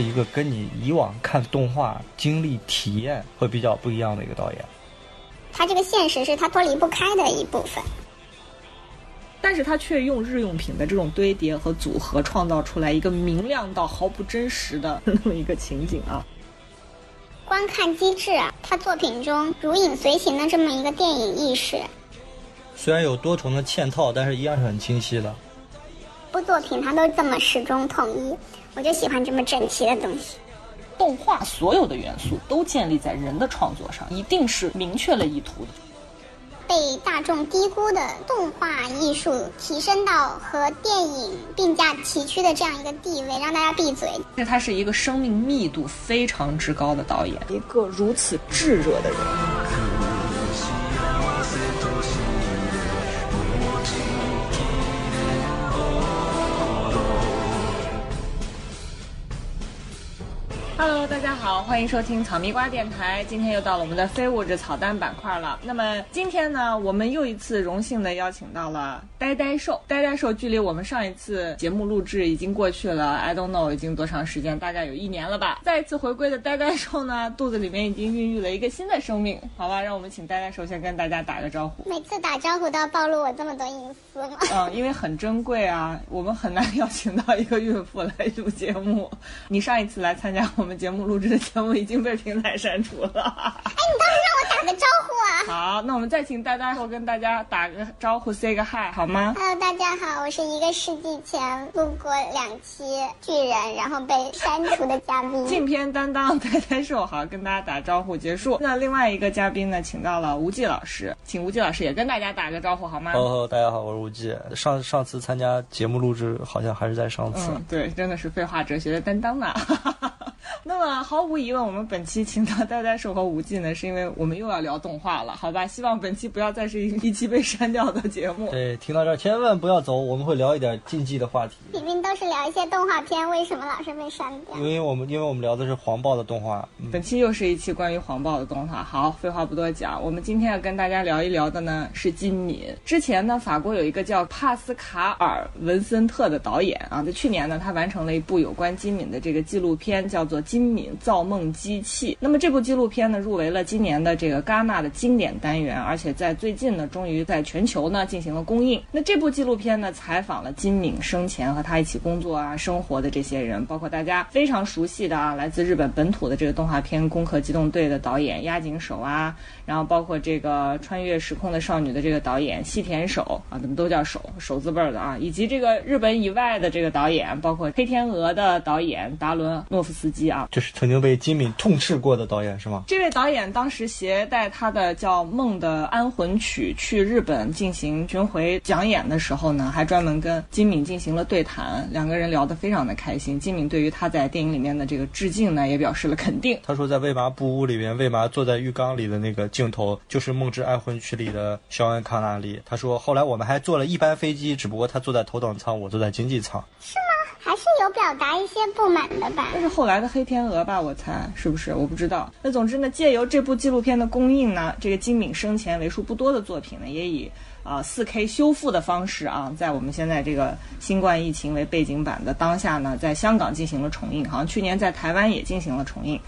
一个跟你以往看动画经历体验会比较不一样的一个导演。他这个现实是他脱离不开的一部分，但是他却用日用品的这种堆叠和组合，创造出来一个明亮到毫不真实的那么一个情景啊。观看机制啊，他作品中如影随形的这么一个电影意识，虽然有多重的嵌套，但是一样是很清晰的。部作品它都这么始终统一，我就喜欢这么整齐的东西。动画所有的元素都建立在人的创作上，一定是明确了意图的。被大众低估的动画艺术提升到和电影并驾齐驱的这样一个地位，让大家闭嘴。这他是一个生命密度非常之高的导演，一个如此炙热的人。Hello，大家好，欢迎收听草蜜瓜电台。今天又到了我们的非物质草蛋板块了。那么今天呢，我们又一次荣幸的邀请到了呆呆兽。呆呆兽距离我们上一次节目录制已经过去了，I don't know 已经多长时间，大概有一年了吧。再一次回归的呆呆兽呢，肚子里面已经孕育了一个新的生命。好吧，让我们请呆呆兽先跟大家打个招呼。每次打招呼都要暴露我这么多隐私吗？嗯，因为很珍贵啊，我们很难邀请到一个孕妇来录节目。你上一次来参加我们节目录制的节目已经被平台删除了。哎，你倒是让我打个招呼啊！好，那我们再请呆呆兽跟大家打个招呼，say 个 hi 好吗？Hello，大家好，我是一个世纪前录过两期巨人，然后被删除的嘉宾。镜片担当呆呆兽，好，跟大家打招呼结束。那另外一个嘉宾呢，请到了吴忌老师，请吴忌老师也跟大家打个招呼好吗？哦，大家好，我是吴忌。上上次参加节目录制，好像还是在上次。嗯，对，真的是废话哲学的担当呢。那么毫无疑问，我们本期请到呆呆兽和无忌呢，是因为我们又要聊动画了，好吧？希望本期不要再是一一期被删掉的节目。对，听到这儿千万不要走，我们会聊一点禁忌的话题。明明都是聊一些动画片，为什么老是被删掉？因为我们因为我们聊的是黄暴的动画。嗯、本期又是一期关于黄暴的动画。好，废话不多讲，我们今天要跟大家聊一聊的呢是金敏。之前呢，法国有一个叫帕斯卡尔·文森特的导演啊，在去年呢，他完成了一部有关金敏的这个纪录片，叫做《金敏造梦机器》。那么这部纪录片呢，入围了今年的这个戛纳的经典单元，而且在最近呢，终于在全球呢进行了公映。那这部纪录片呢，采访了金敏生前和他一起工作啊、生活的这些人，包括大家非常熟悉的啊，来自日本本土的这个动画片《攻壳机动队》的导演押井守啊，然后包括这个《穿越时空的少女》的这个导演细田守啊，怎么都叫守守字辈的啊，以及这个日本以外的这个导演，包括《黑天鹅》的导演达伦诺夫斯基啊，就是曾经被金敏痛斥过的导演是吗？这位导演当时携带他的叫《梦的安魂曲》去日本进行巡回讲演的时候呢，还专门跟金敏进行了对谈，两个人聊得非常的开心。金敏对于他在电影里面的这个致敬呢，也表示了肯定。他说，在魏麻布屋里面，魏麻坐在浴缸里的那个镜头，就是《梦之安魂曲》里的肖恩康纳利。他说，后来我们还坐了一班飞机，只不过他坐在头等舱，我坐在经济舱。还是有表达一些不满的吧？这是后来的黑天鹅吧？我猜是不是？我不知道。那总之呢，借由这部纪录片的公映呢，这个金敏生前为数不多的作品呢，也以啊四 K 修复的方式啊，在我们现在这个新冠疫情为背景版的当下呢，在香港进行了重映，好像去年在台湾也进行了重映。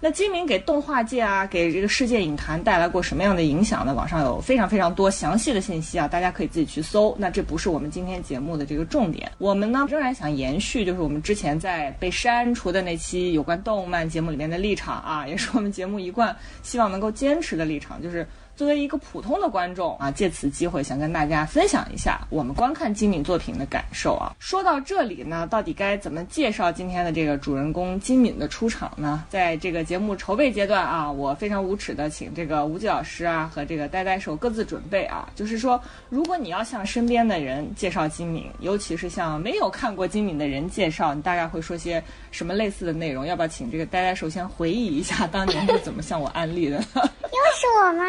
那金明给动画界啊，给这个世界影坛带来过什么样的影响呢？网上有非常非常多详细的信息啊，大家可以自己去搜。那这不是我们今天节目的这个重点，我们呢仍然想延续，就是我们之前在被删除的那期有关动漫节目里面的立场啊，也是我们节目一贯希望能够坚持的立场，就是。作为一个普通的观众啊，借此机会想跟大家分享一下我们观看金敏作品的感受啊。说到这里呢，到底该怎么介绍今天的这个主人公金敏的出场呢？在这个节目筹备阶段啊，我非常无耻的请这个吴忌老师啊和这个呆呆手各自准备啊，就是说，如果你要向身边的人介绍金敏，尤其是向没有看过金敏的人介绍，你大概会说些什么类似的内容？要不要请这个呆呆手先回忆一下当年是怎么向我安利的？又是我吗？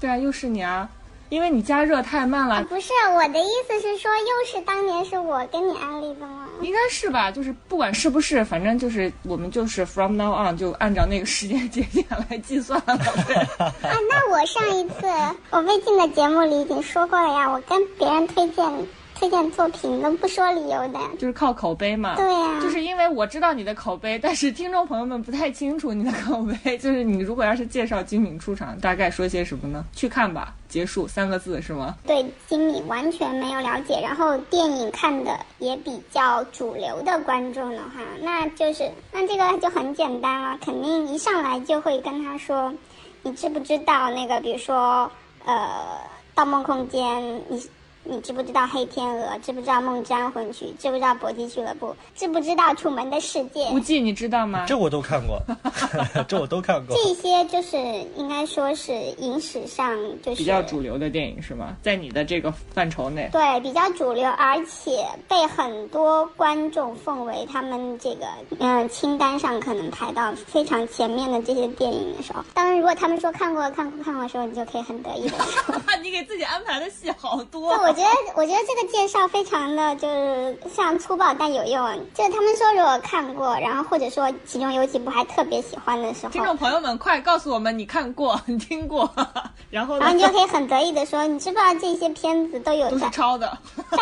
对啊，又是你啊！因为你加热太慢了。啊、不是，我的意思是说，又是当年是我跟你安利的吗？应该是吧，就是不管是不是，反正就是我们就是 from now on 就按照那个时间节点来计算了。啊，那我上一次我未进的节目里已经说过了呀，我跟别人推荐推荐作品都不说理由的。就是靠口碑嘛。对呀就是因为我知道你的口碑，但是听众朋友们不太清楚你的口碑。就是你如果要是介绍金敏出场，大概说些什么呢？去看吧，结束三个字是吗？对金敏完全没有了解，然后电影看的也比较主流的观众的话，那就是那这个就很简单了，肯定一上来就会跟他说，你知不知道那个，比如说呃，《盗梦空间》，你你知不知道《黑天鹅》？知不知道《梦之安魂曲》？知不知道《搏击俱乐部》？知不知道《楚门的世界》？无忌，你知道吗？这我都看过，这我都看过。这些就是应该说是影史上就是比较主流的电影是吗？在你的这个范畴内，对，比较主流，而且被很多观众奉为他们这个嗯清单上可能排到非常前面的这些电影的时候，当然如果他们说看过看过看过的时候，你就可以很得意的说。你给自己安排的戏好多就我觉得，我觉得这个介绍非常的就是像粗暴但有用。就是他们说如果看过，然后或者说其中有几部还特别喜欢的时候，听众朋友们，快告诉我们你看过、你听过，然后然后你就可以很得意的说，你知不知道这些片子都有都是抄的。带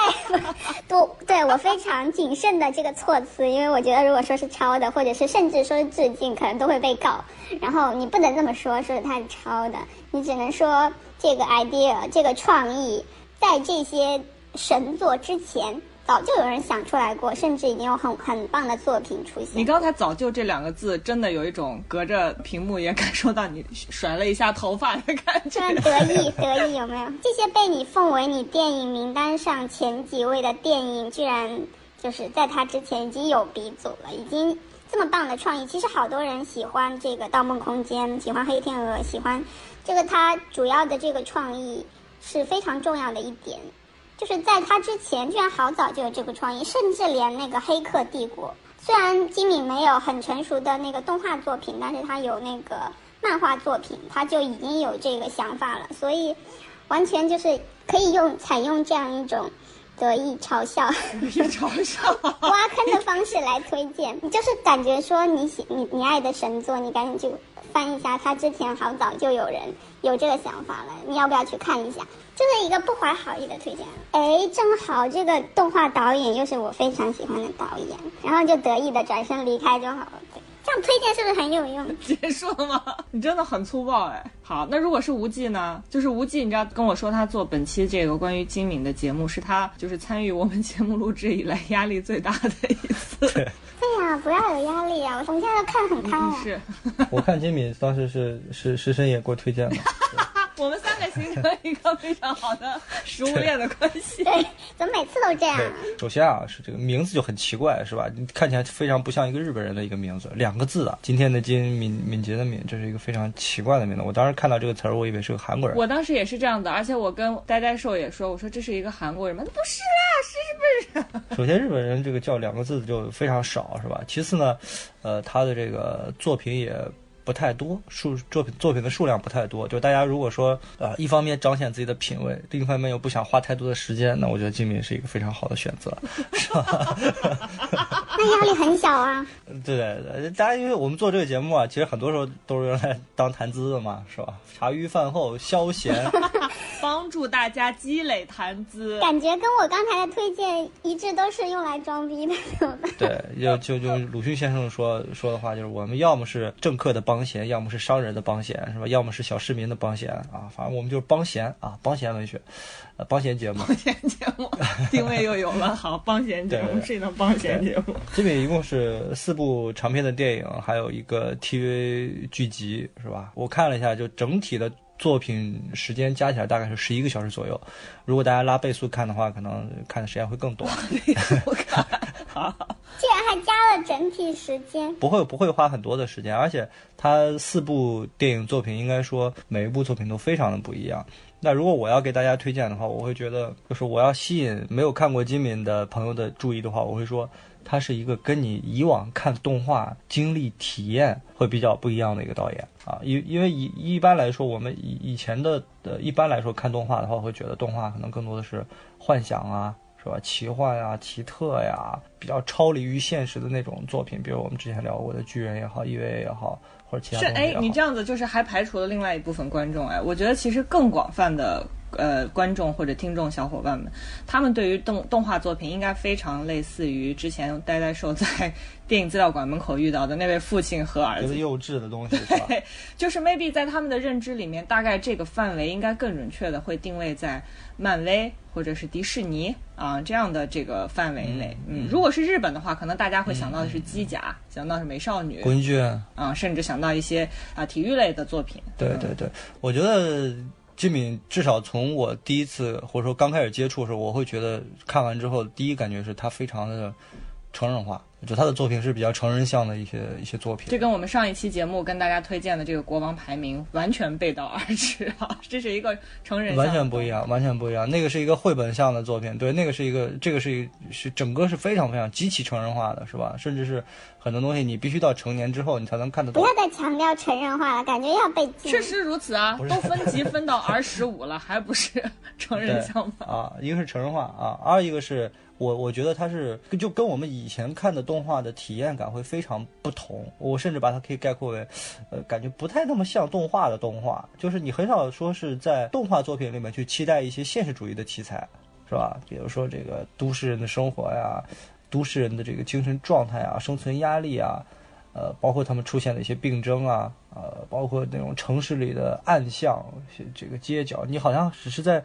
多对我非常谨慎的这个措辞，因为我觉得如果说是抄的，或者是甚至说是致敬，可能都会被告。然后你不能这么说，说它是抄的，你只能说这个 idea 这个创意在这些神作之前早就有人想出来过，甚至已经有很很棒的作品出现你。刚才“早就”这两个字，真的有一种隔着屏幕也感受到你甩了一下头发的感觉这。样得意得意有没有？这些被你奉为你电影名单上前几位的电影，居然就是在它之前已经有鼻祖了，已经这么棒的创意。其实好多人喜欢这个《盗梦空间》，喜欢《黑天鹅》，喜欢这个它主要的这个创意是非常重要的一点。就是在他之前，居然好早就有这个创意，甚至连那个《黑客帝国》，虽然金敏没有很成熟的那个动画作品，但是他有那个漫画作品，他就已经有这个想法了，所以完全就是可以用采用这样一种得意嘲笑、别嘲笑。挖坑的方式来推荐，你就是感觉说你喜你你爱的神作，你赶紧去翻一下，他之前好早就有人有这个想法了，你要不要去看一下？这是一个不怀好意的推荐。哎，正好这个动画导演又是我非常喜欢的导演，然后就得意的转身离开就好了。对，这样推荐是不是很有用？结束了吗？你真的很粗暴哎。好，那如果是无忌呢？就是无忌，你知道跟我说他做本期这个关于金敏的节目，是他就是参与我们节目录制以来压力最大的一次。对呀、不要有压力啊！我们现在都看很开了。是 我看金敏当时是是师生也给我推荐的，我们三个形成一个非常好的食物链的关系。对，怎么每次都这样首先啊是这个名字就很奇怪，是吧？你看起来非常不像一个日本人的一个名字，两个字啊。今天的金敏敏捷的敏，这是一个非常奇怪的名字。我当时看到这个词儿，我以为是个韩国人。我当时也是这样的，而且我跟呆呆兽也说，我说这是一个韩国人吗？不是啦，是日本人。首先，日本人这个叫两个字就非常少，是吧？其次呢，呃，他的这个作品也不太多，数作品作品的数量不太多。就大家如果说呃，一方面彰显自己的品味，另一方面又不想花太多的时间，那我觉得金敏是一个非常好的选择，是吧？那压力很小啊。对对对，大家因为我们做这个节目啊，其实很多时候都是用来当谈资的嘛，是吧？茶余饭后消闲，帮助大家积累谈资。感觉跟我刚才的推荐一致，都是用来装逼的，怎么办？对，就就就鲁迅先生说说的话，就是我们要么是政客的帮闲，要么是商人的帮闲，是吧？要么是小市民的帮闲啊，反正我们就是帮闲啊，帮闲文学，呃，帮闲节目。帮闲节目定位又有了，好，帮闲节目对是一档帮闲节目。这边一共是四部长篇的电影，还有一个 TV 剧集，是吧？我看了一下，就整体的作品时间加起来大概是十一个小时左右。如果大家拉倍速看的话，可能看的时间会更短。我看，好，居然还加了整体时间，不会不会花很多的时间，而且它四部电影作品应该说每一部作品都非常的不一样。那如果我要给大家推荐的话，我会觉得就是我要吸引没有看过金敏的朋友的注意的话，我会说他是一个跟你以往看动画经历体验会比较不一样的一个导演啊。因因为一一般来说，我们以以前的呃一般来说看动画的话，会觉得动画可能更多的是幻想啊。是吧？奇幻啊、奇特呀，比较超离于现实的那种作品，比如我们之前聊过的巨人也好，EVA 也好，或者其他是哎。你这样子就是还排除了另外一部分观众哎，我觉得其实更广泛的呃观众或者听众小伙伴们，他们对于动动画作品应该非常类似于之前呆呆兽在电影资料馆门口遇到的那位父亲和儿子。幼稚的东西？对，就是 maybe 在他们的认知里面，大概这个范围应该更准确的会定位在漫威或者是迪士尼啊、这样的这个范围内。嗯，如果是日本的话，可能大家会想到的是机甲，想到是美少女滚剧，啊、甚至想到一些啊、体育类的作品。对对对，我觉得金敏至少从我第一次或者说刚开始接触的时候，我会觉得看完之后，第一感觉是它非常的成人化，就他的作品是比较成人向的一些一些作品。这跟我们上一期节目跟大家推荐的这个国王排名完全背道而驰啊！这是一个成人向完全不一样，完全不一样。那个是一个绘本向的作品，对，那个是一个，这个是一是整个是非常非常极其成人化的，是吧？甚至是很多东西你必须到成年之后你才能看得懂不要。再强调成人化了，感觉要被禁。确实如此啊，都分级分到 R 十五了，还不是成人对向吗？啊，一个是成人化啊，二一个是我我觉得它是就跟我们以前看的动画的体验感会非常不同。我甚至把它可以概括为，呃，感觉不太那么像动画的动画，就是你很少说是在动画作品里面去期待一些现实主义的题材，是吧？比如说这个都市人的生活呀，都市人的这个精神状态啊，生存压力啊。呃，包括他们出现的一些病症啊，呃，包括那种城市里的暗巷，这个街角，你好像只是在，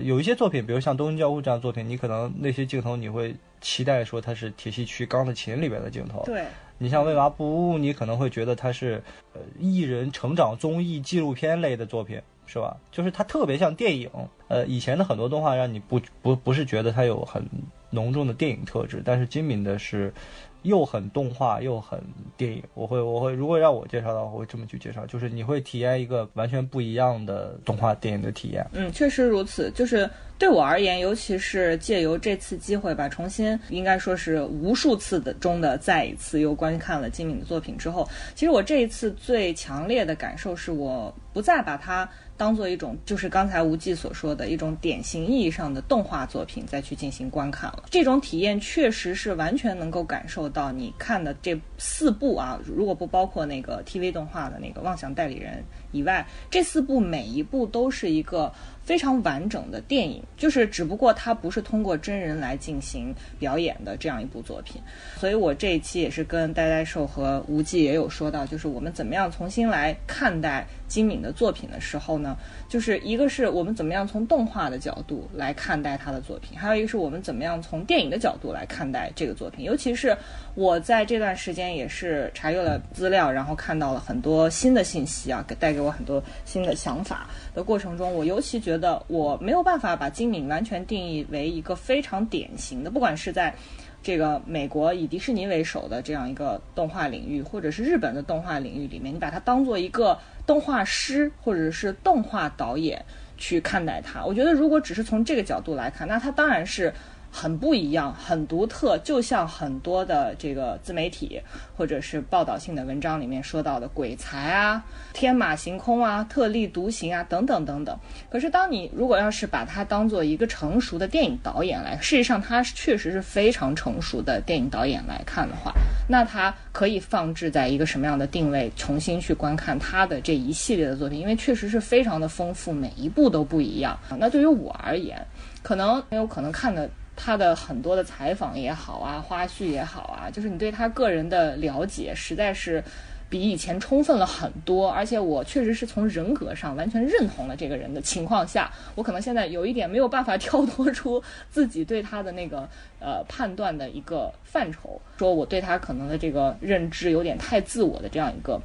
有一些作品，比如像《东京教父》这样的作品，你可能那些镜头你会期待说它是铁西区钢的琴里边的镜头。对，你像《为娃不误》，你可能会觉得它是呃艺人成长综艺纪录片类的作品，是吧？就是它特别像电影。呃，以前的很多动画让你不不不是觉得它有很浓重的电影特质，但是金敏的是又很动画又很电影。我会我会如果让我介绍的话，我会这么去介绍，就是你会体验一个完全不一样的动画电影的体验。嗯，确实如此。就是对我而言，尤其是借由这次机会吧，重新应该说是无数次的中的再一次又观看了金敏的作品之后，其实我这一次最强烈的感受是我不再把它当做一种，就是刚才无忌所说的一种典型意义上的动画作品再去进行观看了。这种体验确实是完全能够感受到你看的这四部啊，如果不包括那个 TV 动画的那个《妄想代理人》以外，这四部每一部都是一个非常完整的电影，就是只不过它不是通过真人来进行表演的这样一部作品。所以我这一期也是跟呆呆兽和无忌也有说到，就是我们怎么样重新来看待金敏的作品的时候呢，就是一个是我们怎么样从动画的角度来看待他的作品，还有一个是我们怎么样从电影的角度来看待这个作品。尤其是我在这段时间也是查阅了资料，然后看到了很多新的信息啊，给带给我很多新的想法的过程中，我尤其觉得我没有办法把金敏完全定义为一个非常典型的，不管是在这个美国以迪士尼为首的这样一个动画领域，或者是日本的动画领域里面，你把它当做一个动画师或者是动画导演去看待它。我觉得如果只是从这个角度来看，那它当然是。很不一样，很独特，就像很多的这个自媒体或者是报道性的文章里面说到的鬼才啊、天马行空啊、特立独行啊等等等等。可是，当你如果要是把它当做一个成熟的电影导演来，事实上他确实是非常成熟的电影导演来看的话，那他可以放置在一个什么样的定位，重新去观看他的这一系列的作品，因为确实是非常的丰富，每一部都不一样。那对于我而言，可能很有可能看的。他的很多的采访也好啊，花絮也好啊，就是你对他个人的了解，实在是比以前充分了很多。而且我确实是从人格上完全认同了这个人的情况下，我可能现在有一点没有办法跳脱出自己对他的那个呃判断的一个范畴，说我对他可能的这个认知有点太自我的这样一个。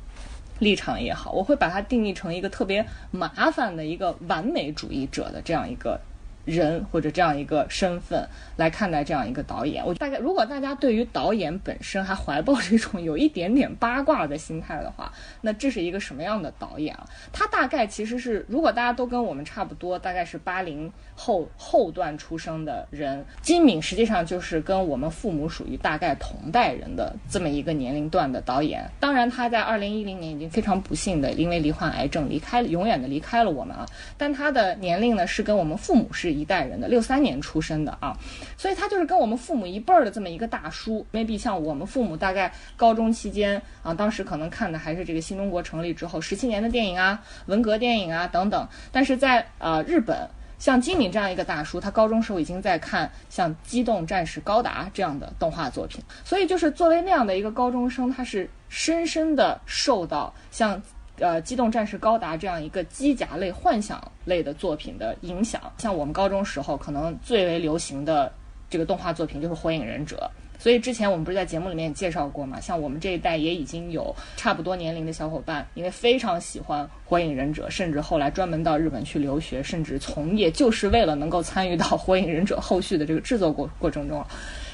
立场也好，我会把它定义成一个特别麻烦的一个完美主义者的这样一个人或者这样一个身份来看待这样一个导演。我大概如果大家对于导演本身还怀抱着一种有一点点八卦的心态的话，那这是一个什么样的导演啊？他大概其实是，如果大家都跟我们差不多，大概是八零后后段出生的人，金敏实际上就是跟我们父母属于大概同代人的这么一个年龄段的导演。当然，他在二零一零年已经非常不幸的因为罹患癌症离开了，永远的离开了我们啊。但他的年龄呢是跟我们父母是一代人的，六三年出生的啊，所以他就是跟我们父母一辈儿的这么一个大叔。maybe 像我们父母大概高中期间啊，当时可能看的还是这个新中国成立之后十七年的电影啊、文革电影啊等等。但是在呃日本。像金敏这样一个大叔，他高中时候已经在看像《机动战士高达》这样的动画作品，所以就是作为那样的一个高中生，他是深深的受到像呃《机动战士高达》这样一个机甲类、幻想类的作品的影响。像我们高中时候可能最为流行的这个动画作品就是《火影忍者》。所以之前我们不是在节目里面也介绍过嘛？像我们这一代也已经有差不多年龄的小伙伴，因为非常喜欢《火影忍者》，甚至后来专门到日本去留学，甚至从业，就是为了能够参与到《火影忍者》后续的这个制作过过程中。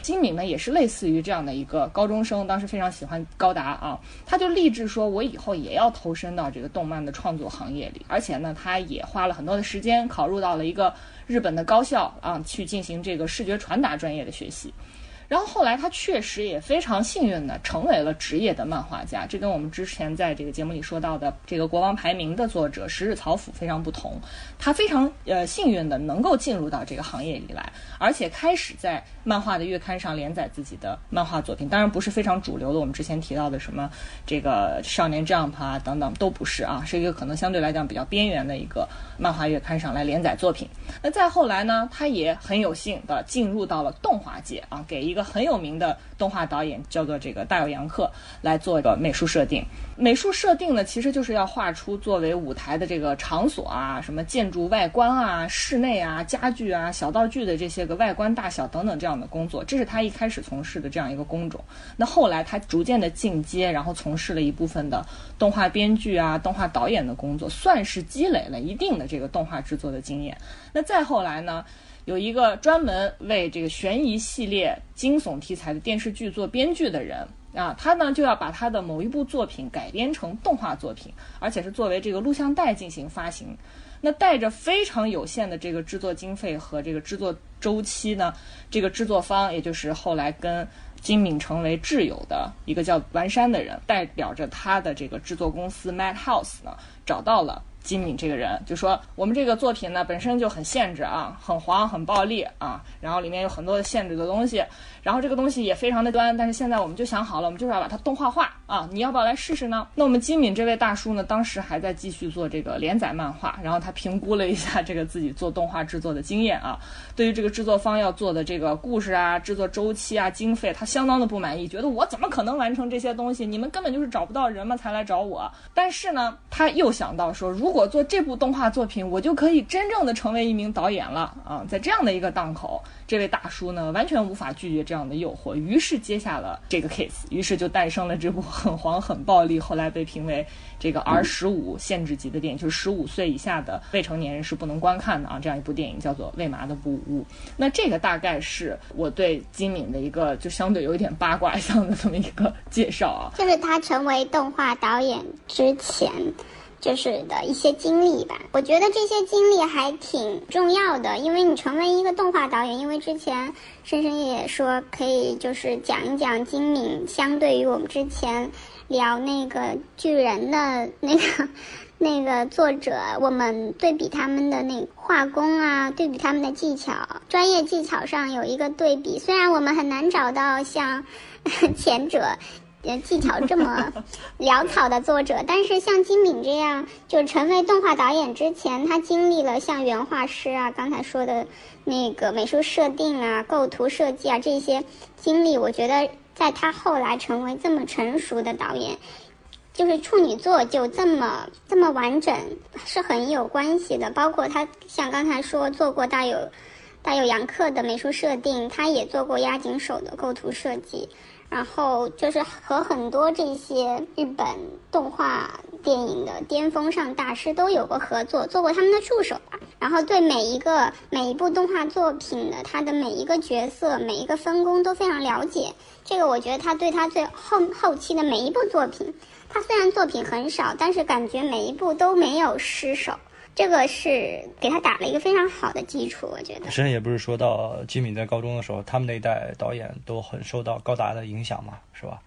金敏呢，也是类似于这样的一个高中生，当时非常喜欢高达啊，他就立志说，我以后也要投身到这个动漫的创作行业里，而且呢，他也花了很多的时间考入到了一个日本的高校啊，去进行这个视觉传达专业的学习。然后后来他确实也非常幸运的成为了职业的漫画家，这跟我们之前在这个节目里说到的这个《国王排名》的作者石日草辅非常不同。他非常呃幸运的能够进入到这个行业里来，而且开始在漫画的月刊上连载自己的漫画作品。当然不是非常主流的，我们之前提到的什么这个少年 Jump 啊等等都不是啊，是一个可能相对来讲比较边缘的一个漫画月刊上来连载作品。那再后来呢，他也很有幸的进入到了动画界啊，给一个。很有名的动画导演叫做这个大友洋克来做一个美术设定。美术设定呢，其实就是要画出作为舞台的这个场所啊，什么建筑外观啊、室内啊、家具啊、小道具的这些个外观大小等等这样的工作。这是他一开始从事的这样一个工种。那后来他逐渐的进阶，然后从事了一部分的动画编剧啊、动画导演的工作，算是积累了一定的这个动画制作的经验。那再后来呢？有一个专门为这个悬疑系列、惊悚题材的电视剧做编剧的人啊，他呢就要把他的某一部作品改编成动画作品，而且是作为这个录像带进行发行。那带着非常有限的这个制作经费和这个制作周期呢，这个制作方也就是后来跟金敏成为挚友的一个叫丸山的人，代表着他的这个制作公司 Madhouse 呢，找到了。金敏这个人就说：“我们这个作品呢本身就很限制啊，很黄、很暴力啊，然后里面有很多的限制的东西，然后这个东西也非常的端。但是现在我们就想好了，我们就是要把它动画化啊！你要不要来试试呢？那我们金敏这位大叔呢，当时还在继续做这个连载漫画，然后他评估了一下这个自己做动画制作的经验啊，对于这个制作方要做的这个故事啊、制作周期啊、经费，他相当的不满意，觉得我怎么可能完成这些东西？你们根本就是找不到人嘛，才来找我。但是呢，他又想到说，如如果做这部动画作品，我就可以真正的成为一名导演了啊！在这样的一个档口，这位大叔呢，完全无法拒绝这样的诱惑，于是接下了这个 case，于是就诞生了这部很黄、很暴力，后来被评为这个 R 十五限制级的电影，就是十五岁以下的未成年人是不能观看的啊！这样一部电影叫做《为麻的不污》。那这个大概是我对金敏的一个就相对有一点八卦向的这么一个介绍啊，就是他成为动画导演之前。就是的一些经历吧，我觉得这些经历还挺重要的，因为你成为一个动画导演，因为之前深深也说可以就是讲一讲金敏，相对于我们之前聊那个巨人的那个 那个作者，我们对比他们的那画工啊，对比他们的技巧，专业技巧上有一个对比，虽然我们很难找到像 前者。技巧这么 潦草的作者，但是像金敏这样就成为动画导演之前，他经历了像原画师啊，刚才说的那个美术设定啊、构图设计啊这些经历，我觉得在他后来成为这么成熟的导演，就是处女座就这么这么完整，是很有关系的。包括他像刚才说做过大有大有杨克的美术设定，他也做过押井守的构图设计。然后就是和很多这些日本动画电影的巅峰上大师都有过合作，做过他们的助手吧。然后对每一个每一部动画作品的他的每一个角色、每一个分工都非常了解。这个我觉得他对他最后后期的每一部作品，他虽然作品很少，但是感觉每一部都没有失手。这个是给他打了一个非常好的基础，我觉得。之前也不是说到吉米在高中的时候，他们那一代导演都很受到高达的影响嘛，是吧？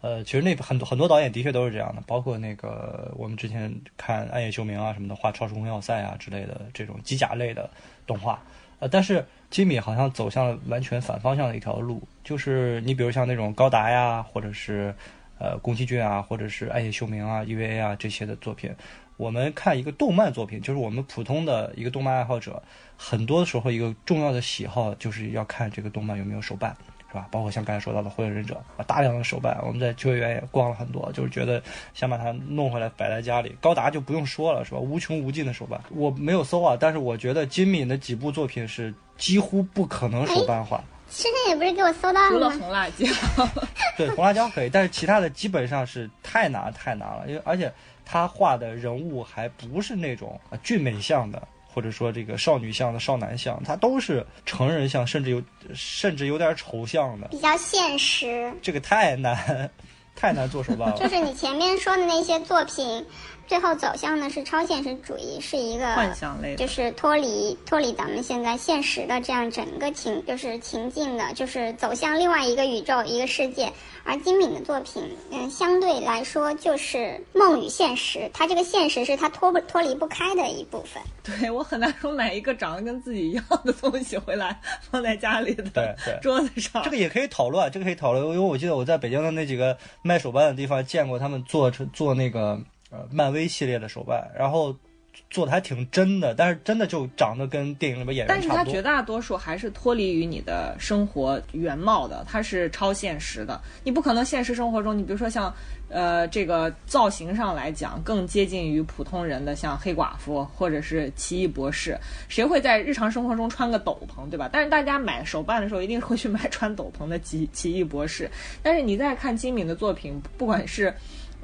呃，其实那很多很多导演的确都是这样的，包括那个我们之前看《暗夜秀明》啊什么的，画《超时空要塞》啊之类的这种机甲类的动画。呃，但是吉米好像走向了完全反方向的一条路，就是你比如像那种高达呀，或者是呃宫崎骏啊，或者是暗夜秀明啊、EVA 啊这些的作品。我们看一个动漫作品，就是我们普通的一个动漫爱好者，很多时候一个重要的喜好就是要看这个动漫有没有手办。是吧？包括像刚才说到的《火影忍者》啊，大量的手办，我们在秋叶原也逛了很多，就是觉得想把它弄回来摆在家里。高达就不用说了，是吧？无穷无尽的手办，我没有搜啊，但是我觉得金敏的几部作品是几乎不可能手办化。深深也不是给我搜到除了了？红辣椒，对，红辣椒可以，但是其他的基本上是太难太难了，因为而且他画的人物还不是那种啊俊美像的。或者说这个少女像的少男像，他都是成人像，甚至有甚至有点丑像的，比较现实。这个太难，太难做手办了。就是你前面说的那些作品，最后走向呢是超现实主义，是一个幻想类就是脱离脱离咱们现在现实的这样整个情，就是情境的，就是走向另外一个宇宙一个世界。而金敏的作品，嗯，相对来说就是梦与现实，它这个现实是它脱不脱离不开的一部分。对我很难说买一个长得跟自己一样的东西回来放在家里的对对 桌子上。这个也可以讨论，这个可以讨论，因为我记得我在北京的那几个卖手办的地方见过他们做做那个呃漫威系列的手办，然后做的还挺真的，但是真的就长得跟电影里面演员差不多但是它绝。大多数还是脱离于你的生活原貌的，它是超现实的。你不可能现实生活中，你比如说像，呃，这个造型上来讲，更接近于普通人的，像黑寡妇或者是奇异博士，谁会在日常生活中穿个斗篷，对吧？但是大家买手办的时候，一定会去买穿斗篷的奇奇异博士。但是你再看金敏的作品，不管是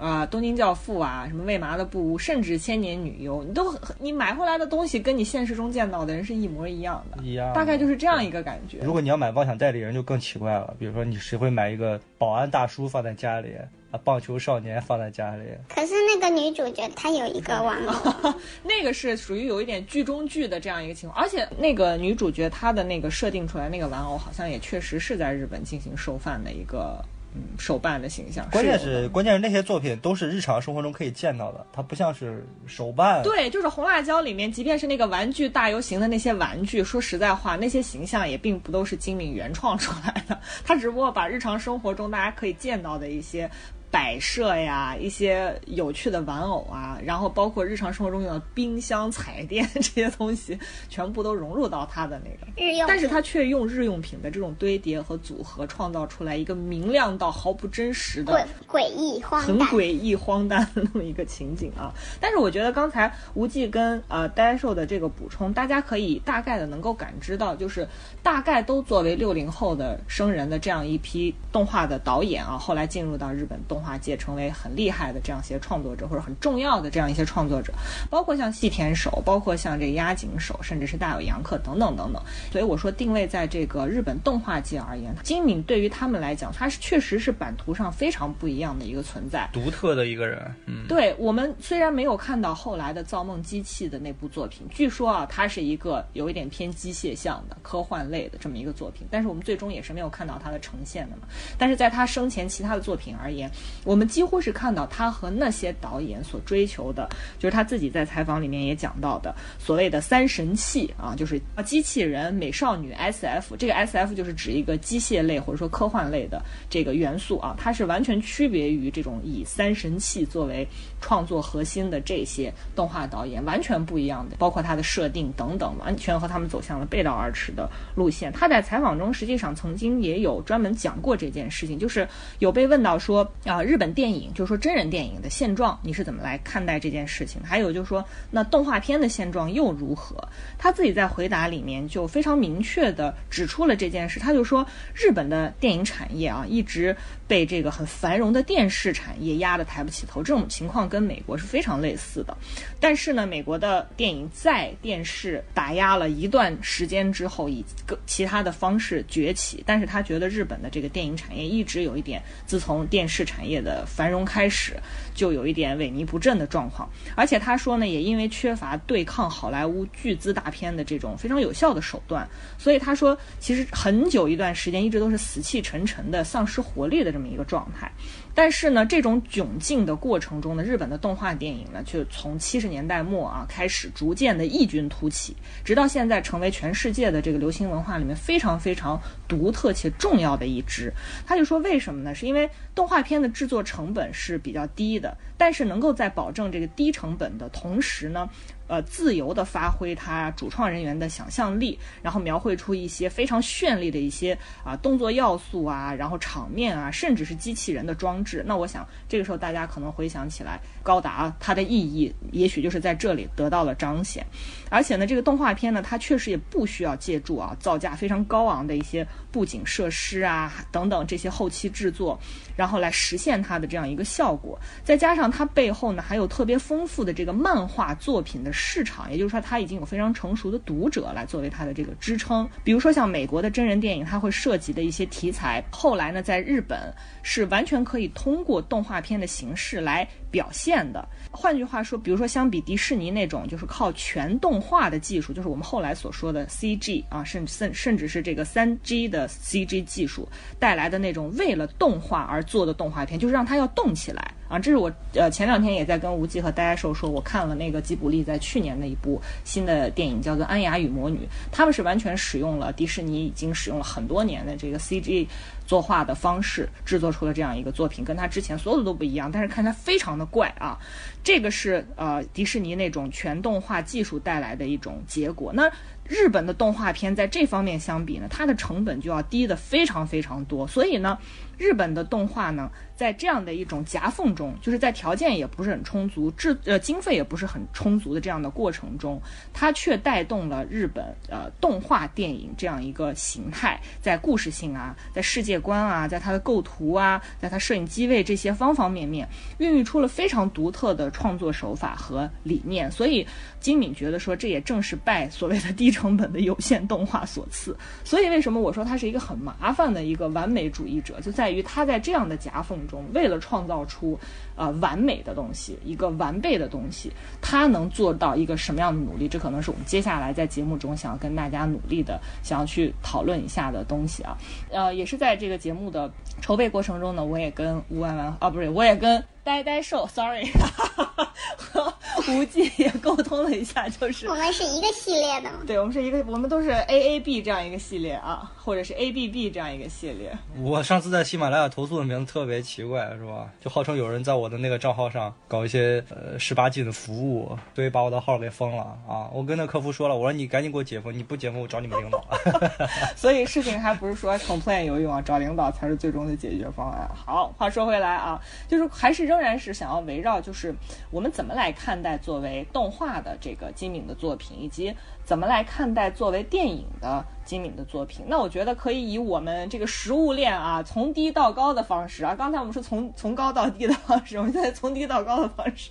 啊、东京教父啊，什么未麻的布屋，甚至千年女优，你都你买回来的东西跟你现实中见到的人是一模一样的，一样大概就是这样一个感觉。如果你要买妄想代理人，就更奇怪了。比如说，你谁会买一个保安大叔放在家里啊，棒球少年放在家里？可是那个女主角她有一个玩偶，那个是属于有一点剧中剧的这样一个情况，而且那个女主角她的那个设定出来那个玩偶，好像也确实是在日本进行收贩的一个嗯手办的形象。关键是是关键是那些作品都是日常生活中可以见到的，它不像是手办。对，就是红辣椒里面，即便是那个玩具大游行的那些玩具，说实在话，那些形象也并不都是精敏原创出来的，它只不过把日常生活中大家可以见到的一些。摆设呀，一些有趣的玩偶啊，然后包括日常生活中用的冰箱、彩电这些东西，全部都融入到他的那个日用但是他却用日用品的这种堆叠和组合，创造出来一个明亮到毫不真实的诡诡异。很诡异荒诞的那么一个情景啊。但是我觉得刚才无忌跟呃呆兽的这个补充，大家可以大概的能够感知到，就是大概都作为六零后的生人的这样一批动画的导演啊，后来进入到日本动画界，成为很厉害的这样一些创作者或者很重要的这样一些创作者，包括像细田守，包括像这个押井守，甚至是大有洋克等等等等。所以我说定位在这个日本动画界而言，金敏对于他们来讲，他是确实是版图上非常不一样的一个存在。独特的一个人，嗯，对我们虽然没有看到后来的《造梦机器》的那部作品，据说啊，它是一个有一点偏机械向的科幻类的这么一个作品，但是我们最终也是没有看到它的呈现的嘛。但是在他生前其他的作品而言，我们几乎是看到他和那些导演所追求的，就是他自己在采访里面也讲到的所谓的三神器啊，就是机器人、美少女、SF。这个 SF 就是指一个机械类或者说科幻类的这个元素啊，它是完全区别于这种以三神器作为创作核心的这些动画导演，完全不一样的，包括它的设定等等，完全和他们走向了背道而驰的路线。他在采访中实际上曾经也有专门讲过这件事情，就是有被问到说啊，日本电影就是说真人电影的现状，你是怎么来看待这件事情？还有就是说，那动画片的现状又如何？他自己在回答里面就非常明确的指出了这件事，他就说日本的电影产业啊，一直被这个很繁荣的电视产业压得抬不起头，这种情况跟美国是非常类似的。但是呢，美国的电影在电视打压了一段时间之后，以各其他的方式崛起。但是他觉得日本的这个电影产业一直有一点，自从电视产业的繁荣开始，就有一点萎靡不振的状况。而且他说呢，也因为缺乏对抗好莱坞巨资大片的这种非常有效的手段，所以他说，其实很久一段时间一直都是死气沉沉的、丧失活力的这这么一个状态。但是呢，这种窘境的过程中呢，日本的动画电影呢，却从七十年代末啊开始逐渐的异军突起，直到现在成为全世界的这个流行文化里面非常非常独特且重要的一支。他就说为什么呢？是因为动画片的制作成本是比较低的，但是能够在保证这个低成本的同时呢。呃，自由的发挥它主创人员的想象力，然后描绘出一些非常绚丽的一些啊动作要素啊，然后场面啊，甚至是机器人的装置。那我想，这个时候大家可能回想起来，高达它的意义，也许就是在这里得到了彰显。而且呢，这个动画片呢，它确实也不需要借助啊造价非常高昂的一些布景设施啊等等这些后期制作，然后来实现它的这样一个效果。再加上它背后呢，还有特别丰富的这个漫画作品的。市场，也就是说，它已经有非常成熟的读者来作为它的这个支撑。比如说，像美国的真人电影，它会涉及的一些题材，后来呢，在日本是完全可以通过动画片的形式来表现的。换句话说，比如说，相比迪士尼那种就是靠全动画的技术，就是我们后来所说的 CG 啊，甚甚甚至是这个三 G 的 CG 技术带来的那种为了动画而做的动画片，就是让它要动起来。啊，这是我呃前两天也在跟无忌和呆呆兽说，我看了那个吉卜力在去年的一部新的电影，叫做《安雅与魔女》，他们是完全使用了迪士尼已经使用了很多年的这个 CG 作画的方式，制作出了这样一个作品，跟他之前所有的都不一样，但是看它非常的怪啊。这个是呃迪士尼那种全动画技术带来的一种结果。那日本的动画片在这方面相比呢，它的成本就要低的非常非常多，所以呢，日本的动画呢。在这样的一种夹缝中，就是在条件也不是很充足、制呃经费也不是很充足的这样的过程中，它却带动了日本呃动画电影这样一个形态，在故事性啊，在世界观啊，在它的构图啊，在它摄影机位这些方方面面，孕育出了非常独特的创作手法和理念。所以金敏觉得说，这也正是拜所谓的低成成本的有限动画所赐。所以为什么我说他是一个很麻烦的一个完美主义者，就在于他在这样的夹缝。中为了创造出呃完美的东西，一个完备的东西，他能做到一个什么样的努力？这可能是我们接下来在节目中想要跟大家努力的，想要去讨论一下的东西啊。呃，也是在这个节目的筹备过程中呢，我也跟吴弯弯啊，不是，我也跟。呆呆兽，sorry，和无忌也沟通了一下，就是我们是一个系列的，对，我们是一个，我们都是 A A B 这样一个系列啊，或者是 A B B 这样一个系列。我上次在喜马拉雅投诉的名字特别奇怪，是吧？就号称有人在我的那个账号上搞一些呃十八禁的服务，所以把我的号给封了啊！我跟那客服说了，我说你赶紧给我解封，你不解封我找你们领导。所以事情还不是说 complain 有用啊，找领导才是最终的解决方案。好，话说回来啊，就是还是。仍然是想要围绕，就是我们怎么来看待作为动画的这个金敏的作品，以及怎么来看待作为电影的金敏的作品。那我觉得可以以我们这个食物链啊，从低到高的方式啊，刚才我们是从 从高到低的方式，我们现在从低到高的方式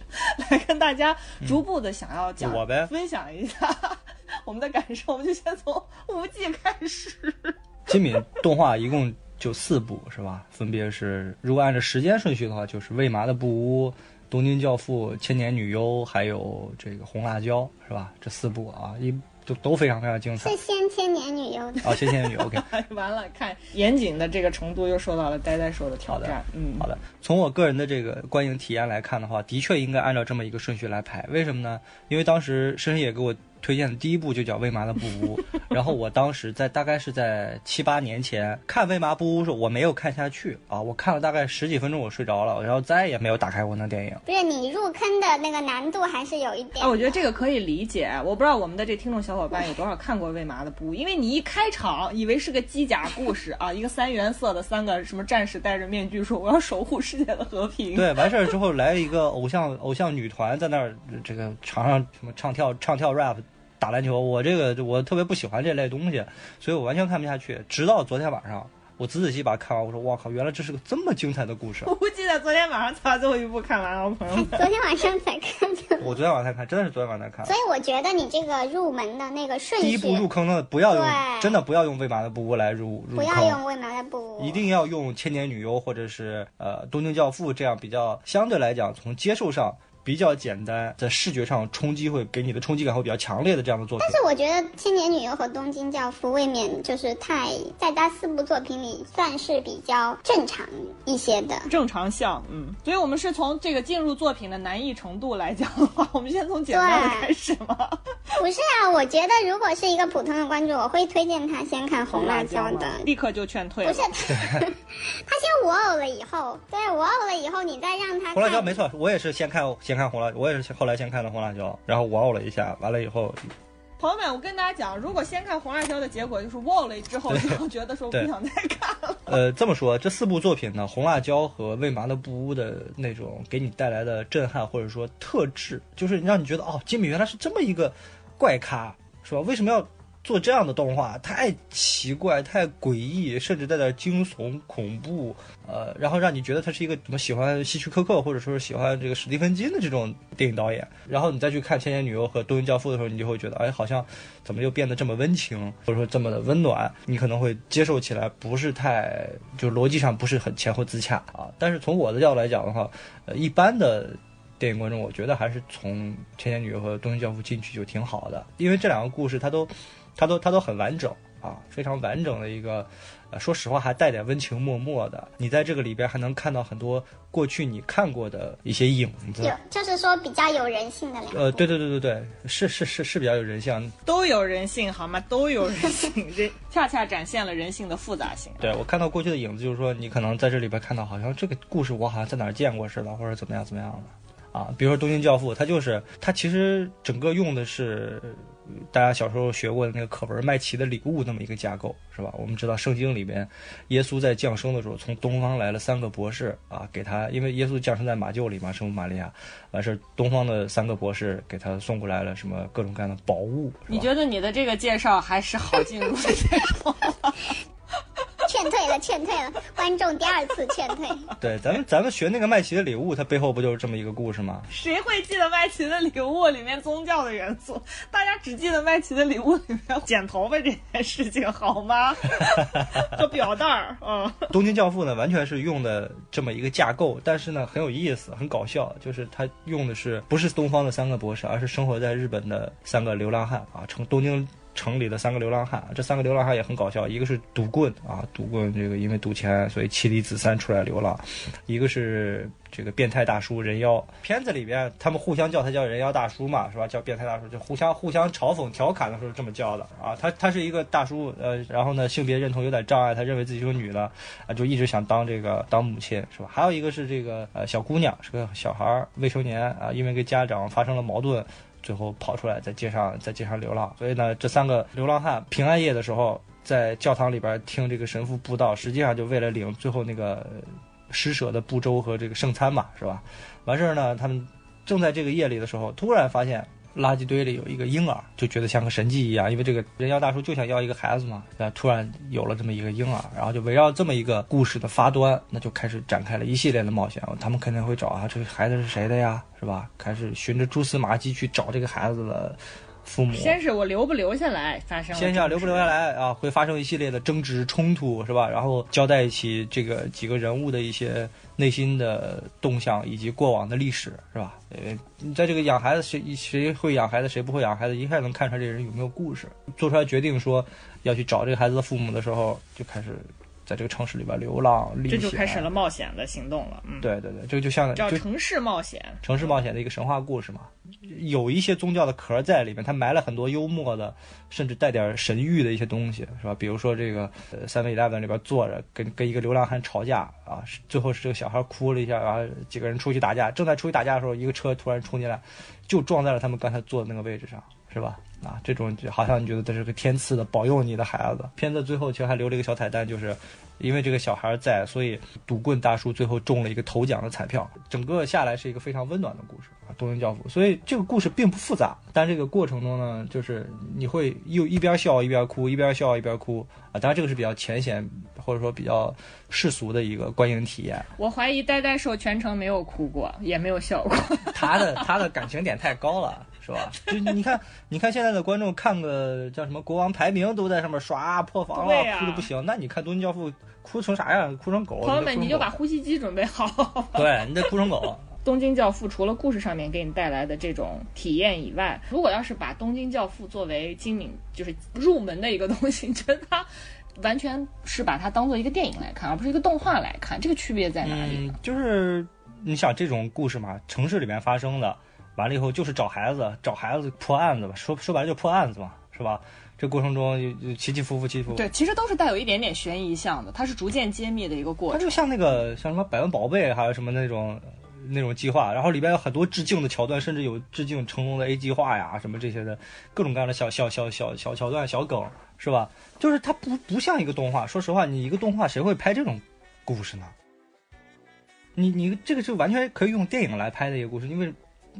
来跟大家逐步的想要讲分享一下 我们的感受。我们就先从无忌开始。金敏动画一共。就四部是吧？分别是，如果按照时间顺序的话，就是《未麻的布屋》《东京教父》《千年女优》，还有这个《红辣椒》是吧？这四部啊，一都都非常非常精彩。是先《千年女优》的。哦，先《千年女优》OK。完了，看严谨的这个程度又受到了呆呆说的挑战。嗯，好的。从我个人的这个观影体验来看的话，的确应该按照这么一个顺序来排。为什么呢？因为当时深深也给我。推荐的第一部就叫《为麻的布屋》，然后我当时在大概是在七八年前看《为麻布屋》时，我没有看下去啊，我看了大概十几分钟，我睡着了，然后再也没有打开过那电影。不是你入坑的那个难度还是有一点。啊，我觉得这个可以理解。我不知道我们的这听众小伙伴有多少看过《为麻的布屋》，因为你一开场以为是个机甲故事啊，一个三原色的三个什么战士戴着面具说我要守护世界的和平。对，完事儿之后来一个偶像偶像女团在那儿这个场上什么唱跳唱跳 rap。打篮球，我这个我特别不喜欢这类东西，所以我完全看不下去。直到昨天晚上，我仔仔细把它看完，我说：“哇靠，原来这是个这么精彩的故事！” 我估计在昨天晚上才把最后一部看完啊，朋友们。昨天晚上才看的。我昨天晚上才看，真的是昨天晚上才看。所以我觉得你这个入门的那个顺序，第一步入坑的不要用，真的不要用《未麻的布屋》来入入坑。不要用《未麻的布屋》，一定要用《千年女优》或者是呃《东京教父》这样比较相对来讲从接受上。比较简单，在视觉上冲击会给你的冲击感会比较强烈的这样的作品。但是我觉得《千年女优》和《东京教父》未免就是太在他四部作品里算是比较正常一些的正常项，嗯。所以我们是从这个进入作品的难易程度来讲的话，我们先从简单的开始吗？不是啊，我觉得如果是一个普通的观众，我会推荐他先看《红辣椒》的，立刻就劝退。不是 他先《我偶了以后，对我 out 了以后，你再让他看红辣椒没错，我也是先看先看红辣，我也是后来先看的红辣椒，然后我 out 了一下，完了以后，朋友们，我跟大家讲，如果先看红辣椒的结果就是 wow 了之后，就觉得说不想再看了。呃，这么说，这四部作品呢，红辣椒和为麻的布屋的那种给你带来的震撼或者说特质，就是让你觉得哦，金敏原来是这么一个怪咖，是吧？为什么要做这样的动画？太奇怪，太诡异，甚至带点惊悚、恐怖，呃，然后让你觉得他是一个怎么喜欢希区柯克或者说是喜欢这个史蒂芬金的这种电影导演。然后你再去看《千年女优》和《东京教父》的时候，你就会觉得，哎，好像怎么又变得这么温情，或者说这么的温暖？你可能会接受起来不是太，就逻辑上不是很前后自洽啊。但是从我的角度来讲的话，呃，一般的。电影观众，我觉得还是从《千年女优》和《东京教父》进去就挺好的，因为这两个故事它都，它都它都很完整啊，非常完整的一个，呃，说实话还带点温情脉脉的。你在这个里边还能看到很多过去你看过的一些影子有。，就是说比较有人性的。呃，对对对对对，是是是是比较有人性。都有人性好吗？都有人性，人恰恰展现了人性的复杂性。对我看到过去的影子，就是说你可能在这里边看到，好像这个故事我好像在哪儿见过似的，或者怎么样怎么样的。啊，比如说《东京教父》，它就是它其实整个用的是呃大家小时候学过的那个课文《麦琪的礼物》那么一个架构，是吧？我们知道圣经里边，耶稣在降生的时候，从东方来了三个博士啊，给他，因为耶稣降生在马厩里嘛，圣母玛利亚，完事东方的三个博士给他送过来了什么各种各样的宝物，你觉得你的这个介绍还是好进入的介绍？劝退了，劝退了，观众第二次劝退。对，咱们咱们学那个麦琪的礼物，它背后不就是这么一个故事吗？谁会记得麦琪的礼物里面宗教的元素？大家只记得麦琪的礼物里面剪头发这件事情，好吗？做表带儿，嗯，东京教父呢，完全是用的这么一个架构，但是呢很有意思，很搞笑，就是他用的是不是东方的三个博士，而是生活在日本的三个流浪汉啊，成东京。城里的三个流浪汉，这三个流浪汉也很搞笑。一个是赌棍啊，赌棍这个因为赌钱，所以妻离子散出来流浪；一个是这个变态大叔人妖。片子里边他们互相叫他叫人妖大叔嘛，是吧？叫变态大叔，就互相互相嘲讽调侃的时候这么叫的啊。他他是一个大叔，呃，然后呢性别认同有点障碍，他认为自己是个女的啊，就一直想当这个当母亲，是吧？还有一个是这个呃小姑娘，是个小孩儿未成年啊，因为跟家长发生了矛盾。最后跑出来在街上在街上流浪，所以呢，这三个流浪汉平安夜的时候在教堂里边听这个神父布道，实际上就为了领最后那个施舍的布粥和这个圣餐嘛，是吧？完事儿呢，他们正在这个夜里的时候，突然发现垃圾堆里有一个婴儿，就觉得像个神迹一样，因为这个人妖大叔就想要一个孩子嘛，那突然有了这么一个婴儿，然后就围绕这么一个故事的发端，那就开始展开了一系列的冒险。他们肯定会找啊，这个孩子是谁的呀，是吧？开始循着蛛丝马迹去找这个孩子的父母。先是我留不留下来发生先下留不留下来？来啊，会发生一系列的争执冲突，是吧？然后交代起这个几个人物的一些内心的动向以及过往的历史，是吧？呃，你在这个养孩子谁谁会养孩子，谁不会养孩子，一看能看出来这人有没有故事。做出来决定说要去找这个孩子的父母的时候，就开始在这个城市里边流浪历险。这就开始了冒险的行动了。嗯，，对对对，这个就像叫城市冒险。城市冒险的一个神话故事嘛，有一些宗教的壳在里面，它埋了很多幽默的，甚至带点神域的一些东西，是吧？比如说这个呃三 e 11里边坐着跟跟一个流浪汉吵架啊，最后是这个小孩哭了一下，然后几个人出去打架，正在出去打架的时候，一个车突然冲进来，就撞在了他们刚才坐的那个位置上，是吧？啊，这种就好像你觉得这是个天赐的保佑你的孩子。片子最后其实还留了一个小彩蛋，就是因为这个小孩在，所以赌棍大叔最后中了一个头奖的彩票。整个下来是一个非常温暖的故事啊，东京教父。所以这个故事并不复杂，但这个过程中呢，就是你会又一边笑一边哭，一边笑一边哭啊。当然这个是比较浅显或者说比较世俗的一个观影体验。我怀疑呆呆兽全程没有哭过，也没有笑过。他的他的感情点太高了，是吧？就你看，你看现在的观众看个叫什么国王排名都在上面刷破防了，哭的不行。那你看《东京教父》哭成啥样？哭成狗。朋友们，你就把呼吸机准备好。对你得哭成狗。东京教父除了故事上面给你带来的这种体验以外，如果要是把东京教父作为精敏就是入门的一个东西，你觉得它完全是把它当做一个电影来看，而不是一个动画来看，这个区别在哪里呢？嗯，就是你想这种故事嘛，城市里面发生的，完了以后就是找孩子，找孩子破案子吧，说说白了就破案子嘛，是吧？这过程中就起起伏伏，起伏。对，其实都是带有一点点悬疑向的，它是逐渐揭秘的一个过程。它就像那个像什么百万宝贝，还有什么那种那种计划，然后里边有很多致敬的桥段，甚至有致敬成龙的 A 计划呀，什么这些的各种各样的小小小小小桥段、小梗，是吧？就是它不不像一个动画。说实话，你一个动画谁会拍这种故事呢？你你这个是完全可以用电影来拍的一个故事，因为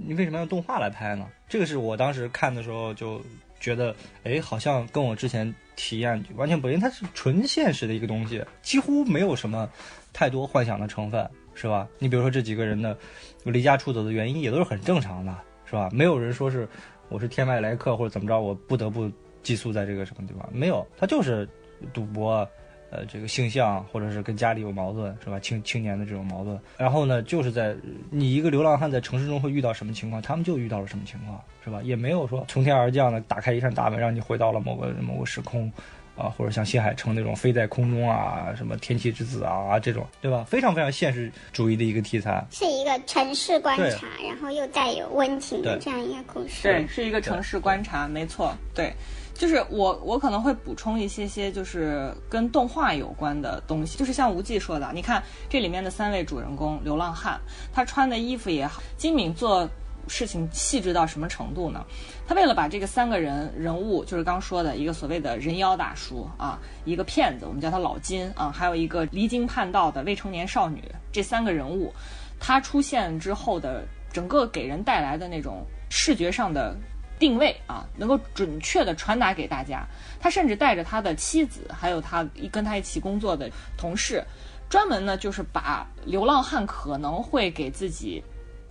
你为什么要用动画来拍呢？这个是我当时看的时候就觉得，哎，好像跟我之前体验完全不一样。它是纯现实的一个东西，几乎没有什么太多幻想的成分，是吧？你比如说这几个人的离家出走的原因也都是很正常的，是吧？没有人说是我是天外来客或者怎么着，我不得不寄宿在这个什么地方，没有，他就是赌博。呃，这个性向或者是跟家里有矛盾，是吧？青青年的这种矛盾，然后呢，就是在你一个流浪汉在城市中会遇到什么情况，他们就遇到了什么情况，是吧？也没有说从天而降的打开一扇大门让你回到了某个某个时空，啊，或者像新海诚那种飞在空中啊，什么天气之子啊这种，对吧？非常非常现实主义的一个题材，是一个城市观察，然后又带有温情的这样一个故事。对，是一个城市观察，没错，对。就是我，我可能会补充一些些，就是跟动画有关的东西。就是像无忌说的，你看这里面的三位主人公流浪汉，他穿的衣服也好，金敏做事情细致到什么程度呢？他为了把这个三个人人物，就是刚说的一个所谓的人妖大叔啊，一个骗子，我们叫他老金啊，还有一个离经叛道的未成年少女，这三个人物，他出现之后的整个给人带来的那种视觉上的。定位啊，能够准确的传达给大家。他甚至带着他的妻子，还有他一跟他一起工作的同事，专门呢就是把流浪汉可能会给自己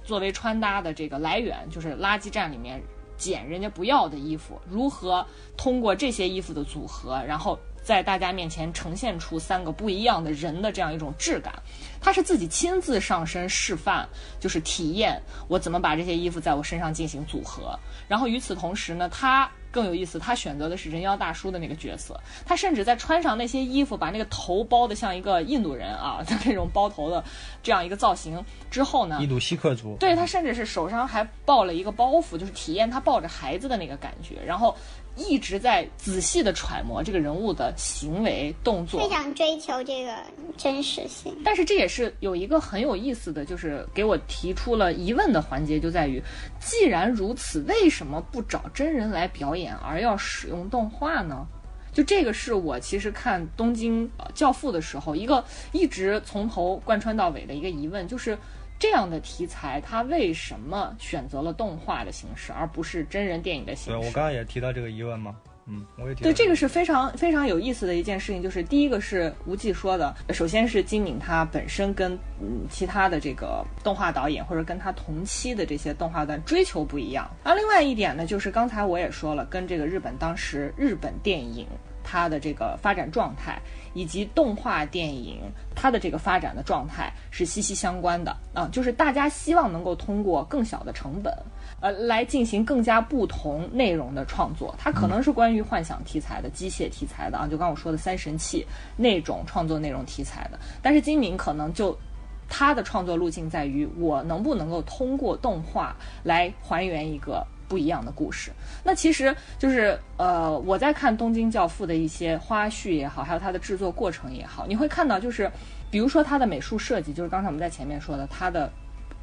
作为穿搭的这个来源，就是垃圾站里面捡人家不要的衣服，如何通过这些衣服的组合，然后在大家面前呈现出三个不一样的人的这样一种质感。他是自己亲自上身示范，就是体验我怎么把这些衣服在我身上进行组合。然后与此同时呢，他更有意思，他选择的是人妖大叔的那个角色。他甚至在穿上那些衣服，把那个头包的像一个印度人啊，就 那种包头的这样一个造型之后呢，印度锡克族。对他甚至是手上还抱了一个包袱，就是体验他抱着孩子的那个感觉。然后。一直在仔细的揣摩这个人物的行为动作，非常追求这个真实性。但是这也是有一个很有意思的就是给我提出了疑问的环节，就在于，既然如此，为什么不找真人来表演，而要使用动画呢？就这个是我其实看《东京教父》的时候，一个一直从头贯穿到尾的一个疑问，就是。这样的题材，它为什么选择了动画的形式，而不是真人电影的形式？对我刚刚也提到这个疑问嘛，嗯，我也提。对，这个是非常非常有意思的一件事情，就是第一个是无忌说的，首先是金敏他本身跟嗯其他的这个动画导演或者跟他同期的这些动画的追求不一样，而另外一点呢，就是刚才我也说了，跟这个日本当时日本电影它的这个发展状态。以及动画电影它的这个发展的状态是息息相关的啊，就是大家希望能够通过更小的成本，呃，来进行更加不同内容的创作。它可能是关于幻想题材的、机械题材的啊，就刚我说的三神器那种创作内容题材的。但是金敏可能就他的创作路径在于，我能不能够通过动画来还原一个。不一样的故事，那其实就是呃，我在看《东京教父》的一些花絮也好，还有它的制作过程也好，你会看到就是，比如说它的美术设计，就是刚才我们在前面说的它的。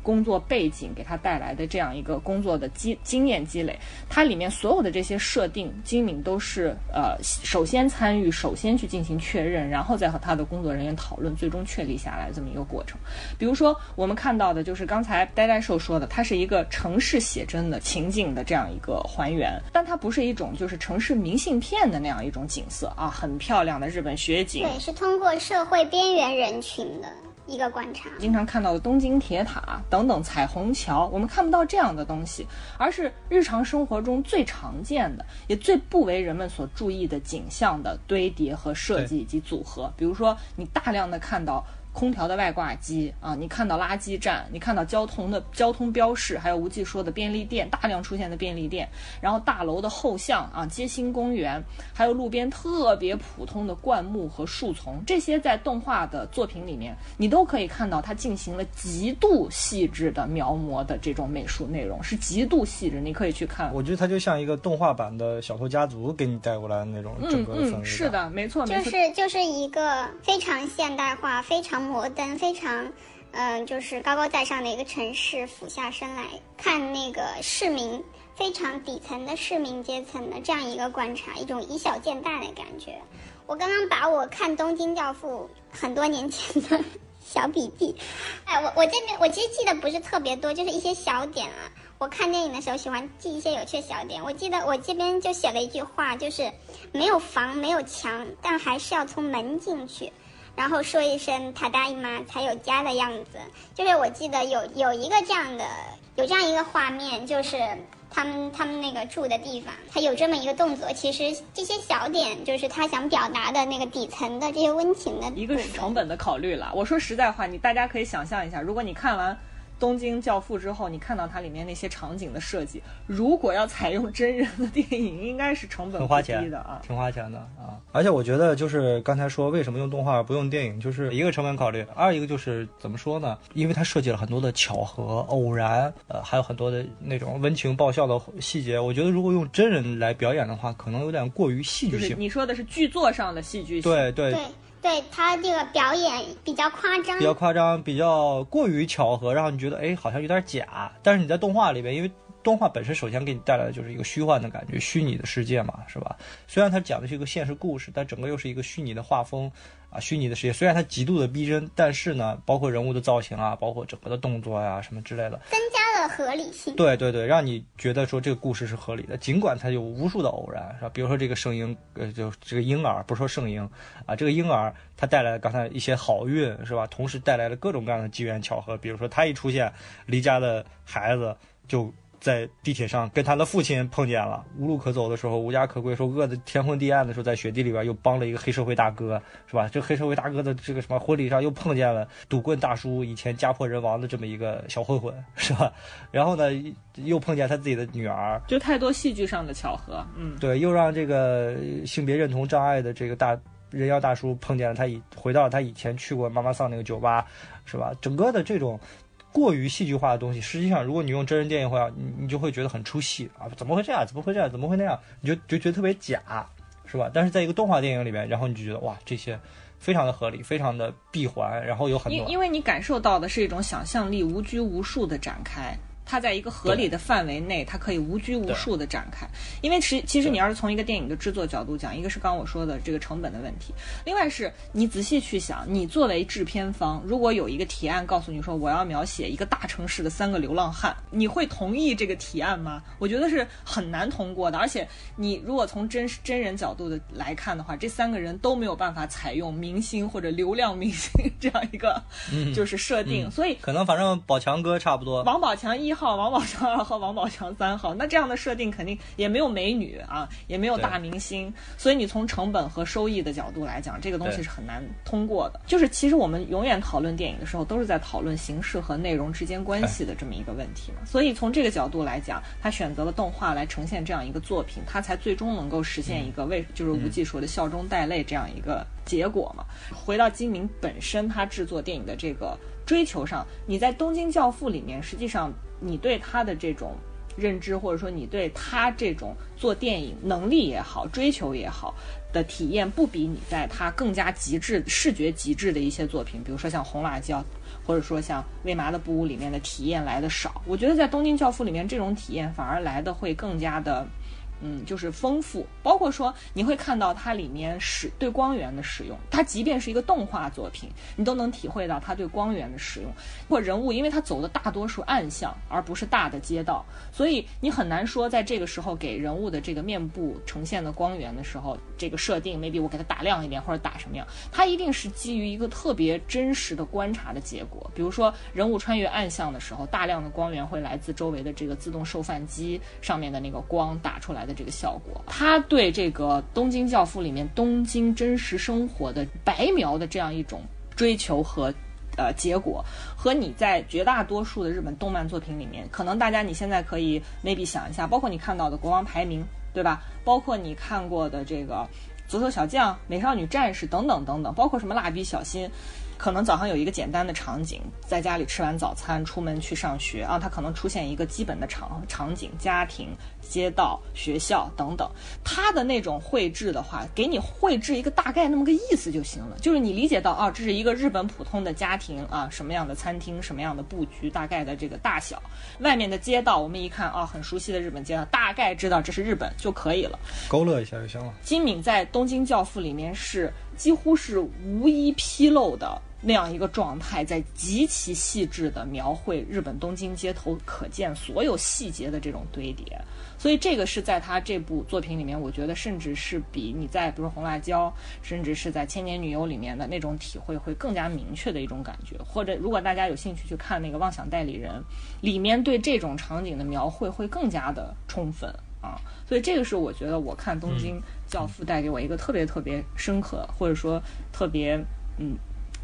工作背景给他带来的这样一个工作的积经验积累，它里面所有的这些设定，金敏都是呃首先参与，首先去进行确认，然后再和他的工作人员讨论，最终确立下来这么一个过程。比如说我们看到的就是刚才呆呆兽说的，它是一个城市写真的情景的这样一个还原，但它不是一种就是城市明信片的那样一种景色啊，很漂亮的日本雪景，对，是通过社会边缘人群的。一个观察，经常看到的东京铁塔等等彩虹桥，我们看不到这样的东西，而是日常生活中最常见的，也最不为人们所注意的景象的堆叠和设计以及组合。比如说，你大量的看到空调的外挂机啊，你看到垃圾站，你看到交通的交通标识，还有无忌说的便利店，大量出现的便利店，然后大楼的后巷啊，街心公园，还有路边特别普通的灌木和树丛，这些在动画的作品里面，你都可以看到它进行了极度细致的描摹的这种美术内容，是极度细致，你可以去看。我觉得它就像一个动画版的小偷家族给你带过来的那种整个的氛围感。嗯，是的，没错，没错，就是就是一个非常现代化、非常摩登、非常，嗯，就是高高在上的一个城市，俯下身来看那个市民非常底层的市民阶层的这样一个观察，一种以小见大的感觉。我刚刚把我看《东京教父》很多年前的 小笔记，哎，我我这边我其实记得不是特别多，就是一些小点啊。我看电影的时候喜欢记一些有趣小点。我记得我这边就写了一句话，就是没有房没有墙，但还是要从门进去，然后说一声“他大姨妈”才有家的样子。就是我记得有有一个这样的有这样一个画面，就是他们他们那个住的地方，他有这么一个动作。其实这些小点就是他想表达的那个底层的这些温情的。一个是成本的考虑了。我说实在话，你大家可以想象一下，如果你看完。东京教父之后，你看到它里面那些场景的设计，如果要采用真人的电影，应该是成本很花钱的啊，挺花钱的啊。而且我觉得，就是刚才说为什么用动画不用电影，就是一个成本考虑，二一个就是怎么说呢？因为它设计了很多的巧合、偶然，呃，还有很多的那种温情爆笑的细节。我觉得如果用真人来表演的话，可能有点过于戏剧性。你说的是剧作上的戏剧性，对对。对对他这个表演比较夸张，比较夸张，比较过于巧合，让你觉得哎，好像有点假。但是你在动画里边，因为动画本身首先给你带来的就是一个虚幻的感觉，虚拟的世界嘛，是吧？虽然它讲的是一个现实故事，但整个又是一个虚拟的画风啊，虚拟的世界。虽然它极度的逼真，但是呢，包括人物的造型啊，包括整个的动作呀什么之类的，增加了合理性。对对对，让你觉得说这个故事是合理的，尽管它有无数的偶然，是吧？比如说这个圣婴，呃，就这个婴儿，不是说圣婴啊，这个婴儿他带来了刚才一些好运，是吧？同时带来了各种各样的机缘巧合，比如说他一出现，离家的孩子就。在地铁上跟他的父亲碰见了，无路可走的时候，无家可归，说饿得天昏地暗的时候，在雪地里边又帮了一个黑社会大哥，是吧？这黑社会大哥的这个什么婚礼上又碰见了赌棍大叔，以前家破人亡的这么一个小混混，是吧？然后呢，又碰见他自己的女儿，就太多戏剧上的巧合，嗯，对，又让这个性别认同障碍的这个大人妖大叔碰见了他以回到了他以前去过妈妈桑那个酒吧，是吧？整个的这种。过于戏剧化的东西，实际上，如果你用真人电影话，你你就会觉得很出戏啊！怎么会这样？怎么会这样？怎么会那样？你就就觉得特别假，是吧？但是在一个动画电影里面，然后你就觉得哇，这些非常的合理，非常的闭环，然后有很多，因因为你感受到的是一种想象力无拘无束的展开。它在一个合理的范围内，它可以无拘无束的展开。因为其其实你要是从一个电影的制作角度讲，一个是刚我说的这个成本的问题，另外是你仔细去想，你作为制片方，如果有一个提案告诉你说我要描写一个大城市的三个流浪汉，你会同意这个提案吗？我觉得是很难通过的。而且你如果从真真人角度的来看的话，这三个人都没有办法采用明星或者流量明星这样一个 就是设定，所以可能反正宝强哥差不多，王宝强一。号王宝强二号，王宝强三号，那这样的设定肯定也没有美女啊，也没有大明星，所以你从成本和收益的角度来讲，这个东西是很难通过的。就是其实我们永远讨论电影的时候，都是在讨论形式和内容之间关系的这么一个问题嘛。所以从这个角度来讲，他选择了动画来呈现这样一个作品，他才最终能够实现一个为就是无忌说的笑中带泪这样一个结果嘛。回到金明本身，他制作电影的这个追求上，你在《东京教父》里面实际上。你对他的这种认知，或者说你对他这种做电影能力也好、追求也好的体验，不比你在他更加极致、视觉极致的一些作品，比如说像《红辣椒》，或者说像《为麻的布屋》里面的体验来的少。我觉得在《东京教父》里面，这种体验反而来的会更加的。嗯，就是丰富，包括说你会看到它里面使对光源的使用，它即便是一个动画作品，你都能体会到它对光源的使用。或人物，因为他走的大多数暗巷，而不是大的街道，所以你很难说在这个时候给人物的这个面部呈现的光源的时候，这个设定 maybe 我给它打亮一点或者打什么样，它一定是基于一个特别真实的观察的结果。比如说人物穿越暗巷的时候，大量的光源会来自周围的这个自动售饭机上面的那个光打出来。的这个效果，他对这个《东京教父》里面东京真实生活的白描的这样一种追求和呃结果，和你在绝大多数的日本动漫作品里面，可能大家你现在可以 maybe 想一下，包括你看到的国王排名，对吧？包括你看过的这个足球小将、美少女战士等等等等，包括什么蜡笔小新。可能早上有一个简单的场景，在家里吃完早餐，出门去上学啊，它可能出现一个基本的场场景，家庭、街道、学校等等。它的那种绘制的话，给你绘制一个大概那么个意思就行了，就是你理解到啊，这是一个日本普通的家庭啊，什么样的餐厅，什么样的布局，大概的这个大小，外面的街道，我们一看啊，很熟悉的日本街道，大概知道这是日本就可以了，勾勒一下就行了。金敏在《东京教父》里面是。几乎是无一纰漏的那样一个状态，在极其细致的描绘日本东京街头可见所有细节的这种堆叠，所以这个是在他这部作品里面，我觉得甚至是比你在比如《红辣椒》，甚至是在《千年女优》里面的那种体会会更加明确的一种感觉。或者，如果大家有兴趣去看那个《妄想代理人》，里面对这种场景的描绘会更加的充分啊。所以这个是我觉得我看东京。教父带给我一个特别特别深刻，或者说特别嗯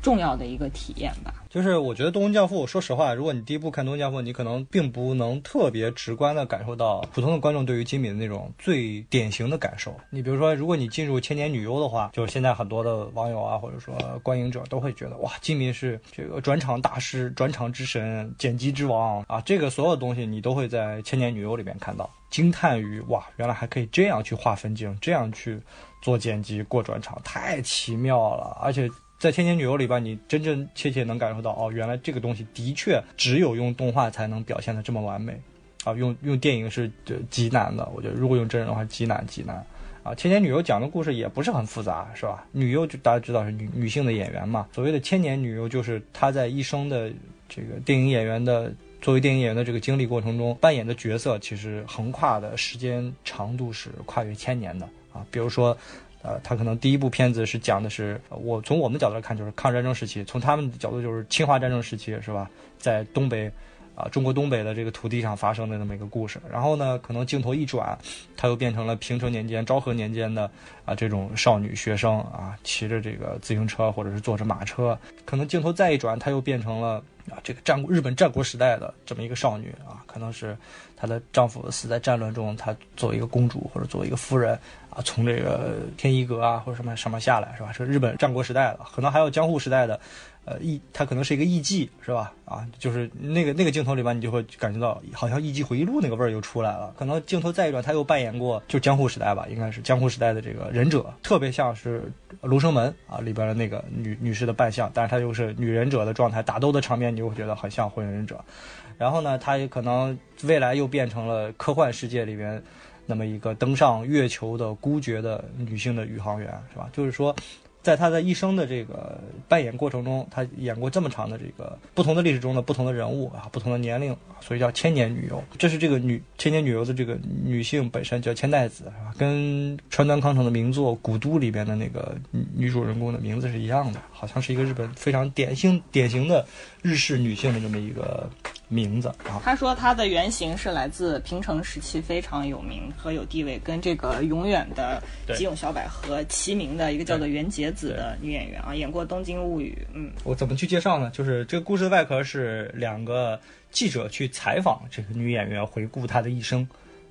重要的一个体验吧。就是我觉得《东京教父》，说实话，如果你第一部看《东京教父》，你可能并不能特别直观的感受到普通的观众对于金敏的那种最典型的感受。你比如说，如果你进入《千年女优》的话，就是现在很多的网友啊，或者说观影者都会觉得，哇，金敏是这个转场大师、转场之神、剪辑之王啊，这个所有东西你都会在《千年女优》里面看到。惊叹于哇，原来还可以这样去画分镜，这样去做剪辑、过转场，太奇妙了！而且在《千年女优》里边，你真真切切能感受到，哦，原来这个东西的确只有用动画才能表现的这么完美啊！用用电影是极难的，我觉得如果用真人的话，极难极难啊！《千年女优》讲的故事也不是很复杂，是吧？女优就大家知道是女女性的演员嘛，所谓的千年女优就是她在一生的这个电影演员的。作为电影演员的这个经历过程中，扮演的角色其实横跨的时间长度是跨越千年的啊。比如说，呃，他可能第一部片子是讲的是我从我们角度来看就是抗日战争时期，从他们的角度就是侵华战争时期，是吧？在东北。啊，中国东北的这个土地上发生的那么一个故事，然后呢，可能镜头一转，他又变成了平成年间、昭和年间的啊这种少女学生啊，骑着这个自行车或者是坐着马车，可能镜头再一转，他又变成了啊这个战国日本战国时代的这么一个少女啊，可能是她的丈夫死在战乱中，她作为一个公主或者作为一个夫人啊，从这个天一阁啊或者什么上面下来，是吧？是日本战国时代的，可能还有江户时代的。呃，艺她可能是一个艺妓，是吧？啊，就是那个那个镜头里边，你就会感觉到好像《艺妓回忆录》那个味儿又出来了。可能镜头再一转，她又扮演过，就江户时代吧，应该是江户时代的这个忍者，特别像是《卢生门》啊里边的那个女女士的扮相，但是她又是女忍者的状态，打斗的场面你就会觉得很像火影忍者。然后呢，她也可能未来又变成了科幻世界里边那么一个登上月球的孤绝的女性的宇航员，是吧？就是说。在他的一生的这个扮演过程中，他演过这么长的这个不同的历史中的不同的人物啊，不同的年龄，所以叫千年女优。这是这个女千年女优的这个女性本身叫千代子，是吧？跟川端康成的名作《古都》里边的那个女主人公的名字是一样的，好像是一个日本非常典型典型的日式女性的这么一个。名字啊，他说他的原型是来自平成时期非常有名和有地位，跟这个永远的吉永小百合齐名的一个叫做原节子的女演员啊，演过《东京物语》。嗯，我怎么去介绍呢？就是这个故事的外壳是两个记者去采访这个女演员，回顾她的一生。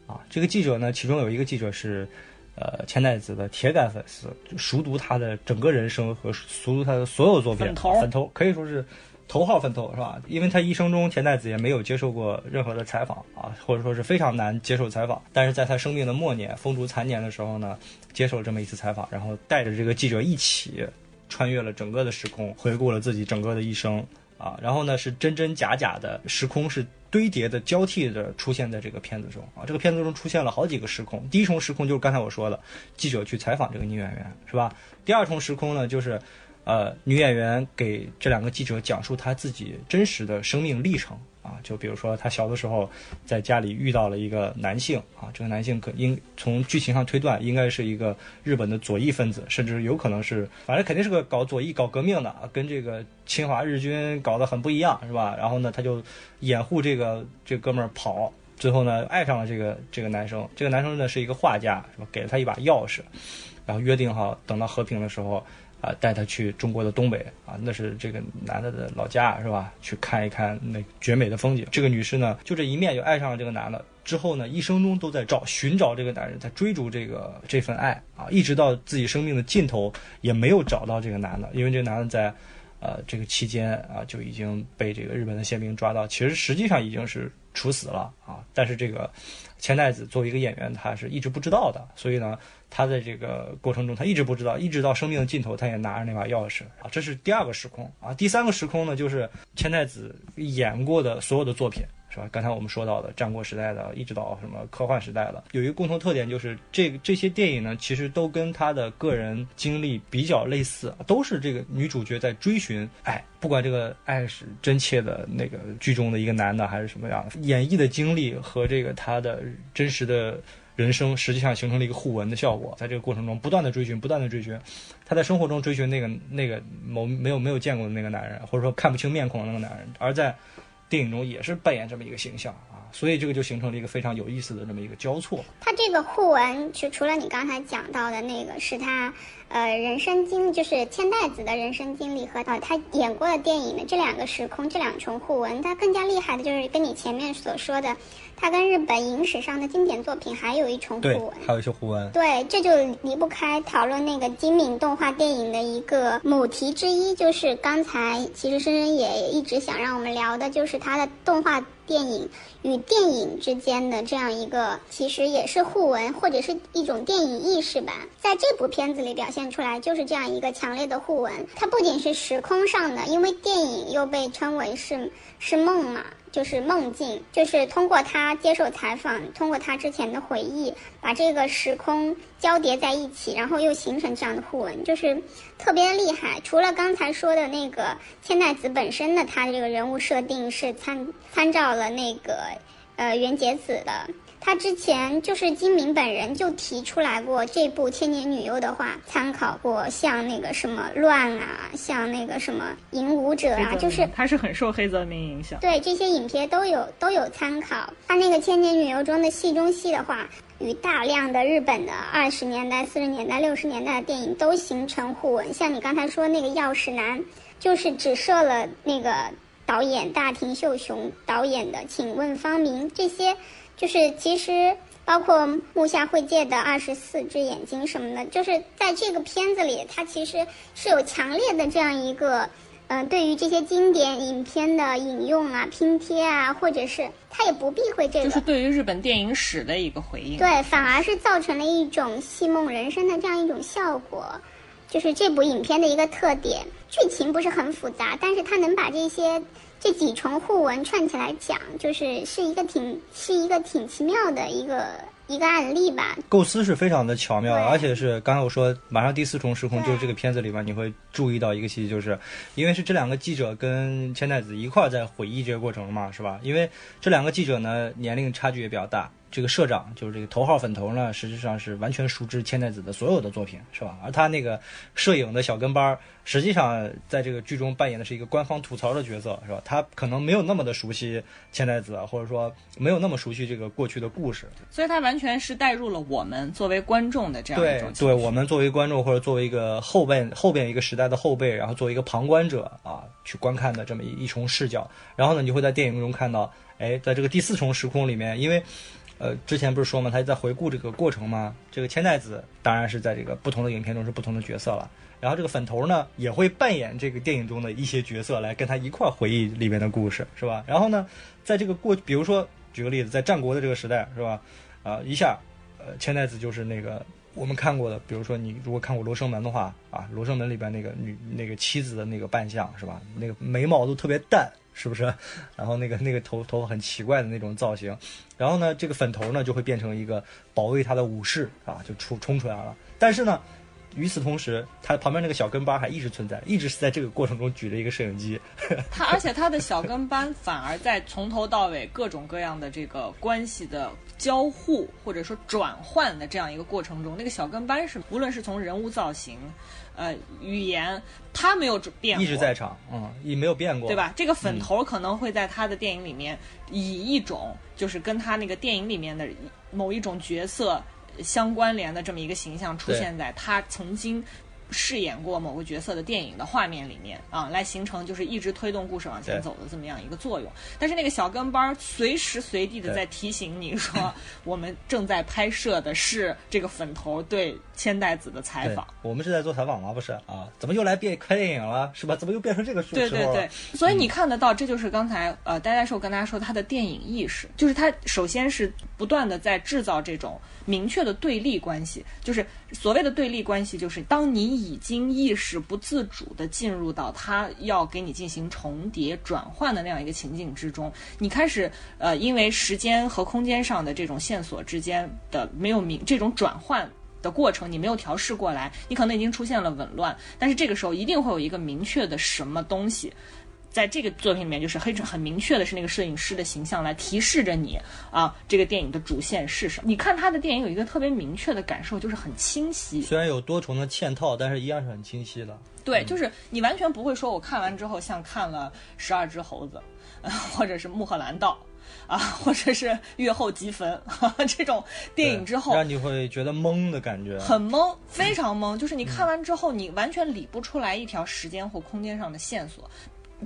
啊，这个记者呢，其中有一个记者是，呃，千代子的铁杆粉丝，熟读她的整个人生和熟读她的所有作品，粉头，粉头可以说是。头号奋斗是吧？因为他一生中田代子也没有接受过任何的采访啊，或者说是非常难接受采访。但是在他生命的末年、风烛残年的时候呢，接受了这么一次采访，然后带着这个记者一起穿越了整个的时空，回顾了自己整个的一生啊。然后呢，是真真假假的时空是堆叠的、交替的出现在这个片子中啊。这个片子中出现了好几个时空，第一重时空就是刚才我说的记者去采访这个女演员是吧？第二重时空呢就是。呃，女演员给这两个记者讲述她自己真实的生命历程啊，就比如说她小的时候在家里遇到了一个男性啊，这个男性可应从剧情上推断应该是一个日本的左翼分子，甚至有可能是，反正肯定是个搞左翼、搞革命的啊，跟这个侵华日军搞得很不一样，是吧？然后呢，他就掩护这个这哥们儿跑，最后呢爱上了这个这个男生，这个男生呢是一个画家，是吧？给了他一把钥匙，然后约定好等到和平的时候。啊，带他去中国的东北啊，那是这个男的的老家是吧？去看一看那绝美的风景。这个女士呢，就这一面就爱上了这个男的，之后呢，一生中都在找寻找这个男人，在追逐这个这份爱啊，一直到自己生命的尽头也没有找到这个男的，因为这个男的在。呃，这个期间啊，就已经被这个日本的宪兵抓到，其实实际上已经是处死了啊。但是这个千代子作为一个演员，他是一直不知道的，所以呢，他在这个过程中，他一直不知道，一直到生命的尽头，他也拿着那把钥匙啊。这是第二个时空啊。第三个时空呢，就是千代子演过的所有的作品。是吧？刚才我们说到的战国时代的，一直到什么科幻时代的，有一个共同特点，就是这这些电影呢，其实都跟他的个人经历比较类似，都是这个女主角在追寻爱，不管这个爱是真切的那个剧中的一个男的，还是什么样的，演绎的经历和这个他的真实的人生，实际上形成了一个互文的效果，在这个过程中不断的追寻，不断的追寻，他在生活中追寻那个那个某没有没有见过的那个男人，或者说看不清面孔的那个男人，而在。电影中也是扮演这么一个形象啊，所以这个就形成了一个非常有意思的这么一个交错。他这个互文，就除了你刚才讲到的那个，是他呃人生经，就是千代子的人生经历和呃他演过的电影的这两个时空，这两重互文，他更加厉害的就是跟你前面所说的。它跟日本影史上的经典作品还有一重互文，还有一些互文。对，这就离不开讨论那个精敏动画电影的一个母题之一，就是刚才其实深深也一直想让我们聊的，就是它的动画电影与电影之间的这样一个，其实也是互文或者是一种电影意识吧。在这部片子里表现出来，就是这样一个强烈的互文。它不仅是时空上的，因为电影又被称为是是梦嘛。就是梦境，就是通过他接受采访，通过他之前的回忆，把这个时空交叠在一起，然后又形成这样的互文，就是特别厉害。除了刚才说的那个千代子本身的他的这个人物设定是参参照了那个呃原节子的。他之前就是金明本人就提出来过，这部《千年女优》的话，参考过像那个什么乱啊，像那个什么影舞者啊，就是他是很受黑泽明影响。对这些影片都有都有参考。他那个《千年女优》中的戏中戏的话，与大量的日本的二十年代、四十年代、六十年代的电影都形成互文。像你刚才说那个钥匙男，就是只设了那个导演大庭秀雄导演的《请问方明》这些。就是其实包括木下惠介的二十四只眼睛什么的，就是在这个片子里，它其实是有强烈的这样一个，嗯，对于这些经典影片的引用啊、拼贴啊，或者是他也不避讳这个，就是对于日本电影史的一个回应。对，反而是造成了一种戏梦人生的这样一种效果，就是这部影片的一个特点。剧情不是很复杂，但是它能把这些。这几重互文串起来讲，就是是一个挺是一个挺奇妙的一个一个案例吧。构思是非常的巧妙，而且是刚才我说马上第四重时空，就是这个片子里面你会注意到一个细节，就是因为是这两个记者跟千代子一块在回忆这个过程嘛，是吧？因为这两个记者呢年龄差距也比较大。这个社长就是这个头号粉头呢，实际上是完全熟知千代子的所有的作品，是吧？而他那个摄影的小跟班，实际上在这个剧中扮演的是一个官方吐槽的角色，是吧？他可能没有那么的熟悉千代子，或者说没有那么熟悉这个过去的故事，所以他完全是带入了我们作为观众的这样一种。对，对我们作为观众或者作为一个后辈后边一个时代的后辈，然后作为一个旁观者啊去观看的这么一一重视角，然后呢，你会在电影中看到，哎，在这个第四重时空里面，因为。呃，之前不是说嘛，他在回顾这个过程嘛。这个千代子当然是在这个不同的影片中是不同的角色了。然后这个粉头呢，也会扮演这个电影中的一些角色来跟他一块回忆里面的故事，是吧？然后呢，在这个过，比如说举个例子，在战国的这个时代，是吧？啊，一下，呃，千代子就是那个我们看过的，比如说你如果看过《罗生门》的话，啊，《罗生门》里边那个女那个妻子的那个扮相，是吧？那个眉毛都特别淡。是不是？然后那个那个头头很奇怪的那种造型，然后呢，这个粉头呢就会变成一个保卫他的武士啊，就出冲出来了。但是呢，与此同时，他旁边那个小跟班还一直存在，一直是在这个过程中举着一个摄影机。他而且他的小跟班反而在从头到尾各种各样的这个关系的交互或者说转换的这样一个过程中，那个小跟班是无论是从人物造型。呃，语言他没有变，一直在场，嗯，也没有变过，对吧？这个粉头可能会在他的电影里面以一种就是跟他那个电影里面的某一种角色相关联的这么一个形象出现在他曾经饰演过某个角色的电影的画面里面啊，来形成就是一直推动故事往前走的这么样一个作用。但是那个小跟班儿随时随地的在提醒你说，我们正在拍摄的是这个粉头对千代子的采访。，我们是在做采访吗？不是啊，怎么又来变拍电影了？是吧？怎么又变成这个时对对时候了对，所以你看得到，这就是刚才呃呆呆兽跟大家说他的电影意识，就是他首先是不断的在制造这种明确的对立关系，就是所谓的对立关系，就是当你已经意识不自主的进入到他要给你进行重叠转换的那样一个情境之中，你开始呃因为时间和空间上的这种线索之间的没有明这种转换。的过程你没有调试过来，你可能已经出现了紊乱，但是这个时候一定会有一个明确的什么东西，在这个作品里面就是很很明确的是那个摄影师的形象来提示着你啊，这个电影的主线是什么。你看他的电影有一个特别明确的感受，就是很清晰。虽然有多重的嵌套，但是一样是很清晰的。对，就是你完全不会说我看完之后像看了《十二只猴子》，呃或者是《穆赫兰道》。啊，或者是《月后即焚》这种电影之后，让你会觉得懵的感觉。很懵，非常懵。就是你看完之后，你完全理不出来一条时间或空间上的线索。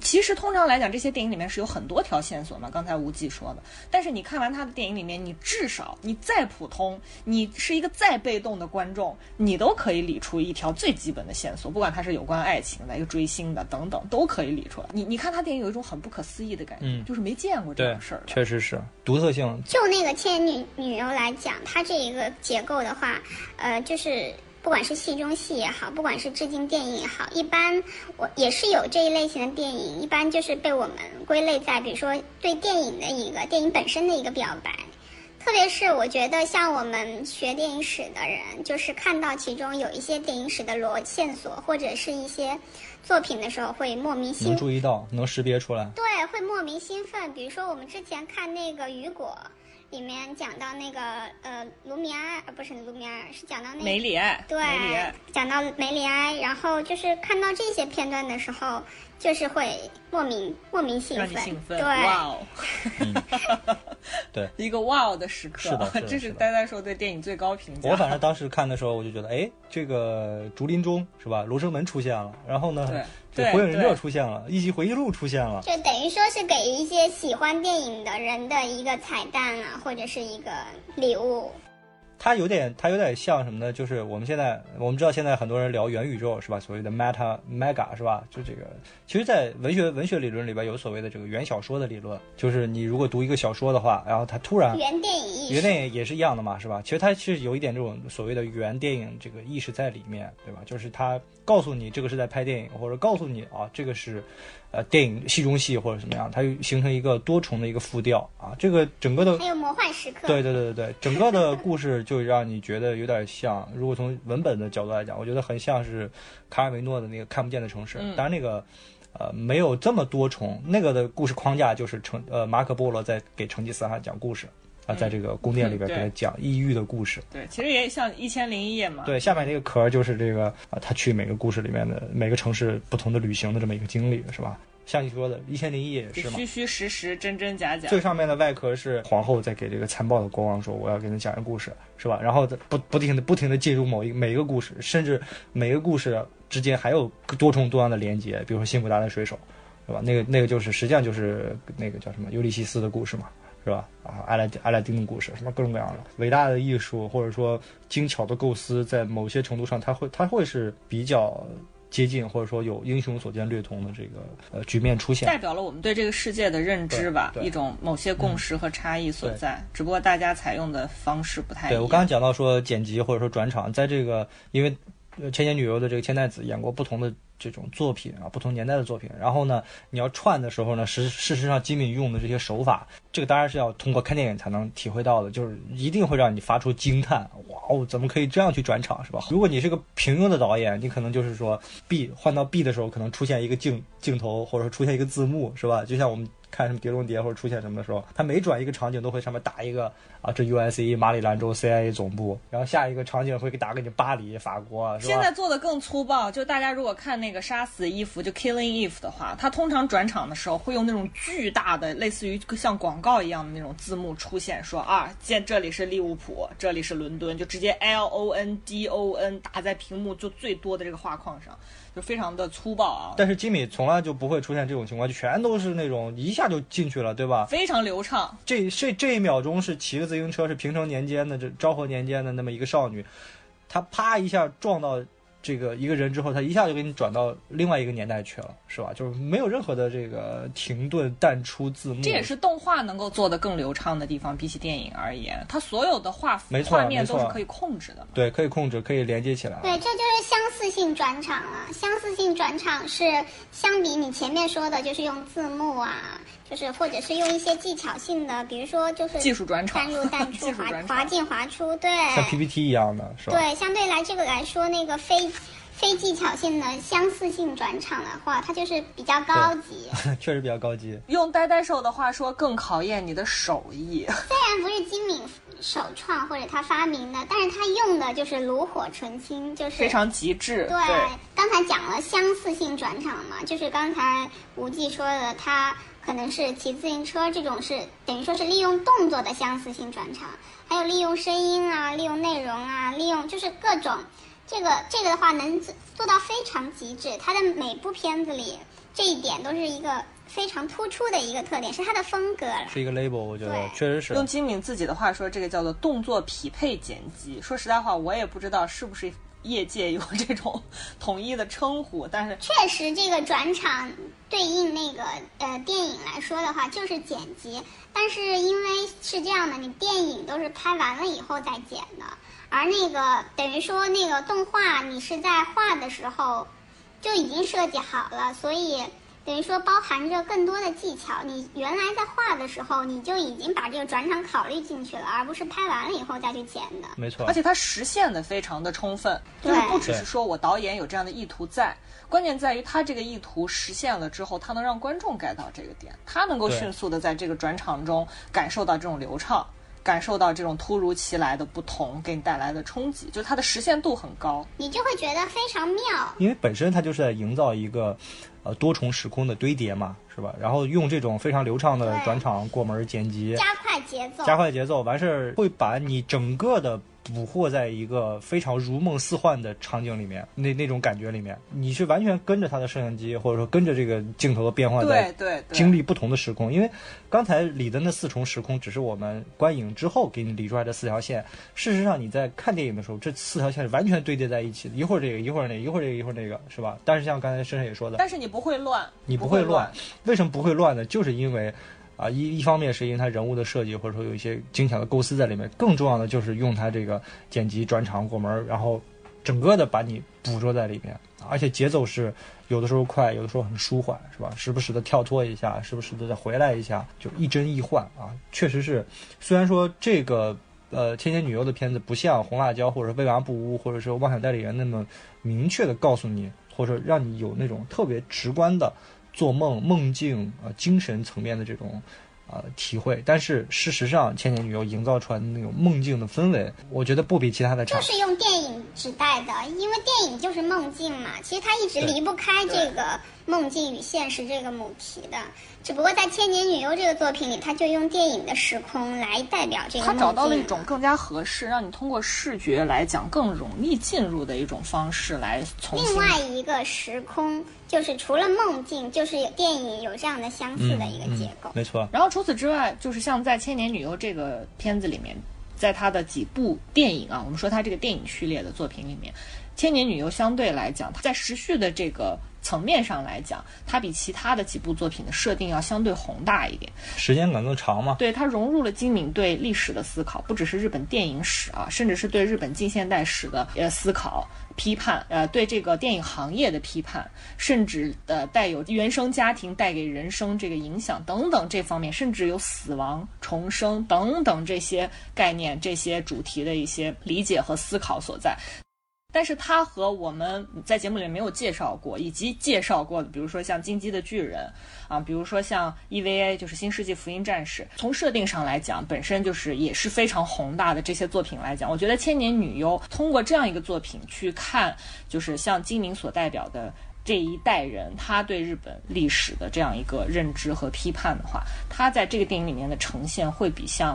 其实通常来讲，这些电影里面是有很多条线索嘛。刚才无忌说的，但是你看完他的电影里面，你至少你再普通，你是一个再被动的观众，你都可以理出一条最基本的线索，不管它是有关爱情的、一个追星的等等，都可以理出来。你你看他电影有一种很不可思议的感觉，嗯就是没见过这种事儿，确实是独特性。就那个《千年女女优》来讲，它这一个结构的话，呃，就是不管是戏中戏也好，不管是致敬电影也好，一般我也是有这一类型的电影，一般就是被我们归类在，比如说对电影的一个电影本身的一个表白。特别是我觉得，像我们学电影史的人，就是看到其中有一些电影史的逻线索，或者是一些作品的时候，会莫名兴能注意到，能识别出来。对，会莫名兴奋。比如说，我们之前看那个《雨果》，里面讲到那个呃卢米埃，呃不是卢米埃，是讲到那个梅里埃，对讲到梅里埃，然后就是看到这些片段的时候，就是会莫名莫名兴让奋，你兴奋，对，哇哦！对，一个哇哦的时刻，是的是的这是呆呆说对电影最高评价。我反正当时看的时候，我就觉得，哎，这个竹林中是吧？罗生门出现了，然后呢，对这火影忍者出现了，一级回忆录出现了。就等于说是给一些喜欢电影的人的一个彩蛋啊，或者是一个礼物。它有点，它有点像什么呢？就是我们现在我们知道，现在很多人聊元宇宙是吧？所谓的 meta mega 是吧？就这个，其实，在文学文学理论里边有所谓的这个原小说的理论，就是你如果读一个小说的话，然后它突然原电影意识，原电影也是一样的嘛，是吧？其实它是有一点这种所谓的原电影这个意识在里面，对吧？就是它告诉你这个是在拍电影，或者告诉你啊这个是，呃电影戏中戏或者怎么样，它就形成一个多重的一个复调啊。这个整个的还有魔幻时刻。对对对对对，整个的故事就让你觉得有点像，如果从文本的角度来讲，我觉得很像是卡尔维诺的那个看不见的城市。嗯当然那个。呃，没有这么多重，那个的故事框架就是成呃马可波罗在给成吉思汗讲故事啊，在这个宫殿里边嗯给他讲异域的故事。对，其实也像《一千零一夜》嘛。对，下面那个壳儿就是这个啊，他去每个故事里面的每个城市不同的旅行的这么一个经历，是吧？像你说的《一千零一夜》也是嘛，虚虚实实，真真假假。最上面的外壳是皇后在给这个残暴的国王说：“我要给你讲一个故事，是吧？”然后不不停的不停的进入某一每一个故事，甚至每个故事之间还有多重多样的连接，比如说辛普达的水手，是吧？那个那个就是实际上就是那个叫什么尤利西斯的故事嘛，是吧？啊，阿拉阿拉丁的故事，什么各种各样的伟大的艺术或者说精巧的构思，在某些程度上，它会它会是比较。接近或者说有英雄所见略同的这个呃局面出现，代表了我们对这个世界的认知吧，一种某些共识和差异所在，只不过大家采用的方式不太一样。对我刚刚讲到说剪辑或者说转场，在这个因为呃千年女优的这个千代子演过不同的这种作品啊，不同年代的作品，然后呢，你要串的时候呢，实事实上金敏用的这些手法，这个当然是要通过看电影才能体会到的，就是一定会让你发出惊叹，哇哦，怎么可以这样去转场，是吧？如果你是个平庸的导演，你可能就是说 B 换到 B 的时候，可能出现一个镜镜头，或者说出现一个字幕，是吧？就像我们。看什么《碟中谍》或者出现什么的时候，他每转一个场景都会上面打一个啊，这 U.S.A. 马里兰州 CIA 总部，然后下一个场景会给打给你巴黎法国？现在做的更粗暴，就大家如果看那个杀死伊芙就 Killing Eve 的话，他通常转场的时候会用那种巨大的，类似于像广告一样的那种字幕出现，说啊，见这里是利物浦，这里是伦敦，就直接 L O N D O N 打在屏幕就最多的这个画框上，就非常的粗暴啊，但是吉米从来就不会出现这种情况，就全都是那种一下就进去了，对吧？非常流畅。这这这一秒钟是骑个自行车，是平成年间的这昭和年间的那么一个少女，她啪一下撞到这个一个人之后，他一下就给你转到另外一个年代去了，是吧？就是没有任何的这个停顿淡出字幕，这也是动画能够做得更流畅的地方，比起电影而言，它所有的画没错画面都是可以控制的。对，可以控制，可以连接起来。对，这就是相似性转场了。相似性转场是相比你前面说的，就是用字幕啊，就是或者是用一些技巧性的，比如说就是技术转场淡入淡 出，滑进滑出，对，像 PPT 一样的，是吧？对，相对来这个来说，那个非非技巧性的相似性转场的话，它就是比较高级。确实比较高级。用呆呆兽的话说，更考验你的手艺。虽然不是金敏首创或者他发明的，但是他用的就是炉火纯青，就是非常极致。对，刚才讲了相似性转场嘛，就是刚才无忌说的，他可能是骑自行车这种是等于说是利用动作的相似性转场，还有利用声音啊，利用内容啊，利用就是各种，这个这个的话能做做到非常极致，他的每部片子里这一点都是一个非常突出的一个特点，是他的风格了。是一个 label，我觉得对确实是。用金敏自己的话说，这个叫做动作匹配剪辑。说实在话，我也不知道是不是业界有这种统一的称呼，但是确实，这个转场对应那个呃电影来说的话，就是剪辑。但是因为是这样的，你电影都是拍完了以后再剪的，而那个等于说那个动画你是在画的时候就已经设计好了，所以等于说包含着更多的技巧。你原来在画的时候，你就已经把这个转场考虑进去了，而不是拍完了以后再去剪的。没错而，且它实现的非常的充分，就是不只是说我导演有这样的意图在，关键在于他这个意图实现了之后，他能让观众 get 到这个点，他能够迅速的在这个转场中感受到这种流畅。感受到这种突如其来的不同给你带来的冲击，就是它的实现度很高。你就会觉得非常妙。因为本身它就是在营造一个呃多重时空的堆叠嘛，是吧？然后用这种非常流畅的转场过门剪辑，加快节奏，加快节奏，完事儿会把你整个的捕获在一个非常如梦似幻的场景里面，那那种感觉里面，你是完全跟着他的摄像机，或者说跟着这个镜头的变化在经历不同的时空。因为刚才理的那四重时空只是我们观影之后给你理出来的四条线，事实上你在看电影的时候，这四条线是完全堆叠在一起的，一会儿这个，一会儿那个，一会儿这个，一会儿那个，是吧？但是像刚才深深也说的，但是你不会乱，你不不会乱。为什么不会乱呢？就是因为，啊，一一方面是因为它人物的设计，或者说有一些精巧的构思在里面，更重要的就是用它这个剪辑、转场、过门，然后整个的把你捕捉在里面，而且节奏是有的时候快，有的时候很舒缓，是吧？时不时的跳脱一下，时不时的再回来一下，就一真一幻啊，确实是。虽然说这个呃《千年女优》的片子不像《红辣椒》或者《未娃不污》或者是《妄想代理人》那么明确的告诉你，或者让你有那种特别直观的做梦、梦境啊、呃、精神层面的这种啊、呃、体会，但是事实上，《千年女优》营造出来的那种梦境的氛围，我觉得不比其他的差就。是用电影指代的，因为电影就是梦境嘛，其实它一直离不开这个梦境与现实这个母题的。只不过在《千年女优》这个作品里，他就用电影的时空来代表这个。他找到了一种更加合适，让你通过视觉来讲更容易进入的一种方式来从另外一个时空，就是除了梦境，就是有电影有这样的相似的一个结构。没错，然后除此之外，就是像在《千年女优》这个片子里面，在他的几部电影啊，我们说他这个电影序列的作品里面，《千年女优》相对来讲，它在时序的这个层面上来讲，它比其他的几部作品的设定要相对宏大一点。时间感更长嘛。对它融入了金敏对历史的思考，不只是日本电影史啊，甚至是对日本近现代史的呃思考、批判，呃，对这个电影行业的批判，甚至呃带有原生家庭带给人生这个影响等等这方面，甚至有死亡、重生等等这些概念、这些主题的一些理解和思考所在。但是它和我们在节目里面没有介绍过，以及介绍过的，比如说像《金鸡的巨人》啊，比如说像 EVA，就是《新世纪福音战士》。从设定上来讲，本身就是也是非常宏大的这些作品来讲，我觉得《千年女优》通过这样一个作品去看，就是像金明所代表的。这一代人他对日本历史的这样一个认知和批判的话，他在这个电影里面的呈现会比像。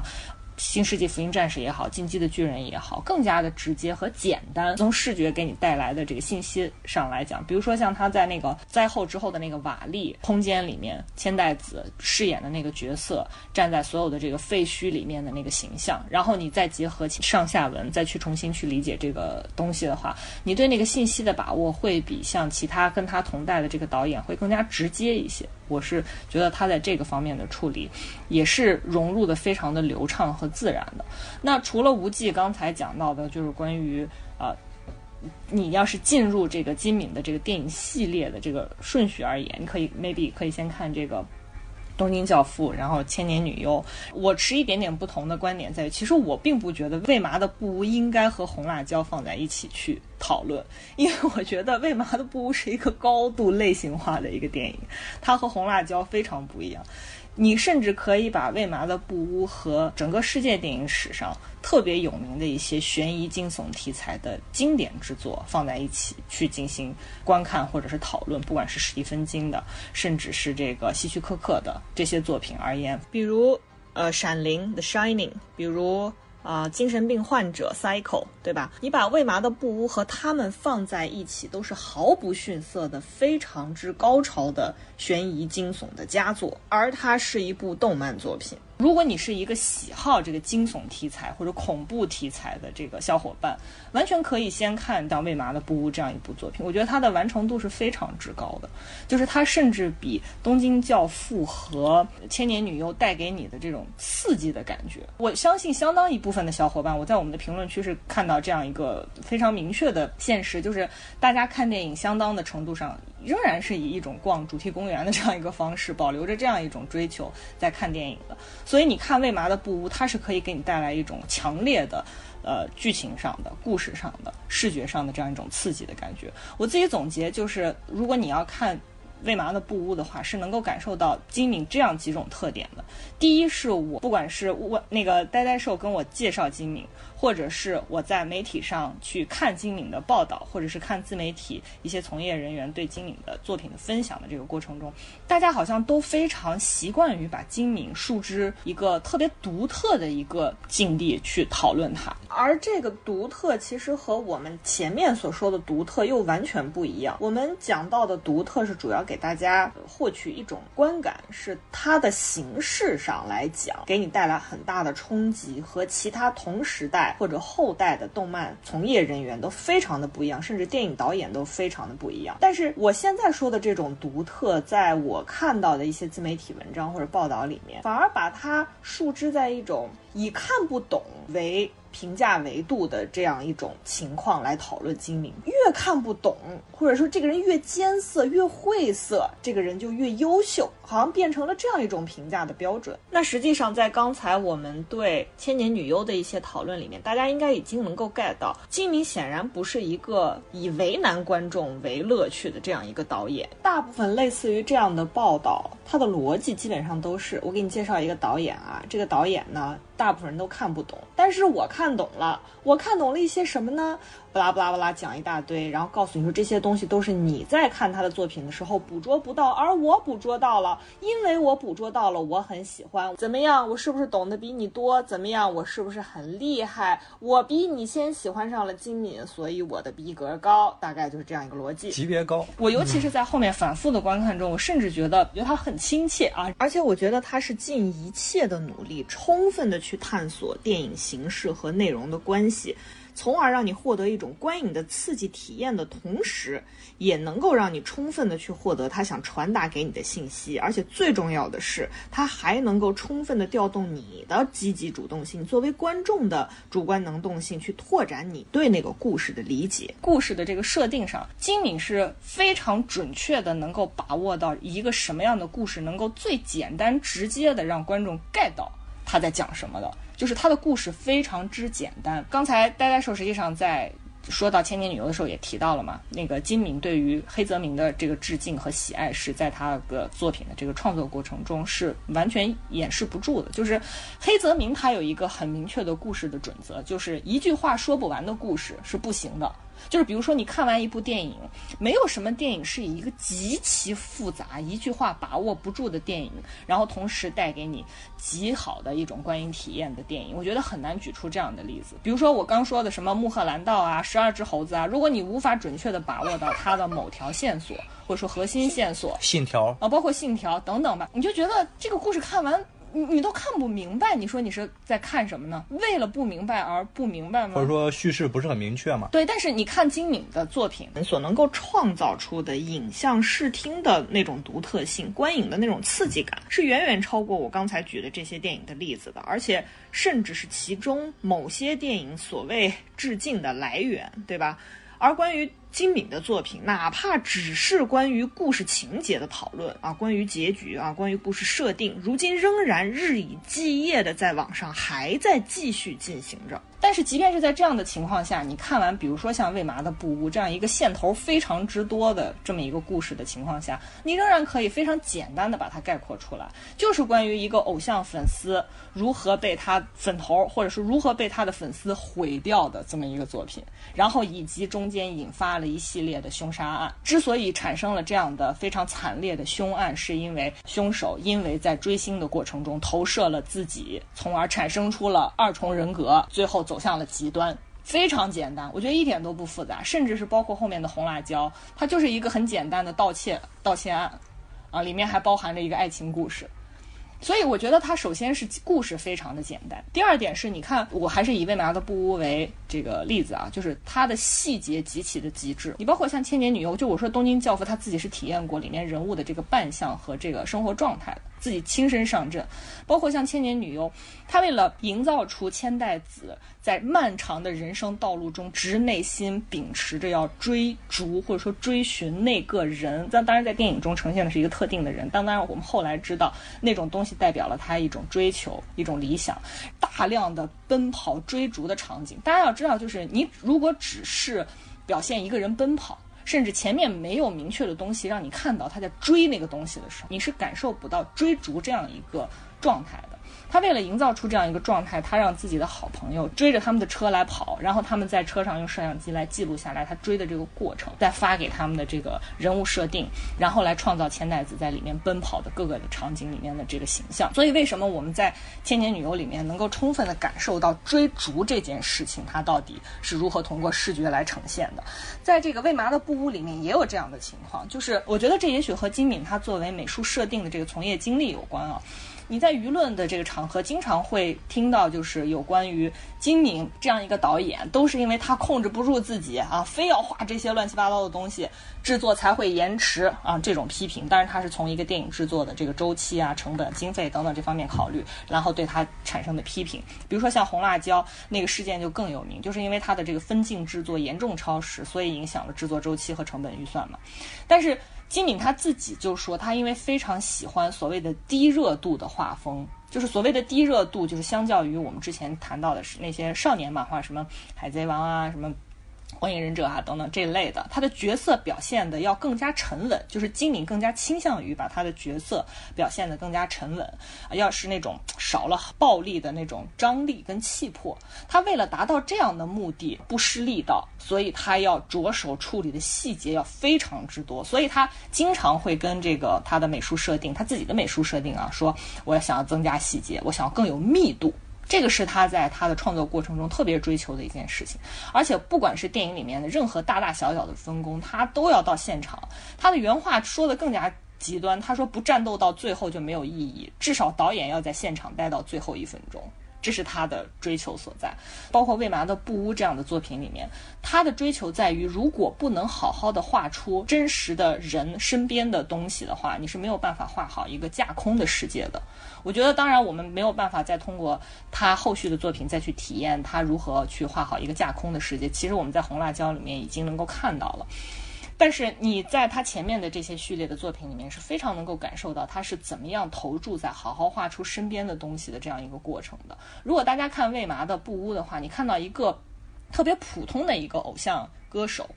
新世纪福音战士也好，进击的巨人也好，更加的直接和简单。从视觉给你带来的这个信息上来讲，比如说像他在那个灾后之后的那个瓦砾空间里面，千代子饰演的那个角色站在所有的这个废墟里面的那个形象，然后你再结合上下文，再去重新去理解这个东西的话，你对那个信息的把握会比像其他跟他同代的这个导演会更加直接一些。我是觉得他在这个方面的处理，也是融入的非常的流畅和 自然的。那除了无忌刚才讲到的，就是关于啊，你要是进入这个金敏的这个电影系列的这个顺序而言，你可以 maybe 可以先看这个。东京教父，然后千年女优，我持一点点不同的观点在于，其实我并不觉得为麻的布屋应该和红辣椒放在一起去讨论，因为我觉得为麻的布屋是一个高度类型化的一个电影，它和红辣椒非常不一样。你甚至可以把魏麻的布屋和整个世界电影史上特别有名的一些悬疑惊悚题材的经典之作放在一起去进行观看或者是讨论，不管是史蒂芬金的，甚至是这个希区柯克的这些作品而言，比如呃《闪灵》The Shining，比如。啊，精神病患者 cycle，对吧？你把未麻的布屋和他们放在一起，都是毫不逊色的，非常之高潮的悬疑惊悚的佳作，而它是一部动漫作品。如果你是一个喜好这个惊悚题材或者恐怖题材的这个小伙伴，完全可以先看到《魏麻的布屋》这样一部作品。我觉得它的完成度是非常之高的，就是它甚至比《东京教父》和《千年女优》带给你的这种刺激的感觉。我相信相当一部分的小伙伴，我在我们的评论区是看到这样一个非常明确的现实，就是大家看电影相当的程度上仍然是以一种逛主题公园的这样一个方式，保留着这样一种追求在看电影的。所以你看魏麻的布屋，它是可以给你带来一种强烈的，呃，剧情上的、故事上的、视觉上的这样一种刺激的感觉。我自己总结就是，如果你要看魏麻的布屋的话，是能够感受到金敏这样几种特点的。第一是我不管是我那个呆呆兽跟我介绍金敏。或者是我在媒体上去看金敏的报道，或者是看自媒体一些从业人员对金敏的作品的分享的这个过程中，大家好像都非常习惯于把金敏树枝一个特别独特的一个境地去讨论它，而这个独特其实和我们前面所说的独特又完全不一样。我们讲到的独特是主要给大家获取一种观感，是它的形式上来讲，给你带来很大的冲击，和其他同时代。或者后代的动漫从业人员都非常的不一样，甚至电影导演都非常的不一样。但是我现在说的这种独特，在我看到的一些自媒体文章或者报道里面，反而把它树枝在一种以看不懂为。评价维度的这样一种情况来讨论精明，越看不懂，或者说这个人越艰涩、越晦涩，这个人就越优秀，好像变成了这样一种评价的标准。那实际上，在刚才我们对千年女优的一些讨论里面，大家应该已经能够 get 到，金明显然不是一个以为难观众为乐趣的这样一个导演。大部分类似于这样的报道，它的逻辑基本上都是：我给你介绍一个导演啊，这个导演呢。大部分人都看不懂，但是我看懂了。我看懂了一些什么呢？巴拉巴拉巴拉讲一大堆，然后告诉你说这些东西都是你在看他的作品的时候捕捉不到，而我捕捉到了，因为我捕捉到了，我很喜欢。怎么样？我是不是懂得比你多？怎么样？我是不是很厉害？我比你先喜欢上了金敏，所以我的逼格高，大概就是这样一个逻辑。级别高。我尤其是在后面反复的观看中，我甚至觉得觉得他很亲切啊，而且我觉得他是尽一切的努力，充分的去。去探索电影形式和内容的关系，从而让你获得一种观影的刺激体验的同时，也能够让你充分的去获得他想传达给你的信息。而且最重要的是，他还能够充分的调动你的积极主动性，作为观众的主观能动性，去拓展你对那个故事的理解。故事的这个设定上，金敏是非常准确的，能够把握到一个什么样的故事，能够最简单直接的让观众 get 到。他在讲什么的？就是他的故事非常之简单。刚才呆呆兽实际上在说到《千年女优》的时候也提到了嘛，那个金敏对于黑泽明的这个致敬和喜爱是在他的作品的这个创作过程中是完全掩饰不住的。就是黑泽明他有一个很明确的故事的准则，就是一句话说不完的故事是不行的。就是比如说，你看完一部电影，没有什么电影是以一个极其复杂、一句话把握不住的电影，然后同时带给你极好的一种观影体验的电影。我觉得很难举出这样的例子。比如说我刚说的什么《穆赫兰道》啊，《十二只猴子》啊，如果你无法准确的把握到它的某条线索，或者说核心线索，信条啊，包括信条等等吧，你就觉得这个故事看完。你你都看不明白，你说你是在看什么呢？为了不明白而不明白吗？或者说叙事不是很明确嘛？对，但是你看金敏的作品所能够创造出的影像视听的那种独特性，观影的那种刺激感，是远远超过我刚才举的这些电影的例子的，而且甚至是其中某些电影所谓致敬的来源，对吧？而关于。金敏的作品，哪怕只是关于故事情节的讨论啊，关于结局啊，关于故事设定，如今仍然日以继夜的在网上还在继续进行着。但是，即便是在这样的情况下，你看完，比如说像《魏麻的布屋》这样一个线头非常之多的这么一个故事的情况下，你仍然可以非常简单的把它概括出来，就是关于一个偶像粉丝如何被他粉头，或者是如何被他的粉丝毁掉的这么一个作品，然后以及中间引发了一系列的凶杀案。之所以产生了这样的非常惨烈的凶案，是因为凶手因为在追星的过程中投射了自己，从而产生出了二重人格，最后。走向了极端，非常简单，我觉得一点都不复杂，甚至是包括后面的红辣椒，它就是一个很简单的盗窃盗窃案，啊，里面还包含着一个爱情故事。所以我觉得它首先是故事非常的简单，第二点是你看，我还是以《为麻的布屋》为这个例子啊，就是它的细节极其的极致。你包括像《千年女优》，就我说《东京教父》，他自己是体验过里面人物的这个扮相和这个生活状态的，自己亲身上阵。包括像《千年女优》，他为了营造出千代子在漫长的人生道路中，直内心秉持着要追逐或者说追寻那个人。但当然，在电影中呈现的是一个特定的人。当当然，我们后来知道那种东西。代表了他一种追求，一种理想，大量的奔跑追逐的场景。大家要知道，就是你如果只是表现一个人奔跑，甚至前面没有明确的东西让你看到他在追那个东西的时候，你是感受不到追逐这样一个状态的。他为了营造出这样一个状态，他让自己的好朋友追着他们的车来跑，然后他们在车上用摄像机来记录下来他追的这个过程，再发给他们的这个人物设定，然后来创造千代子在里面奔跑的各个的场景里面的这个形象。所以，为什么我们在《千年女优》里面能够充分的感受到追逐这件事情，它到底是如何通过视觉来呈现的？在这个为麻的布屋里面也有这样的情况，就是我觉得这也许和金敏她作为美术设定的这个从业经历有关啊。你在舆论的这个场合，经常会听到，就是有关于金敏这样一个导演，都是因为他控制不住自己啊，非要画这些乱七八糟的东西，制作才会延迟啊，这种批评。但是，他是从一个电影制作的这个周期啊、成本、经费等等这方面考虑，然后对他产生的批评。比如说像《红辣椒》那个事件就更有名，就是因为它的这个分镜制作严重超时，所以影响了制作周期和成本预算嘛。但是。金敏他自己就说，他因为非常喜欢所谓的低热度的画风，就是所谓的低热度，就是相较于我们之前谈到的是那些少年漫画，什么海贼王啊，什么。火影忍者啊，等等这类的，他的角色表现的要更加沉稳，就是金敏更加倾向于把他的角色表现的更加沉稳，要是那种少了暴力的那种张力跟气魄。他为了达到这样的目的，不失力道，所以他要着手处理的细节要非常之多，所以他经常会跟这个他的美术设定，他自己的美术设定啊，说我要想要增加细节，我想要更有密度。这个是他在他的创作过程中特别追求的一件事情，而且不管是电影里面的任何大大小小的分工，他都要到现场。他的原话说的更加极端，他说不战斗到最后就没有意义，至少导演要在现场待到最后一分钟。这是他的追求所在，包括魏麻的《布屋》这样的作品里面，他的追求在于，如果不能好好的画出真实的人身边的东西的话，你是没有办法画好一个架空的世界的。我觉得，当然我们没有办法再通过他后续的作品再去体验他如何去画好一个架空的世界。其实我们在《红辣椒》里面已经能够看到了。但是你在他前面的这些序列的作品里面是非常能够感受到他是怎么样投注在好好画出身边的东西的这样一个过程的。如果大家看魏麻的《布屋》的话，你看到一个特别普通的一个偶像歌手，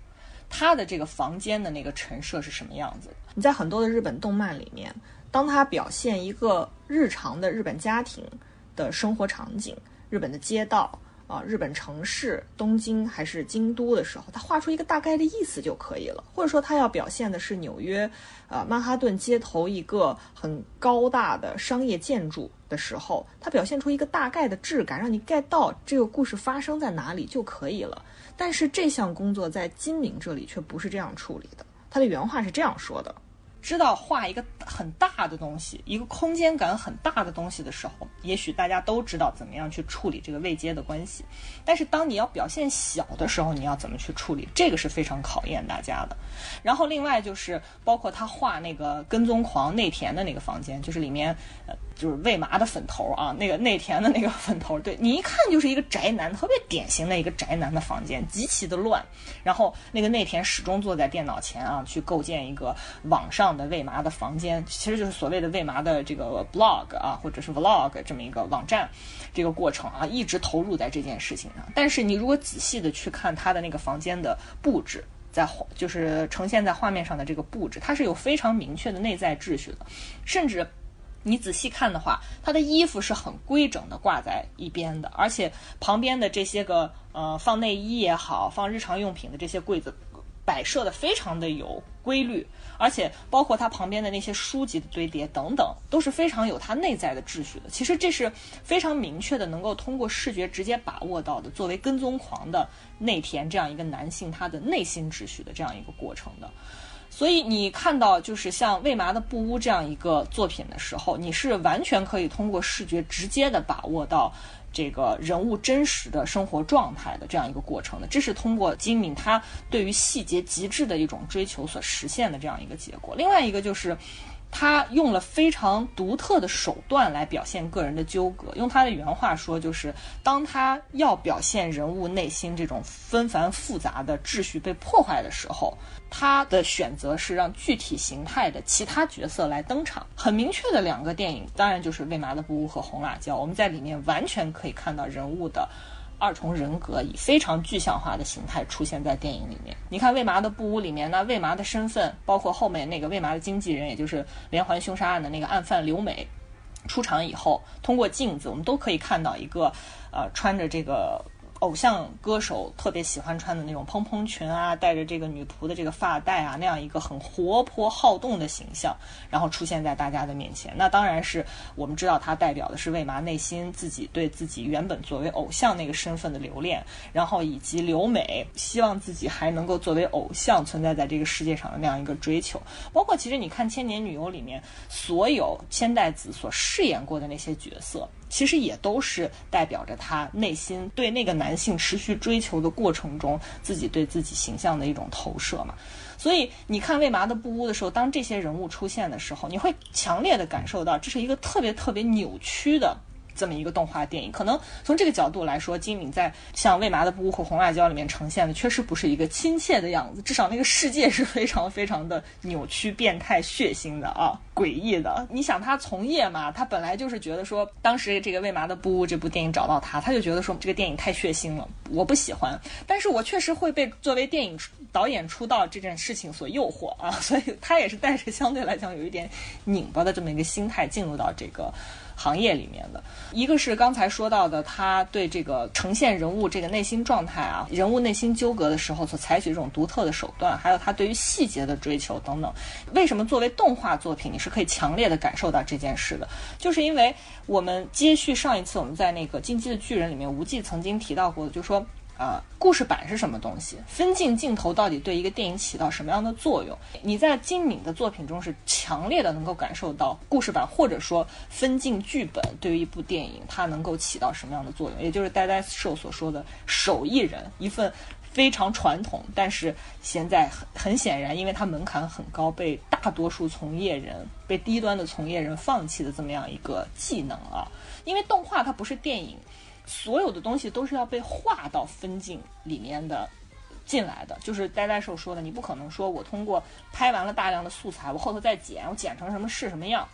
他的这个房间的那个陈设是什么样子？你在很多的日本动漫里面，当他表现一个日常的日本家庭的生活场景，日本的街道。啊日本城市东京还是京都的时候，他画出一个大概的意思就可以了。或者说他要表现的是纽约，呃曼哈顿街头一个很高大的商业建筑的时候，他表现出一个大概的质感，让你 get 到这个故事发生在哪里就可以了。但是这项工作在金明这里却不是这样处理的。他的原话是这样说的。知道画一个很大的东西，一个空间感很大的东西的时候，也许大家都知道怎么样去处理这个未接的关系。但是当你要表现小的时候，你要怎么去处理？这个是非常考验大家的。然后另外就是包括他画那个跟踪狂内田的那个房间，就是里面呃就是喂麻的粉头啊，那个内田的那个粉头，对你一看就是一个宅男，特别典型的一个宅男的房间，极其的乱。然后那个内田始终坐在电脑前啊，去构建一个网上。的喂麻的房间，其实就是所谓的喂麻的这个 blog 啊，或者是 vlog 这么一个网站，这个过程啊，一直投入在这件事情上。但是你如果仔细的去看他的那个房间的布置，在就是呈现在画面上的这个布置，它是有非常明确的内在秩序的。甚至你仔细看的话，他的衣服是很规整的挂在一边的，而且旁边的这些个呃放内衣也好，放日常用品的这些柜子。摆设的非常的有规律，而且包括他旁边的那些书籍的堆叠等等，都是非常有他内在的秩序的。其实这是非常明确的，能够通过视觉直接把握到的，作为跟踪狂的内田这样一个男性他的内心秩序的这样一个过程的。所以你看到就是像魏麻的布屋这样一个作品的时候，你是完全可以通过视觉直接的把握到。这个人物真实的生活状态的这样一个过程的，这是通过金敏他对于细节极致的一种追求所实现的这样一个结果。另外一个就是。他用了非常独特的手段来表现个人的纠葛。用他的原话说，就是当他要表现人物内心这种纷繁复杂的秩序被破坏的时候，他的选择是让具体形态的其他角色来登场。很明确的两个电影，当然就是《为麻的不屋》和《红辣椒》。我们在里面完全可以看到人物的。二重人格以非常具象化的形态出现在电影里面。你看魏麻的布屋里面，那魏麻的身份，包括后面那个魏麻的经纪人，也就是连环凶杀案的那个案犯刘美，出场以后，通过镜子，我们都可以看到一个，呃，穿着这个。偶像歌手特别喜欢穿的那种蓬蓬裙啊，带着这个女仆的这个发带啊，那样一个很活泼好动的形象，然后出现在大家的面前。那当然是我们知道，它代表的是魏麻内心自己对自己原本作为偶像那个身份的留恋，然后以及刘美希望自己还能够作为偶像存在在这个世界上的那样一个追求。包括其实你看《千年女优》里面所有千代子所饰演过的那些角色。其实也都是代表着他内心对那个男性持续追求的过程中，自己对自己形象的一种投射嘛。所以你看《为麻的布屋》的时候，当这些人物出现的时候，你会强烈的感受到这是一个特别特别扭曲的。这么一个动画电影，可能从这个角度来说，金敏在像《未麻的布屋》和《红辣椒》里面呈现的，确实不是一个亲切的样子。至少那个世界是非常非常的扭曲、变态、血腥的啊，诡异的。你想他从业嘛，他本来就是觉得说，当时这个《未麻的布屋》这部电影找到他，他就觉得说这个电影太血腥了，我不喜欢。但是我确实会被作为电影导演出道这件事情所诱惑啊，所以他也是带着相对来讲有一点拧巴的这么一个心态进入到这个。行业里面的一个是刚才说到的，他对这个呈现人物这个内心状态啊，人物内心纠葛的时候所采取这种独特的手段，还有他对于细节的追求等等。为什么作为动画作品，你是可以强烈的感受到这件事的？就是因为我们接续上一次我们在那个《进击的巨人》里面，无忌曾经提到过，就是说。呃，故事板是什么东西？分镜镜头到底对一个电影起到什么样的作用？你在金敏的作品中是强烈的能够感受到故事板或者说分镜剧本对于一部电影它能够起到什么样的作用？也就是呆呆兽所说的手艺人，一份非常传统，但是现在很很显然，因为它门槛很高，被大多数从业人、被低端的从业人放弃的这么样一个技能啊。因为动画它不是电影。所有的东西都是要被画到分镜里面的进来的，就是呆呆兽说的，你不可能说我通过拍完了大量的素材，我后头再剪，我剪成什么是什么样，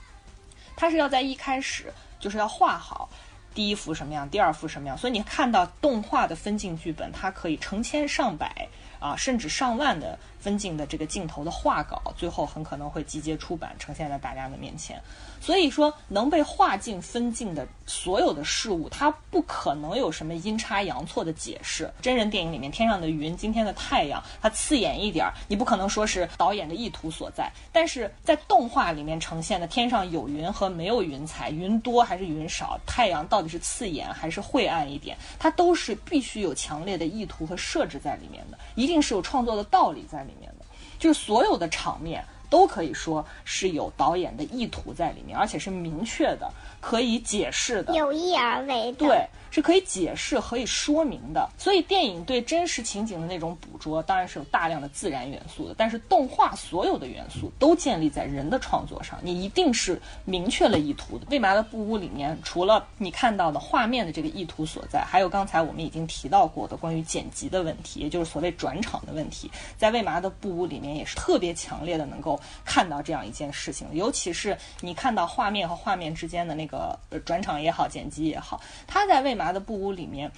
它是要在一开始就是要画好，第一幅什么样，第二幅什么样。所以你看到动画的分镜剧本，它可以成千上百啊，甚至上万的分镜的这个镜头的画稿，最后很可能会集结出版，呈现在大家的面前。所以说，能被画境分镜的所有的事物，它不可能有什么阴差阳错的解释。真人电影里面，天上的云，今天的太阳，它刺眼一点儿，你不可能说是导演的意图所在。但是在动画里面呈现的天上有云和没有云彩，云多还是云少，太阳到底是刺眼还是晦暗一点，它都是必须有强烈的意图和设置在里面的，一定是有创作的道理在里面的。就是所有的场面。都可以说是有导演的意图在里面，而且是明确的，可以解释的，有意而为的。对。是可以解释、可以说明的，所以电影对真实情景的那种捕捉，当然是有大量的自然元素的。但是动画所有的元素都建立在人的创作上，你一定是明确了意图的。《未麻的布屋》里面，除了你看到的画面的这个意图所在，还有刚才我们已经提到过的关于剪辑的问题，也就是所谓转场的问题，在《未麻的布屋》里面也是特别强烈的能够看到这样一件事情。尤其是你看到画面和画面之间的那个转场也好，剪辑也好，他在未麻的布屋里面，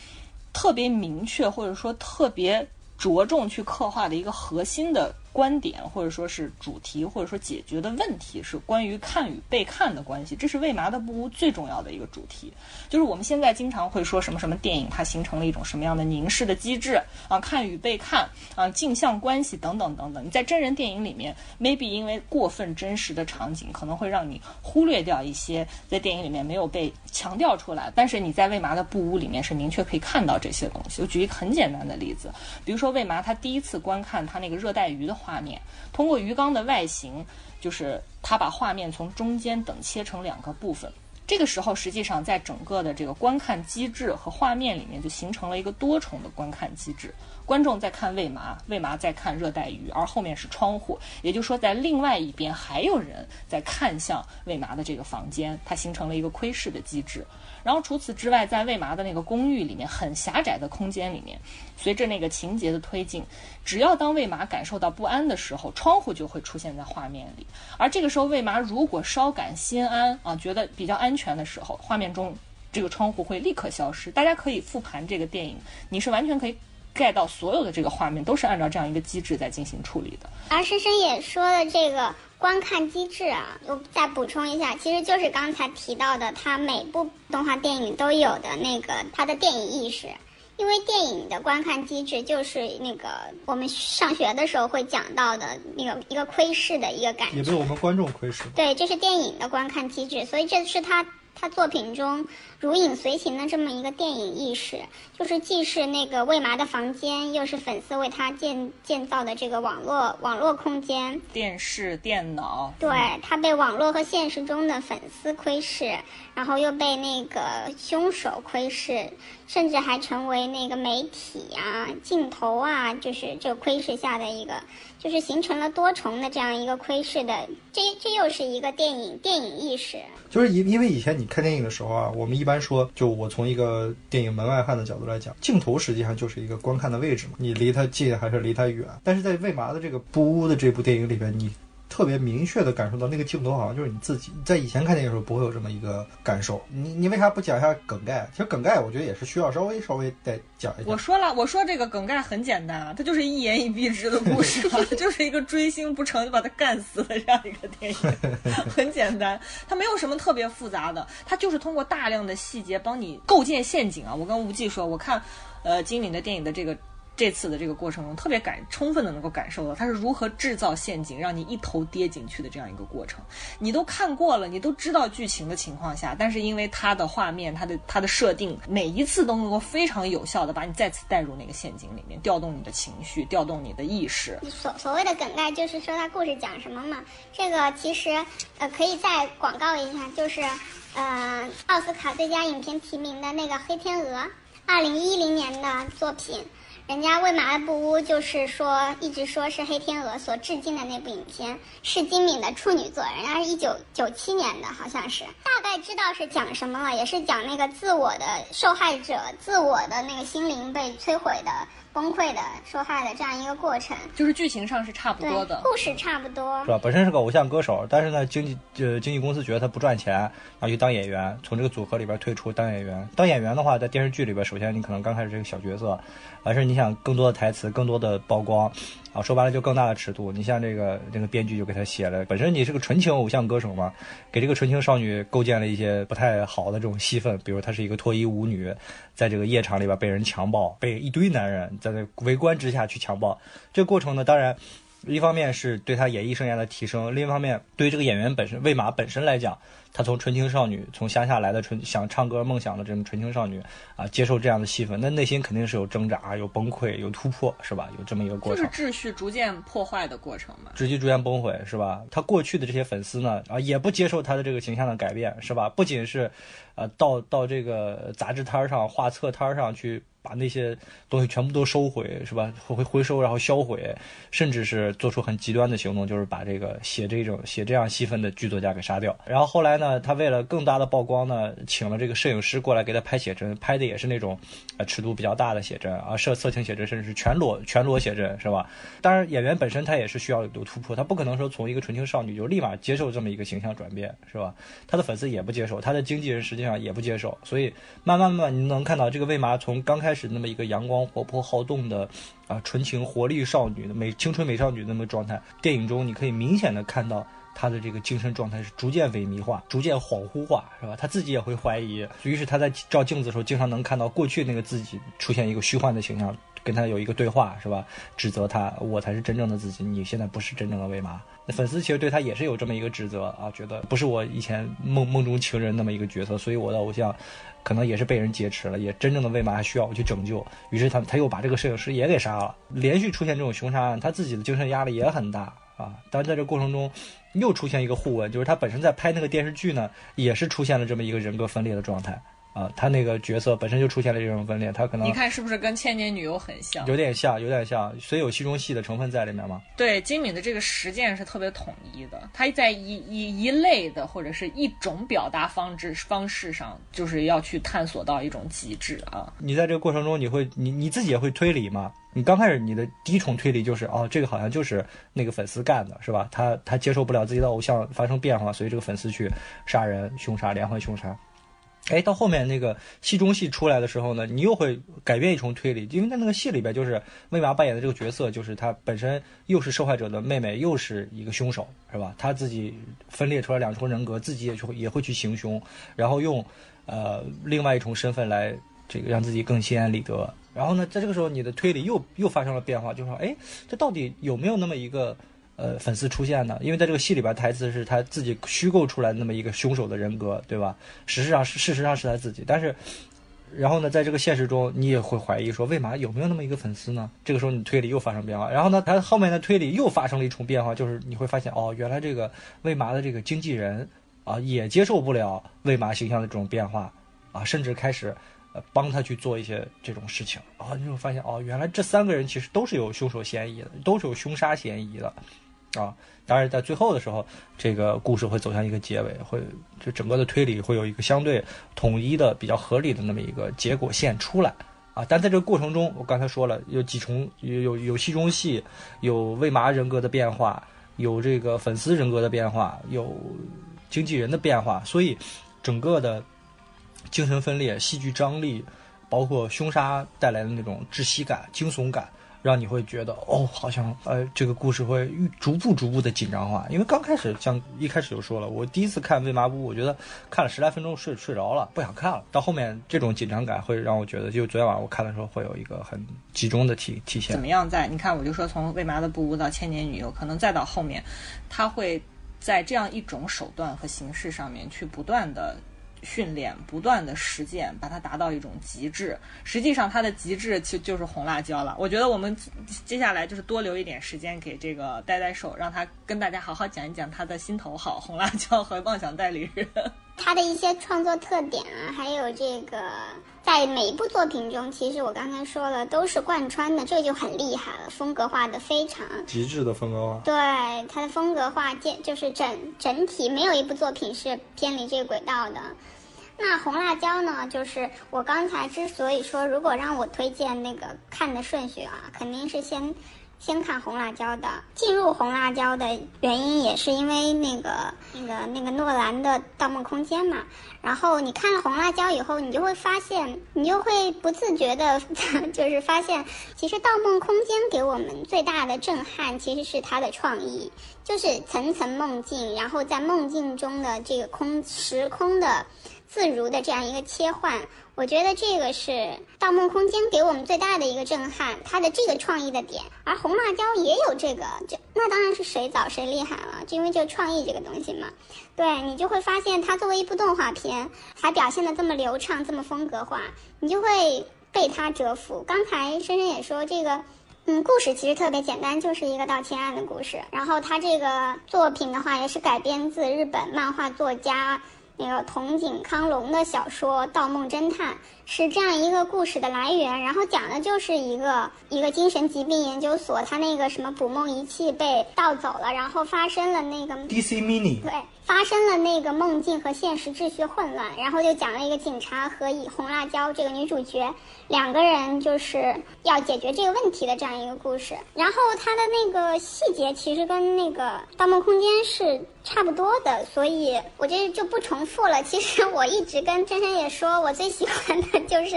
特别明确或者说特别着重去刻画的一个核心的。观点或者说是主题或者说解决的问题是关于看与被看的关系，这是《为麻的布屋》最重要的一个主题。就是我们现在经常会说什么什么电影它形成了一种什么样的凝视的机制啊，看与被看啊，镜像关系等等等等。你在真人电影里面，maybe 因为过分真实的场景可能会让你忽略掉一些在电影里面没有被强调出来，但是你在《为麻的布屋》里面是明确可以看到这些东西。我举一个很简单的例子，比如说为麻他第一次观看他那个热带鱼的。画面通过鱼缸的外形，就是他把画面从中间等切成两个部分。这个时候，实际上在整个的这个观看机制和画面里面，就形成了一个多重的观看机制。观众在看喂麻，喂麻在看热带鱼，而后面是窗户，也就是说，在另外一边还有人在看向喂麻的这个房间，它形成了一个窥视的机制。然后除此之外，在魏麻的那个公寓里面，很狭窄的空间里面，随着那个情节的推进，只要当魏麻感受到不安的时候，窗户就会出现在画面里。而这个时候，魏麻如果稍感心安啊，觉得比较安全的时候，画面中这个窗户会立刻消失。大家可以复盘这个电影，你是完全可以。盖到所有的这个画面都是按照这样一个机制在进行处理的。而深深也说了这个观看机制啊，我再补充一下，其实就是刚才提到的，它每部动画电影都有的那个它的电影意识。因为电影的观看机制就是那个我们上学的时候会讲到的那个一个窥视的一个感觉，也被我们观众窥视。对，这是电影的观看机制，所以这是他。他作品中如影随形的这么一个电影意识，就是既是那个魏麻的房间，又是粉丝为他建建造的这个网络网络空间，电视、电脑。对他被网络和现实中的粉丝窥视，然后又被那个凶手窥视，甚至还成为那个媒体啊、镜头啊，就是这窥视下的一个。就是形成了多重的这样一个窥视的，这这又是一个电影电影意识。就是因因为以前你看电影的时候啊，我们一般说，就我从一个电影门外汉的角度来讲，镜头实际上就是一个观看的位置嘛，你离它近还是离它远？但是在魏麻的这个布屋的这部电影里边，你。特别明确的感受到那个镜头好像就是你自己，在以前看电影的时候不会有这么一个感受。你你为啥不讲一下梗概？其实梗概我觉得也是需要稍微稍微再讲一下。我说了，我说这个梗概很简单啊，它就是一言以蔽之的故事，就是一个追星不成就把他干死了这样一个电影，很简单，它没有什么特别复杂的，它就是通过大量的细节帮你构建陷阱啊。我跟吴忌说，我看呃金敏的电影的这个。这次的这个过程中，特别感充分的能够感受到他是如何制造陷阱，让你一头跌进去的这样一个过程。你都看过了，你都知道剧情的情况下，但是因为他的画面、他的他的设定，每一次都能够非常有效的把你再次带入那个陷阱里面，调动你的情绪，调动你的意识。所所谓的梗概，就是说他故事讲什么嘛？这个其实呃可以再广告一下，就是呃奥斯卡最佳影片提名的那个《黑天鹅》，二零一零年的作品。人家为马的布屋就是说，一直说是黑天鹅所致敬的那部影片，是金敏的处女作，人家是一九九七年的，好像是。大概知道是讲什么了，也是讲那个自我的受害者，自我的那个心灵被摧毁的崩溃的受害的这样一个过程。就是剧情上是差不多的，。故事差不多是。吧？本身是个偶像歌手，但是呢，经纪呃经纪公司觉得他不赚钱，然后去当演员，从这个组合里边退出当演员。当演员的话，在电视剧里边，首先你可能刚开始这个小角色，而是你想更多的台词、更多的曝光，啊，说白了就更大的尺度。你像这个这个编剧就给他写了，本身你是个纯情偶像歌手嘛，给这个纯情少女构建了一些不太好的这种戏份，比如她是一个脱衣舞女，在这个夜场里边被人强暴，被一堆男人在那围观之下去强暴。这个过程呢，当然。一方面是对他演艺生涯的提升，另一方面对于这个演员本身魏玛本身来讲，她从纯情少女从乡下来的纯想唱歌梦想的这种纯情少女啊，接受这样的戏份，那内心肯定是有挣扎、有崩溃、有突破，是吧？有这么一个过程。就是秩序逐渐破坏的过程嘛。秩序逐渐崩毁，是吧？她过去的这些粉丝呢，啊，也不接受她的这个形象的改变，是吧？不仅是，呃，到到这个杂志摊儿上、画册摊儿上去把那些东西全部都收回，是吧？回回收，然后销毁，甚至是做出很极端的行动，就是把这个写这种写这样戏份的剧作家给杀掉。然后后来呢，他为了更大的曝光呢，请了这个摄影师过来给他拍写真，拍的也是那种，呃，尺度比较大的写真啊，色色情写真，甚至是全裸全裸写真，是吧？当然，演员本身他也是需要有突破，他不可能说从一个纯情少女就立马接受这么一个形象转变，是吧？他的粉丝也不接受，他的经纪人实际上也不接受，所以慢慢慢慢你能看到这个魏麻从刚开开始那么一个阳光活泼好动的啊纯情活力少女的美青春美少女那么状态，电影中你可以明显的看到。她的这个精神状态是逐渐萎靡化、逐渐恍惚化，是吧？她自己也会怀疑，于是她在照镜子的时候，经常能看到过去那个自己出现一个虚幻的形象，跟他有一个对话，是吧？指责他，我才是真正的自己，你现在不是真正的魏玛。那粉丝其实对他也是有这么一个指责啊，觉得不是我以前梦梦中情人那么一个角色，所以我的偶像可能也是被人劫持了，也真正的魏玛还需要我去拯救。于是他他又把这个摄影师也给杀了，连续出现这种凶杀案，他自己的精神压力也很大啊。但是在这过程中，又出现一个互文，就是他本身在拍那个电视剧呢，也是出现了这么一个人格分裂的状态啊。他那个角色本身就出现了这种分裂，他可能你看是不是跟千年女优很像？有点像，有点像，所以有戏中戏的成分在里面嘛。对，金敏的这个实践是特别统一的，他在一一一类的或者是一种表达方式方式上，就是要去探索到一种极致啊。你在这个过程中，你会你你自己也会推理嘛？你刚开始你的第一重推理就是哦，这个好像就是那个粉丝干的，是吧？他他接受不了自己的偶像发生变化，所以这个粉丝去杀人、凶杀、连环凶杀。哎，到后面那个戏中戏出来的时候呢，你又会改变一重推理，因为在那个戏里边，就是魏玛扮演的这个角色，就是他本身又是受害者的妹妹，又是一个凶手，是吧？他自己分裂出来两重人格，自己也去也会去行凶，然后用呃另外一重身份来这个让自己更心安理得。然后呢，在这个时候，你的推理又又发生了变化，就说，哎，这到底有没有那么一个呃粉丝出现呢？因为在这个戏里边，台词是他自己虚构出来那么一个凶手的人格，对吧？事实上是事实上是他自己，但是。然后呢，在这个现实中，你也会怀疑说，魏玛有没有那么一个粉丝呢？这个时候，你推理又发生变化。然后呢，他后面的推理又发生了一重变化，就是你会发现，哦，原来这个魏玛的这个经纪人啊，也接受不了魏玛形象的这种变化啊，甚至开始呃帮他去做一些这种事情。啊，你会发现，哦，原来这三个人其实都是有凶手嫌疑的，都是有凶杀嫌疑的。啊，当然，在最后的时候，这个故事会走向一个结尾，会就整个的推理会有一个相对统一的、比较合理的那么一个结果线出来啊。但在这个过程中，我刚才说了，有几重，有有有戏中戏，有魏麻人格的变化，有这个粉丝人格的变化，有经纪人的变化，所以整个的精神分裂、戏剧张力，包括凶杀带来的那种窒息感、惊悚感。让你会觉得哦，好像呃，这个故事会逐步逐步的紧张化。因为刚开始像一开始就说了，我第一次看《未麻布》，我觉得看了十来分钟睡睡着了，不想看了。到后面这种紧张感会让我觉得，就昨天晚上我看的时候会有一个很集中的体体现怎。么样在？你看，我就说从《未麻的布屋》到《千年女优》，可能再到后面，他会在这样一种手段和形式上面去不断的训练，不断的实践，把它达到一种极致。实际上，它的极致其实就是红辣椒了。我觉得我们接下来就是多留一点时间给这个呆呆兽，让他跟大家好好讲一讲他的心头好红辣椒和妄想代理人。他的一些创作特点啊，还有这个在每一部作品中，其实我刚才说了都是贯穿的，这就很厉害了，风格化的非常。极致的风格化。对它的风格化，建就是整整体没有一部作品是偏离这个轨道的。那红辣椒呢？就是我刚才之所以说，如果让我推荐那个看的顺序啊，肯定是先。先看红辣椒的，进入红辣椒的原因也是因为那个那个那个诺兰的《盗梦空间》嘛。然后你看了红辣椒以后，你就会发现，你就会不自觉的，就是发现，其实《盗梦空间》给我们最大的震撼其实是它的创意，就是层层梦境，然后在梦境中的这个空时空的自如的这样一个切换。我觉得这个是《盗梦空间》给我们最大的一个震撼，它的这个创意的点。而红辣椒也有这个，就那当然是谁早谁厉害了，就因为这个创意这个东西嘛。对你就会发现，它作为一部动画片，还表现的这么流畅，这么风格化，你就会被它折服。刚才深深也说，这个嗯，故事其实特别简单，就是一个盗窃案的故事。然后它这个作品的话，也是改编自日本漫画作家。那个桐井康隆的小说《盗梦侦探》是这样一个故事的来源，然后讲的就是一个一个精神疾病研究所，他那个什么捕梦仪器被盗走了，然后发生了那个 DC Mini 对。发生了那个梦境和现实秩序混乱，然后就讲了一个警察和以红辣椒这个女主角两个人就是要解决这个问题的这样一个故事。然后它的那个细节其实跟那个《盗梦空间》是差不多的，所以我这就不重复了。其实我一直跟真真也说，我最喜欢的 就是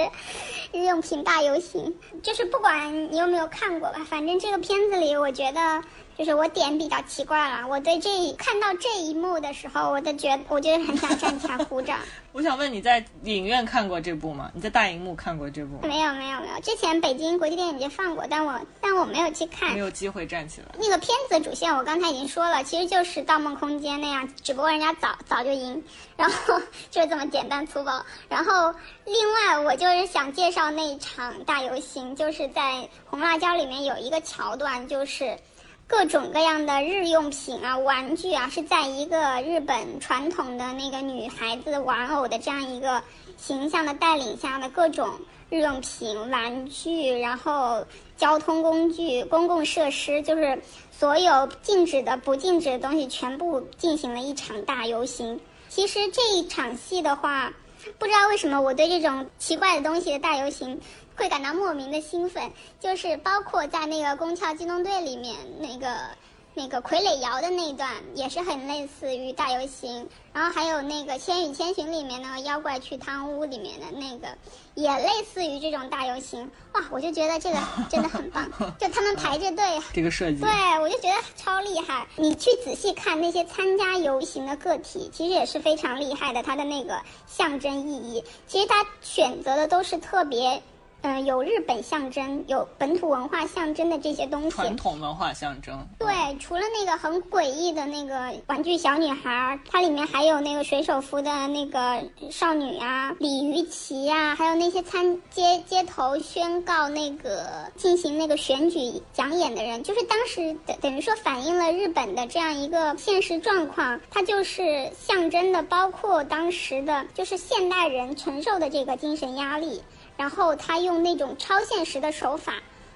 日用品大游行，就是不管你有没有看过吧，反正这个片子里我觉得。就是我点比较奇怪了，我对这看到这一幕的时候，我就觉我就很想站起来 鼓掌。我想问你在影院看过这部吗？你在大荧幕看过这部？没有没有没有，之前北京国际电影节放过，但我但我没有去看，没有机会站起来。那个片子主线我刚才已经说了，其实就是《盗梦空间》那样，只不过人家早早就赢，然后就是这么简单粗暴。然后另外我就是想介绍那一场大游行，就是在《红辣椒》里面有一个桥段，就是。各种各样的日用品啊，玩具啊，是在一个日本传统的那个女孩子玩偶的这样一个形象的带领下的各种日用品、玩具，然后交通工具、公共设施，就是所有禁止的、不禁止的东西，全部进行了一场大游行。其实这一场戏的话，不知道为什么我对这种奇怪的东西的大游行。会感到莫名的兴奋，就是包括在那个《宫壳机动队》里面那个那个傀儡摇的那一段，也是很类似于大游行。然后还有那个《千与千寻》里面那个妖怪去汤屋里面的那个，也类似于这种大游行。哇，我就觉得这个 真的很棒，就他们排着队，这个设计，对我就觉得超厉害。你去仔细看那些参加游行的个体，其实也是非常厉害的，它的那个象征意义，其实他选择的都是特别。嗯，有日本象征，有本土文化象征的这些东西。传统文化象征。对，除了那个很诡异的那个玩具小女孩，它里面还有那个水手服的那个少女啊，鲤鱼旗啊，还有那些参街街头宣告那个进行那个选举讲演的人，就是当时等等于说反映了日本的这样一个现实状况，它就是象征的，包括当时的就是现代人承受的这个精神压力。然后他用那种超现实的手法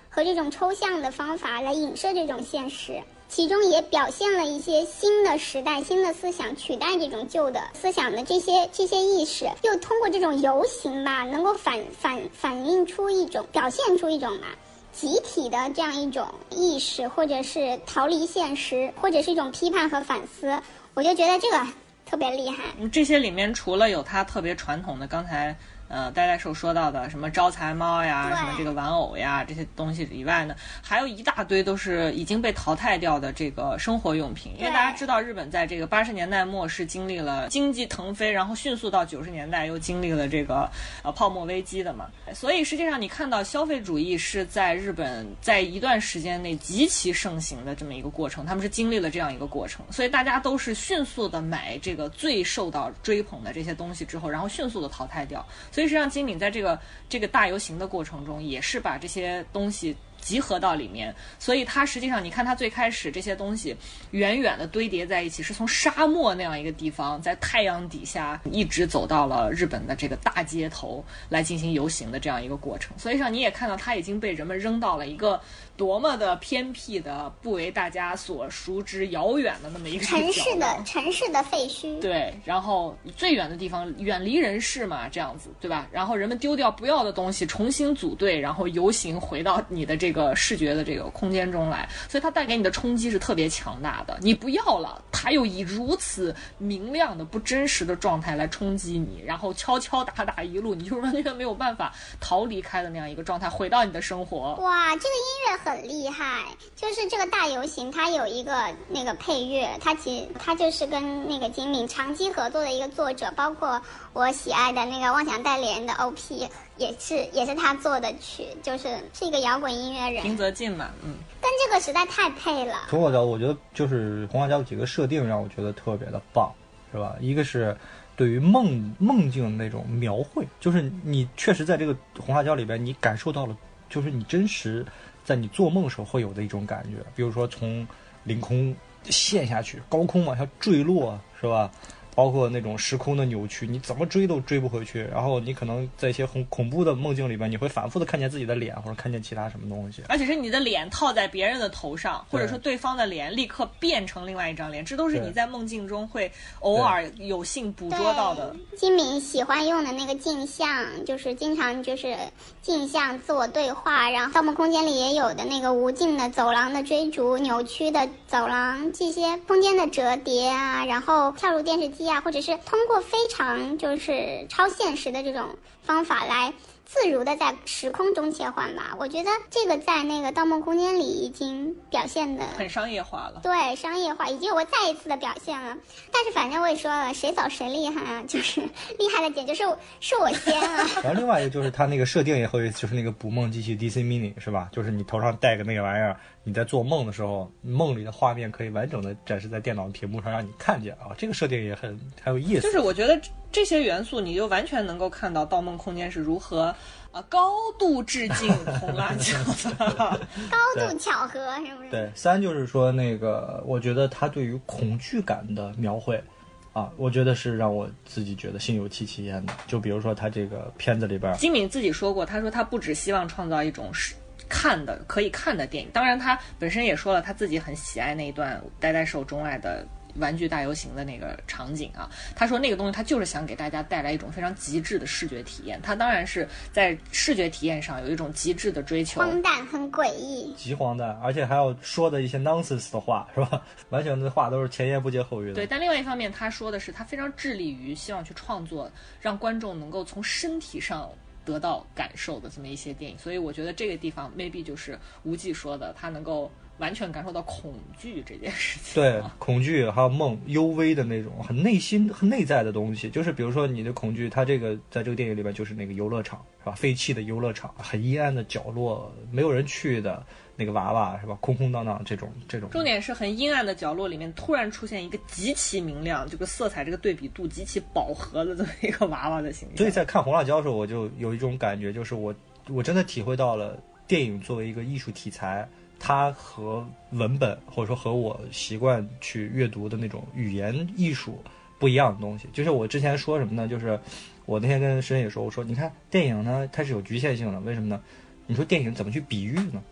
和这种抽象的方法来影射这种现实，其中也表现了一些新的时代、新的思想取代这种旧的思想的这些这些意识，又通过这种游行吧，能够反反反映出一种表现出一种嘛集体的这样一种意识，或者是逃离现实，或者是一种批判和反思。我就觉得这个特别厉害。这些里面除了有他特别传统的刚才。呃，呆呆兽说到的什么招财猫呀，什么这个玩偶呀，这些东西以外呢，还有一大堆都是已经被淘汰掉的这个生活用品。因为大家知道，日本在这个八十年代末是经历了经济腾飞，然后迅速到九十年代又经历了这个呃泡沫危机的嘛。所以实际上你看到消费主义是在日本在一段时间内极其盛行的这么一个过程，他们是经历了这样一个过程，所以大家都是迅速的买这个最受到追捧的这些东西之后，然后迅速的淘汰掉。所以实际上，金敏在这个这个大游行的过程中，也是把这些东西集合到里面。所以它实际上，你看它最开始这些东西远远的堆叠在一起，是从沙漠那样一个地方，在太阳底下一直走到了日本的这个大街头来进行游行的这样一个过程。所以上你也看到，它已经被人们扔到了一个多么的偏僻的、不为大家所熟知、遥远的那么一个城市的城市的废墟。对，然后最远的地方，远离人世嘛，这样子，对吧？然后人们丢掉不要的东西，重新组队，然后游行回到你的这个视觉的这个空间中来，所以它带给你的冲击是特别强大的。你不要了，它又以如此明亮的、不真实的状态来冲击你，然后敲敲打打一路，你就完全没有办法逃离开的那样一个状态，回到你的生活。哇，这个音乐很厉害，就是这个大游行，它有一个那个配乐，它其实它就是跟那个金敏长期合作的一个作者，包括我喜爱的那个《妄想代理人》的 OP 也是也是他做的曲，就是是一个摇滚音乐人，平泽进嘛，嗯，跟这个实在太配了。从我角度，我觉得就是红辣椒几个设定让我觉得特别的棒，是吧？一个是对于梦梦境的那种描绘，就是你确实在这个红辣椒里边，你感受到了，就是你真实在你做梦时候会有的一种感觉，比如说从凌空陷下去，高空往下坠落，是吧？包括那种时空的扭曲，你怎么追都追不回去。然后你可能在一些恐恐怖的梦境里边，你会反复的看见自己的脸，或者看见其他什么东西。而且是你的脸套在别人的头上，或者说对方的脸立刻变成另外一张脸，这都是你在梦境中会偶尔有幸捕捉到的。金敏喜欢用的那个镜像，就是经常就是镜像自我对话，然后《盗梦空间》里也有的那个无尽的走廊的追逐、扭曲的走廊，这些空间的折叠啊，然后跳入电视机啊，或者是通过非常就是超现实的这种方法来。自如的在时空中切换吧，我觉得这个在那个《盗梦空间》里已经表现的很商业化了。对商业化已经有过再一次的表现了，但是反正我也说了，谁早谁厉害啊，就是 厉害的点就是是我先啊。然后另外一个就是它那个设定也很有意思，就是那个捕梦机器 DC Mini 是吧？就是你头上戴个那个玩意儿，你在做梦的时候，梦里的画面可以完整的展示在电脑屏幕上让你看见啊。这个设定也很很有意思。就是我觉得这些元素，你就完全能够看到《盗梦空间》是如何啊高度致敬 红辣椒的。高度巧合是不是？对，三就是说那个，我觉得他对于恐惧感的描绘，啊，我觉得是让我自己觉得心有戚戚焉的。就比如说他这个片子里边儿，金敏自己说过，他说他不只希望创造一种是看的可以看的电影，当然他本身也说了他自己很喜爱那一段呆呆受钟爱的。玩具大游行的那个场景啊，他说那个东西他就是想给大家带来一种非常极致的视觉体验。他当然是在视觉体验上有一种极致的追求。荒诞很诡异，极荒诞，而且还要说的一些 nonsense 的话，是吧？完全的话都是前言不接后语的。对，但另外一方面，他说的是他非常致力于希望去创作，让观众能够从身体上得到感受的这么一些电影。所以我觉得这个地方 maybe 就是无忌说的，他能够完全感受到恐惧这件事情。对，恐惧还有梦，幽微的那种，很内心、很内在的东西。就是比如说你的恐惧，他这个在这个电影里边就是那个游乐场，是吧？废弃的游乐场，很阴暗的角落，没有人去的那个娃娃，是吧？空空荡荡这种这种。重点是很阴暗的角落里面突然出现一个极其明亮，这个色彩这个对比度极其饱和的这么一个娃娃的形象。所以在看《红辣椒》的时候，我就有一种感觉，就是我我真的体会到了电影作为一个艺术题材，它和文本或者说和我习惯去阅读的那种语言艺术不一样的东西。就是我之前说什么呢？就是我那天跟申也说，我说你看电影呢，它是有局限性的，为什么呢？你说电影怎么去比喻呢？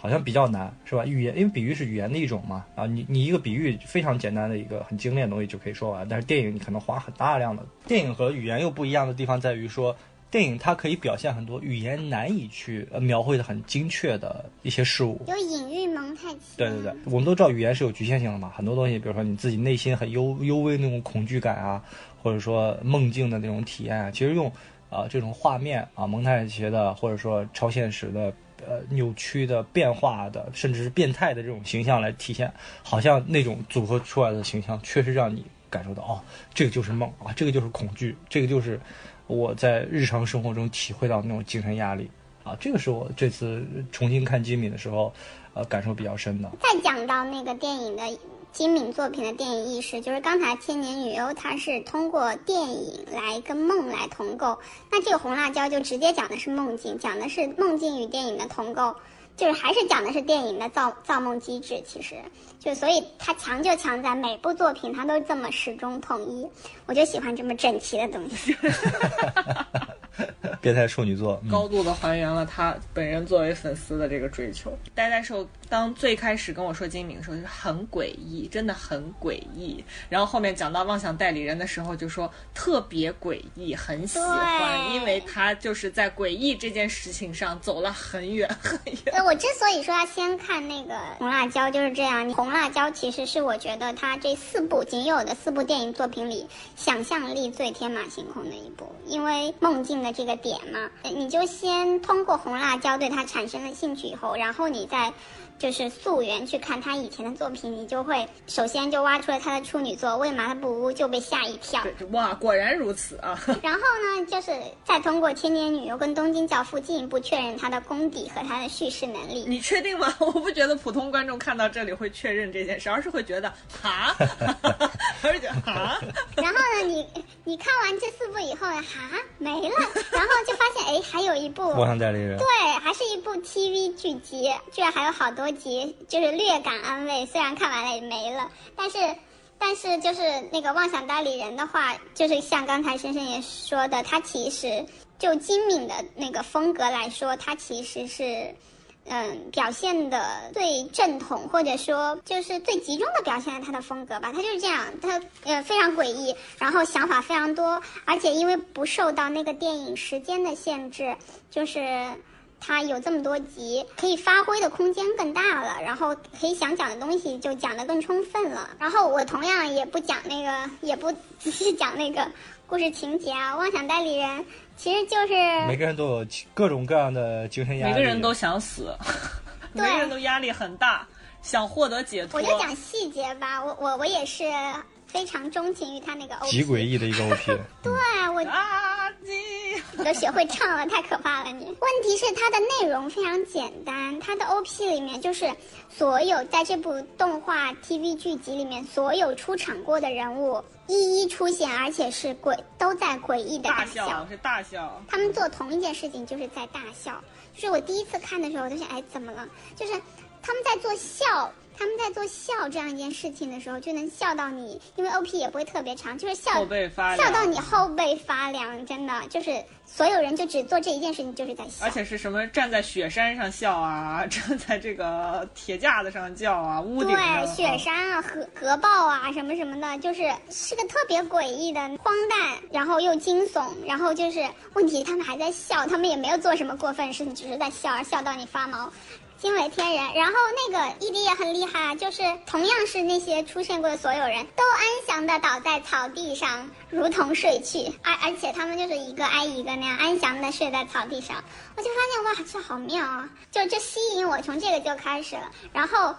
好像比较难，是吧？语言，因为比喻是语言的一种嘛，啊，你你一个比喻非常简单的一个很精炼的东西就可以说完，但是电影你可能花很大量的。电影和语言又不一样的地方在于说，电影它可以表现很多语言难以去呃描绘的很精确的一些事物。有隐喻蒙太奇。对对对，我们都知道语言是有局限性的嘛，很多东西，比如说你自己内心很幽幽微那种恐惧感啊，或者说梦境的那种体验啊，其实用啊、这种画面啊蒙太奇的，或者说超现实的。呃，扭曲的、变化的，甚至是变态的这种形象来体现，好像那种组合出来的形象，确实让你感受到，哦，这个就是梦啊，这个就是恐惧，这个就是我在日常生活中体会到那种精神压力啊，这个是我这次重新看金敏的时候，呃，感受比较深的。再讲到那个电影的精敏作品的电影意识，就是刚才《千年女优》，它是通过电影来跟梦来同构，那这个《红辣椒》就直接讲的是梦境，讲的是梦境与电影的同构。就是还是讲的是电影的造造梦机制，其实就所以它强就强在每部作品它都这么始终统一，我就喜欢这么整齐的东西。变态处女座，嗯高度的还原了他本人作为粉丝的这个追求。呆呆兽当最开始跟我说金敏的时候，就是很诡异，真的很诡异。然后后面讲到妄想代理人的时候，就说特别诡异，很喜欢，因为他就是在诡异这件事情上走了很远很远。我之所以说要先看那个《红辣椒》，就是这样。《红辣椒》其实是我觉得他这四部仅有的四部电影作品里，想象力最天马行空的一部。因为梦境的这个点嘛，你就先通过《红辣椒》对它产生了兴趣以后，然后你再。就是溯源去看他以前的作品，你就会首先就挖出了他的处女作《为麻布屋》，就被吓一跳。对，哇，果然如此啊！然后呢，就是再通过《千年女优》跟《东京教父》进一步确认他的功底和他的叙事能力。你确定吗？我不觉得普通观众看到这里会确认这件事，而是会觉得哈，而且哈，然后呢，你你看完这四部以后呢，哈没了，然后就发现哎，还有一部妄想代理人，对，还是一部 TV 剧集，居然还有好多集，就是略感安慰。虽然看完了也没了，但是但是就是那个妄想代理人的话，就是像刚才深深也说的，他其实就金敏的那个风格来说，他其实是。嗯，表现的最正统，或者说就是最集中的表现了他的风格吧。他就是这样，他呃非常诡异，然后想法非常多，而且因为不受到那个电影时间的限制，就是它有这么多集，可以发挥的空间更大了，然后可以想讲的东西就讲得更充分了。然后我同样也不讲那个，也不仔细讲那个故事情节啊。妄想代理人其实就是每个人都有各种各样的精神压力，每个人都想死，每个人都压力很大，想获得解脱我。就讲细节吧，我我我也是非常钟情于他那个 OP，极诡异的一个 OP。对我啊，你都学会唱了，太可怕了你！问题是它的内容非常简单，它的 OP 里面就是所有在这部动画 TV 剧集里面所有出场过的人物一一出现，而且是诡都在诡异的大笑。笑是大笑，他们做同一件事情，就是在大笑。就是我第一次看的时候，我就想，哎，怎么了？就是他们在做笑，他们在做笑这样一件事情的时候，就能笑到你，因为 OP 也不会特别长，就是笑后背发凉笑到你后背发凉，真的就是所有人就只做这一件事情，就是在笑而。且是什么站在雪山上笑啊，站在这个铁架子上叫啊，屋顶上对，雪山啊、核核爆啊什么什么的，就是是个特别诡异的、荒诞，然后又惊悚，然后就是问题他们还在笑，他们也没有做什么过分的事情，只是在笑，而笑到你发毛。惊为天人，然后那个 ED 也很厉害啊，就是同样是那些出现过的所有人都安详的倒在草地上，如同睡去，而而且他们就是一个挨一个那样安详的睡在草地上，我就发现哇，这好妙啊！就这吸引我，从这个就开始了，然后。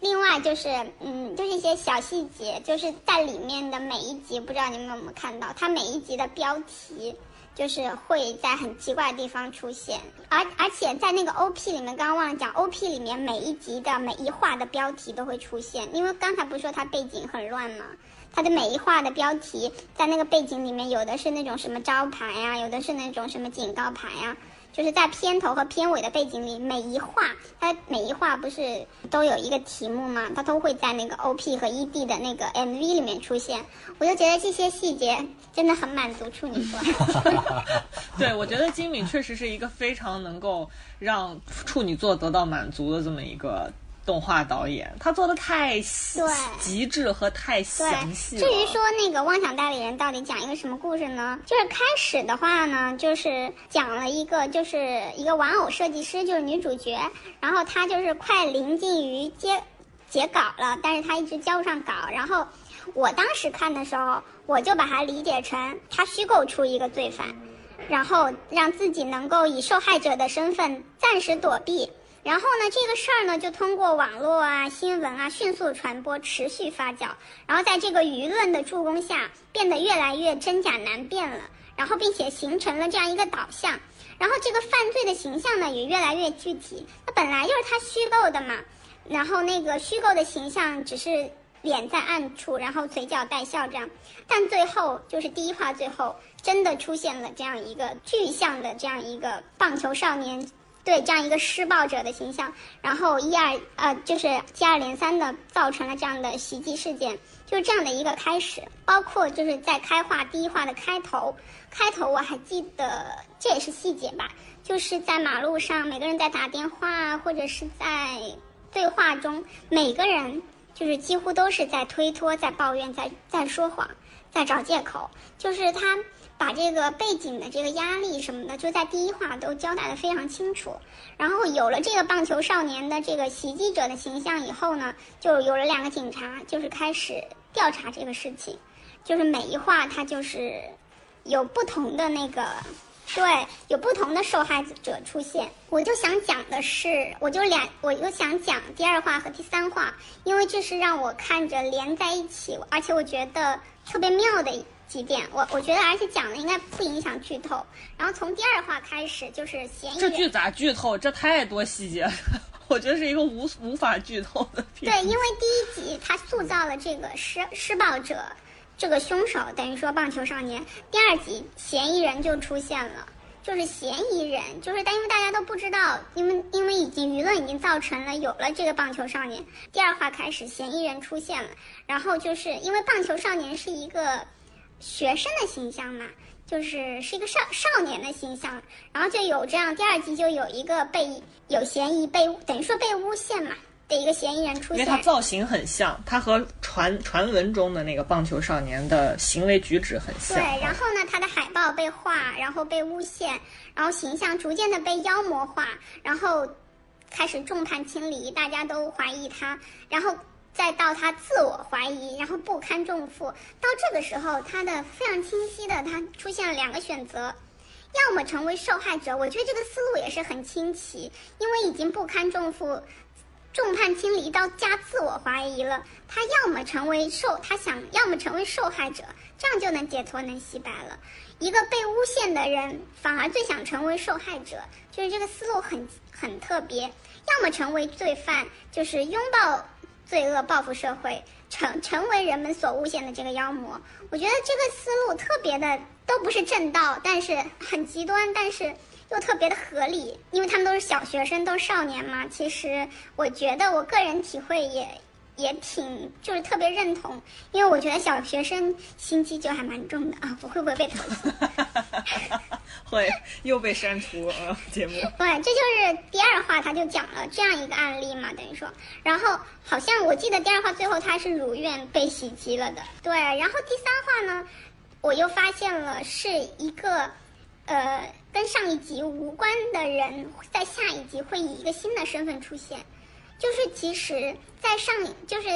另外就是，嗯，就是一些小细节，就是在里面的每一集，不知道你们有没有看到，它每一集的标题就是会在很奇怪的地方出现，而而且在那个 OP 里面，刚刚忘了讲，OP 里面每一集的每一话的标题都会出现，因为刚才不是说它背景很乱吗？它的每一话的标题在那个背景里面，有的是那种什么招牌呀、有的是那种什么警告牌呀、就是在片头和片尾的背景里，每一画它每一画不是都有一个题目吗？它都会在那个 OP 和 ED 的那个 MV 里面出现。我就觉得这些细节真的很满足处女座。对，我觉得金敏确实是一个非常能够让处女座得到满足的这么一个动画导演，他做的太细对极致和太详，细了。至于说那个妄想代理人到底讲一个什么故事呢？就是开始的话呢，就是讲了一个就是一个玩偶设计师，就是女主角，然后她就是快临近于接截稿了，但是她一直交不上稿，然后我当时看的时候，我就把它理解成她虚构出一个罪犯，然后让自己能够以受害者的身份暂时躲避。然后呢，这个事儿呢，就通过网络啊、新闻啊迅速传播，持续发酵，然后在这个舆论的助攻下，变得越来越真假难辨了。然后，并且形成了这样一个导向，然后这个犯罪的形象呢，也越来越具体。那本来就是他虚构的嘛，然后那个虚构的形象只是脸在暗处，然后嘴角带笑这样，但最后就是第一话最后真的出现了这样一个具象的这样一个棒球少年对这样一个施暴者的形象，然后一二呃就是接二连三的造成了这样的袭击事件，就是这样的一个开始。包括就是在开画第一话的开头，开头我还记得，这也是细节吧，就是在马路上每个人在打电话，或者是在对话中，每个人就是几乎都是在推脱、在抱怨、在在说谎、在找借口，就是他。把这个背景的这个压力什么的，就在第一话都交代的非常清楚。然后有了这个棒球少年的这个袭击者的形象以后呢，就有了两个警察，就是开始调查这个事情。就是每一话他就是有不同的那个，对，有不同的受害者出现。我就想讲的是，我就两，我就想讲第二话和第三话，因为这是让我看着连在一起，而且我觉得特别妙的。几点？我我觉得，而且讲的应该不影响剧透。然后从第二话开始就是嫌疑。这剧咋剧透？这太多细节了，我觉得是一个无无法剧透的片。对，因为第一集他塑造了这个施施暴者，这个凶手等于说棒球少年。第二集嫌疑人就出现了，就是嫌疑人，就是但因为大家都不知道，因为因为已经舆论已经造成了有了这个棒球少年。第二话开始嫌疑人出现了，然后就是因为棒球少年是一个。学生的形象嘛，就是是一个少少年的形象，然后就有这样，第二集就有一个被有嫌疑被等于说被诬陷嘛的一个嫌疑人出现，因为他造型很像，他和传传闻中的那个棒球少年的行为举止很像。对，然后呢，他的海报被画，然后被诬陷，然后形象逐渐的被妖魔化，然后开始众叛亲离，大家都怀疑他，然后。再到他自我怀疑，然后不堪重负，到这个时候，他的非常清晰的，他出现了两个选择，要么成为受害者。我觉得这个思路也是很清奇，因为已经不堪重负，众叛亲离到加自我怀疑了。他要么成为受，他想要么成为受害者，这样就能解脱，能洗白了。一个被诬陷的人反而最想成为受害者，就是这个思路很很特别。要么成为罪犯，就是拥抱。罪恶报复社会，成成为人们所诬陷的这个妖魔，我觉得这个思路特别的都不是正道，但是很极端，但是又特别的合理，因为他们都是小学生，都是少年嘛。其实我觉得我个人体会也也挺就是特别认同，因为我觉得小学生心机就还蛮重的啊，我会不会被投诉？会又被删除啊节目。对，这就是第二话，他就讲了这样一个案例嘛，等于说，然后好像我记得第二话最后他是如愿被袭击了的。对，然后第三话呢，我又发现了是一个，呃，跟上一集无关的人，在下一集会以一个新的身份出现，就是其实，在上就是。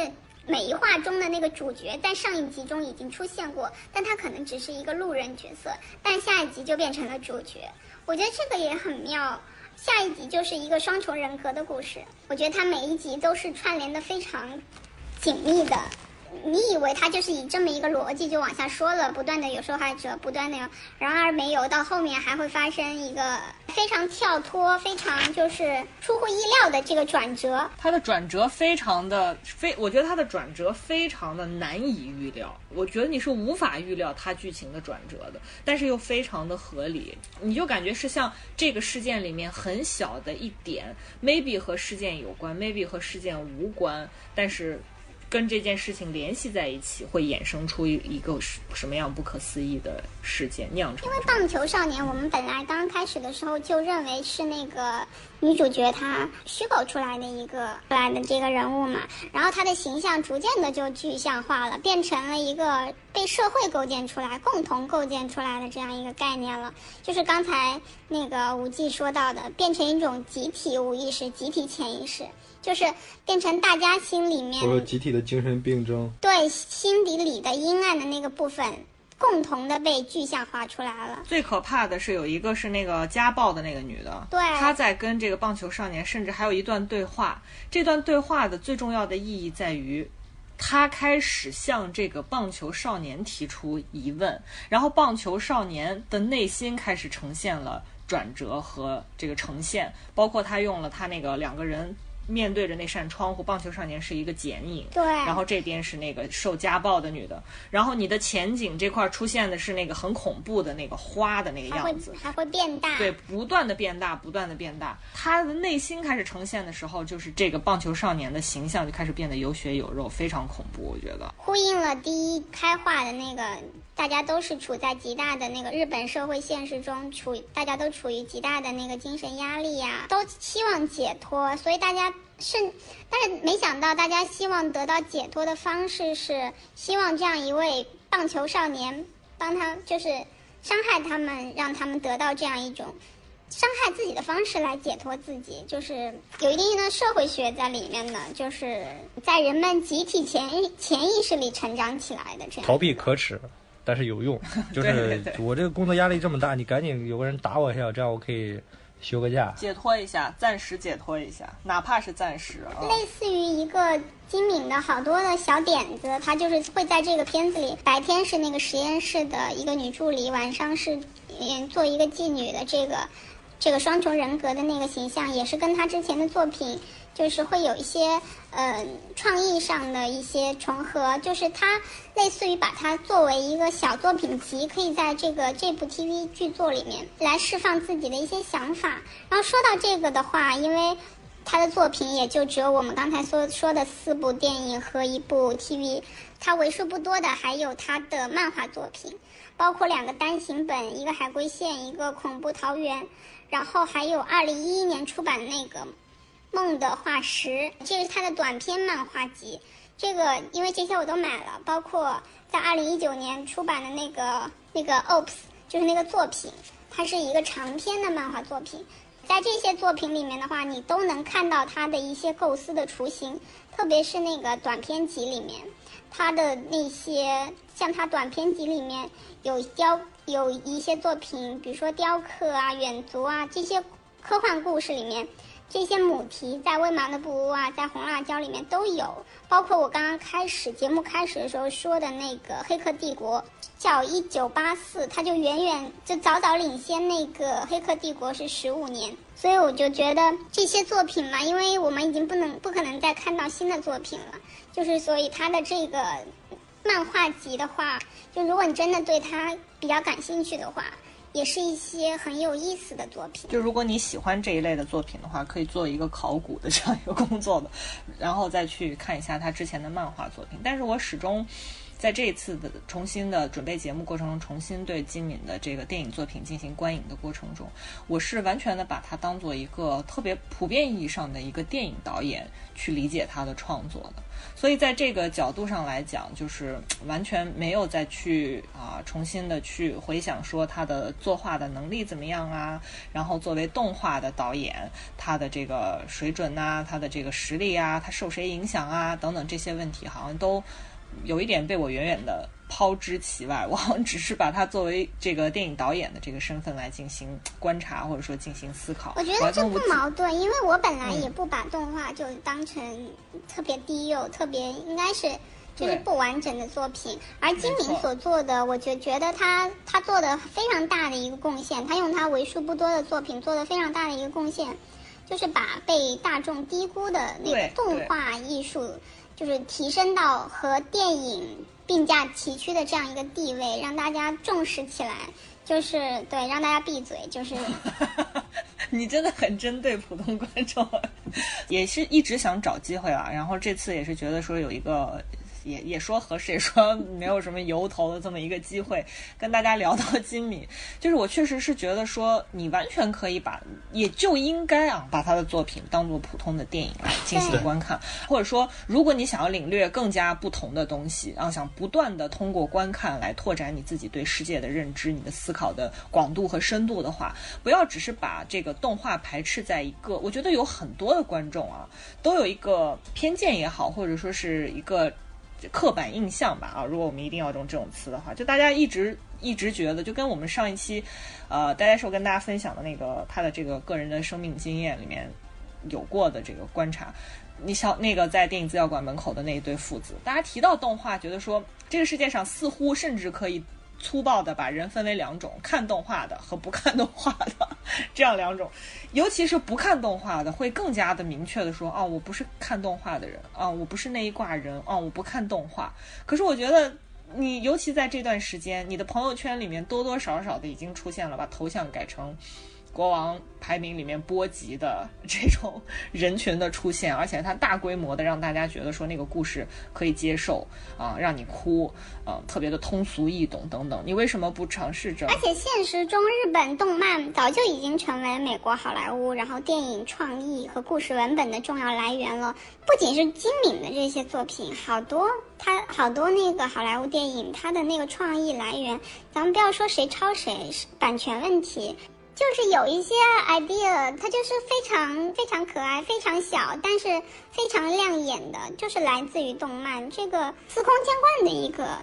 每一话中的那个主角在上一集中已经出现过，但他可能只是一个路人角色，但下一集就变成了主角。我觉得这个也很妙，下一集就是一个双重人格的故事。我觉得它每一集都是串联的非常紧密的。你以为他就是以这么一个逻辑就往下说了，不断的有受害者，不断的有，然而没有，到后面还会发生一个非常跳脱、非常就是出乎意料的这个转折。他的转折非常的非，我觉得他的转折非常的难以预料。我觉得你是无法预料他剧情的转折的，但是又非常的合理。你就感觉是像这个事件里面很小的一点，maybe 和事件有关，maybe 和事件无关，但是。跟这件事情联系在一起，会衍生出一一个什么样不可思议的事件酿成？因为棒球少年，我们本来刚开始的时候就认为是那个女主角她虚构出来的一个出来的这个人物嘛，然后她的形象逐渐的就具象化了，变成了一个被社会构建出来、共同构建出来的这样一个概念了。就是刚才那个无忌说到的，变成一种集体无意识、集体潜意识。就是变成大家心里面，或者集体的精神病症，对心底里的阴暗的那个部分，共同的被具象化出来了。最可怕的是有一个是那个家暴的那个女的，对，她在跟这个棒球少年，甚至还有一段对话。这段对话的最重要的意义在于，她开始向这个棒球少年提出疑问，然后棒球少年的内心开始呈现了转折和这个呈现，包括他用了他那个两个人。面对着那扇窗户，棒球少年是一个剪影，对，然后这边是那个受家暴的女的，然后你的前景这块出现的是那个很恐怖的那个花的那个样子，还会变大，对，不断的变大，不断的变大。他的内心开始呈现的时候，就是这个棒球少年的形象就开始变得有血有肉，非常恐怖。我觉得，呼应了第一开化的那个，大家都是处在极大的那个日本社会现实中，处大家都处于极大的那个精神压力呀、都希望解脱，所以大家甚，但是没想到大家希望得到解脱的方式是希望这样一位棒球少年帮他，就是伤害他们，让他们得到这样一种。伤害自己的方式来解脱自己，就是有一定的社会学在里面的，就是在人们集体潜意潜意识里成长起来的这样。逃避可耻，但是有用。就是我这个工作压力这么大，你赶紧有个人打我一下，这样我可以休个假。解脱一下，暂时解脱一下，哪怕是暂时啊。类似于一个精敏的好多的小点子，他就是会在这个片子里，白天是那个实验室的一个女助理，晚上是嗯做一个妓女的这个这个双重人格的那个形象，也是跟他之前的作品就是会有一些呃创意上的一些重合，就是它类似于把它作为一个小作品集，可以在这个这部 TV 剧作里面来释放自己的一些想法。然后说到这个的话，因为他的作品也就只有我们刚才所说的四部电影和一部 TV，他为数不多的还有他的漫画作品，包括两个单行本，一个海龟线，一个恐怖桃源，然后还有二零一一年出版的那个《梦的化石》，这是他的短篇漫画集。这个因为这些我都买了，包括在二零一九年出版的那个那个 OPS，就是那个作品，它是一个长篇的漫画作品。在这些作品里面的话，你都能看到他的一些构思的雏形，特别是那个短篇集里面，他的那些像他短篇集里面有雕有一些作品，比如说雕刻啊、远足啊这些科幻故事里面，这些母题在《微茫的布屋》啊，在《红辣椒》里面都有，包括我刚刚开始节目开始的时候说的那个《黑客帝国》。叫一九八四，它就远远就早早领先那个《黑客帝国》是十五年，所以我就觉得这些作品嘛，因为我们已经不能不可能再看到新的作品了，就是所以它的这个漫画集的话，就如果你真的对它比较感兴趣的话，也是一些很有意思的作品。就如果你喜欢这一类的作品的话，可以做一个考古的这样一个工作的，然后再去看一下他之前的漫画作品。但是我始终。在这一次的重新的准备节目过程中，重新对金敏的这个电影作品进行观影的过程中，我是完全的把他当做一个特别普遍意义上的一个电影导演去理解他的创作的。所以在这个角度上来讲，就是完全没有再去啊重新的去回想说他的作画的能力怎么样啊，然后作为动画的导演，他的这个水准呐、他的这个实力啊，他受谁影响啊等等这些问题，好像都。有一点被我远远的抛之其外，我好像只是把它作为这个电影导演的这个身份来进行观察，或者说进行思考。我觉得这不矛盾，因为我本来嗯也不把动画就当成特别低幼、特别应该是就是不完整的作品。而金敏所做的，我就觉得他他做的非常大的一个贡献，他用他为数不多的作品做的非常大的一个贡献，就是把被大众低估的那个动画艺术。就是提升到和电影并驾齐驱的这样一个地位，让大家重视起来。就是对，让大家闭嘴。就是 你真的很针对普通观众，也是一直想找机会啊。然后这次也是觉得说有一个。也也说合适，也说没有什么由头的这么一个机会，跟大家聊到金敏，就是我确实是觉得说，你完全可以把，也就应该啊，把他的作品当做普通的电影来进行观看，或者说，如果你想要领略更加不同的东西，然后想不断的通过观看来拓展你自己对世界的认知、你的思考的广度和深度的话，不要只是把这个动画排斥在一个，我觉得有很多的观众啊，都有一个偏见也好，或者说是一个。刻板印象吧啊，如果我们一定要用这种词的话，就大家一直一直觉得，就跟我们上一期，呃，大家说跟大家分享的那个他的这个个人的生命经验里面有过的这个观察，你像那个在电影资料馆门口的那一对父子，大家提到动画，觉得说这个世界上似乎甚至可以。粗暴的把人分为两种，看动画的和不看动画的。这样两种，尤其是不看动画的，会更加的明确的说，哦，我不是看动画的人，啊，我不是那一挂人，哦，我不看动画。可是我觉得，你尤其在这段时间，你的朋友圈里面多多少少的已经出现了把头像改成。国王排名里面波及的这种人群的出现，而且它大规模的让大家觉得说那个故事可以接受啊，让你哭啊，特别的通俗易懂等等。你为什么不尝试着？而且现实中，日本动漫早就已经成为美国好莱坞然后电影创意和故事文本的重要来源了。不仅是精敏的这些作品，好多它好多那个好莱坞电影，它的那个创意来源，咱们不要说谁抄谁，版权问题。就是有一些 idea，它就是非常非常可爱、非常小，但是非常亮眼的，就是来自于动漫这个司空见惯的一个。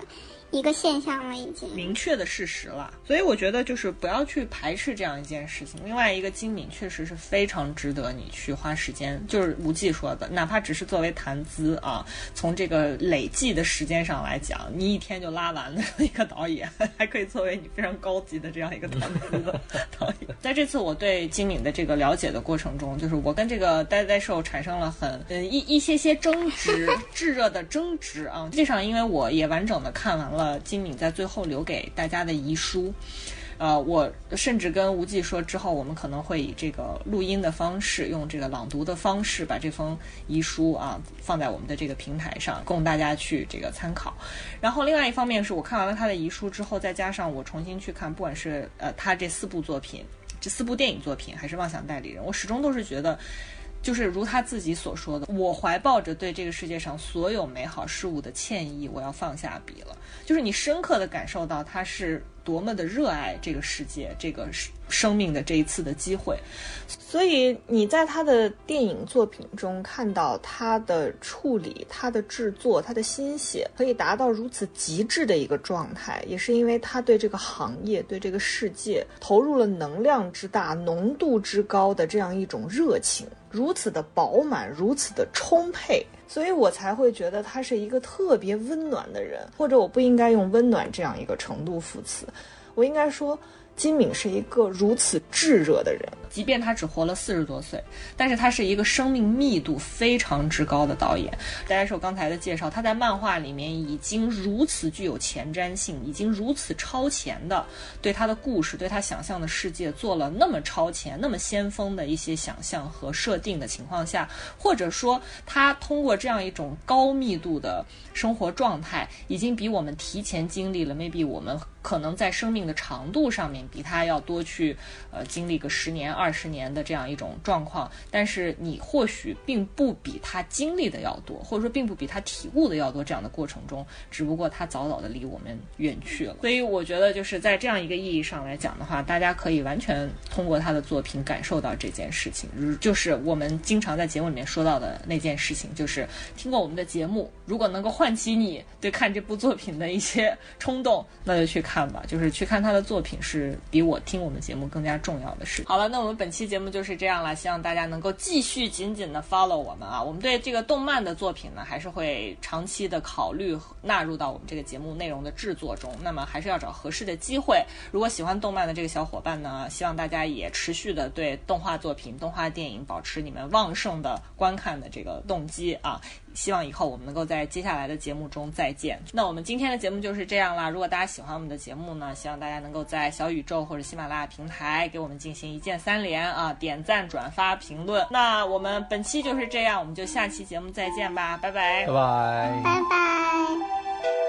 一个现象了，已经明确的事实了，所以我觉得就是不要去排斥这样一件事情。另外一个精敏确实是非常值得你去花时间，就是无忌说的，哪怕只是作为谈资啊，从这个累计的时间上来讲，你一天就拉完的一个导演，还可以作为你非常高级的这样一个谈资的导演。在这次我对精敏的这个了解的过程中，就是我跟这个呆呆兽产生了很嗯一一些些争执，炙热的争执啊。实际上，因为我也完整的看完了。了，金敏在最后留给大家的遗书，呃，我甚至跟无忌说，之后我们可能会以这个录音的方式，用这个朗读的方式，把这封遗书啊放在我们的这个平台上，供大家去这个参考。然后，另外一方面是我看完了他的遗书之后，再加上我重新去看，不管是呃他这四部作品，这四部电影作品，还是妄想代理人，我始终都是觉得。就是如他自己所说的，我怀抱着对这个世界上所有美好事物的歉意，我要放下笔了。就是你深刻的感受到他是多么的热爱这个世界，这个生命的这一次的机会。所以你在他的电影作品中看到他的处理、他的制作、他的心血可以达到如此极致的一个状态，也是因为他对这个行业、对这个世界投入了能量之大、浓度之高的这样一种热情。如此的饱满，如此的充沛，所以我才会觉得他是一个特别温暖的人，或者我不应该用温暖这样一个程度副词，我应该说。金敏是一个如此炙热的人，即便他只活了四十多岁，但是他是一个生命密度非常之高的导演。大家受刚才的介绍，他在漫画里面已经如此具有前瞻性，已经如此超前的对他的故事、对他想象的世界做了那么超前、那么先锋的一些想象和设定的情况下，或者说他通过这样一种高密度的生活状态，已经比我们提前经历了，maybe 我们。可能在生命的长度上面比他要多去，呃，经历个十年、二二十年的这样一种状况，但是你或许并不比他经历的要多，或者说并不比他体悟的要多。这样的过程中，只不过他早早的离我们远去了。所以我觉得就是在这样一个意义上来讲的话，大家可以完全通过他的作品感受到这件事情，就是我们经常在节目里面说到的那件事情，就是听过我们的节目，如果能够唤起你对看这部作品的一些冲动，那就去看。吧，就是去看他的作品是比我听我们节目更加重要的事。好了，那我们本期节目就是这样了，希望大家能够继续紧紧的 follow 我们啊。我们对这个动漫的作品呢，还是会长期的考虑纳入到我们这个节目内容的制作中。那么还是要找合适的机会。如果喜欢动漫的这个小伙伴呢，希望大家也持续的对动画作品、动画电影保持你们旺盛的观看的这个动机啊。希望以后我们能够在接下来的节目中再见。那我们今天的节目就是这样啦。如果大家喜欢我们的节目呢，希望大家能够在小宇宙或者喜马拉雅平台给我们进行一键三连啊，点赞、转发、评论。那我们本期就是这样，我们就下期节目再见吧，拜拜，拜拜，拜拜。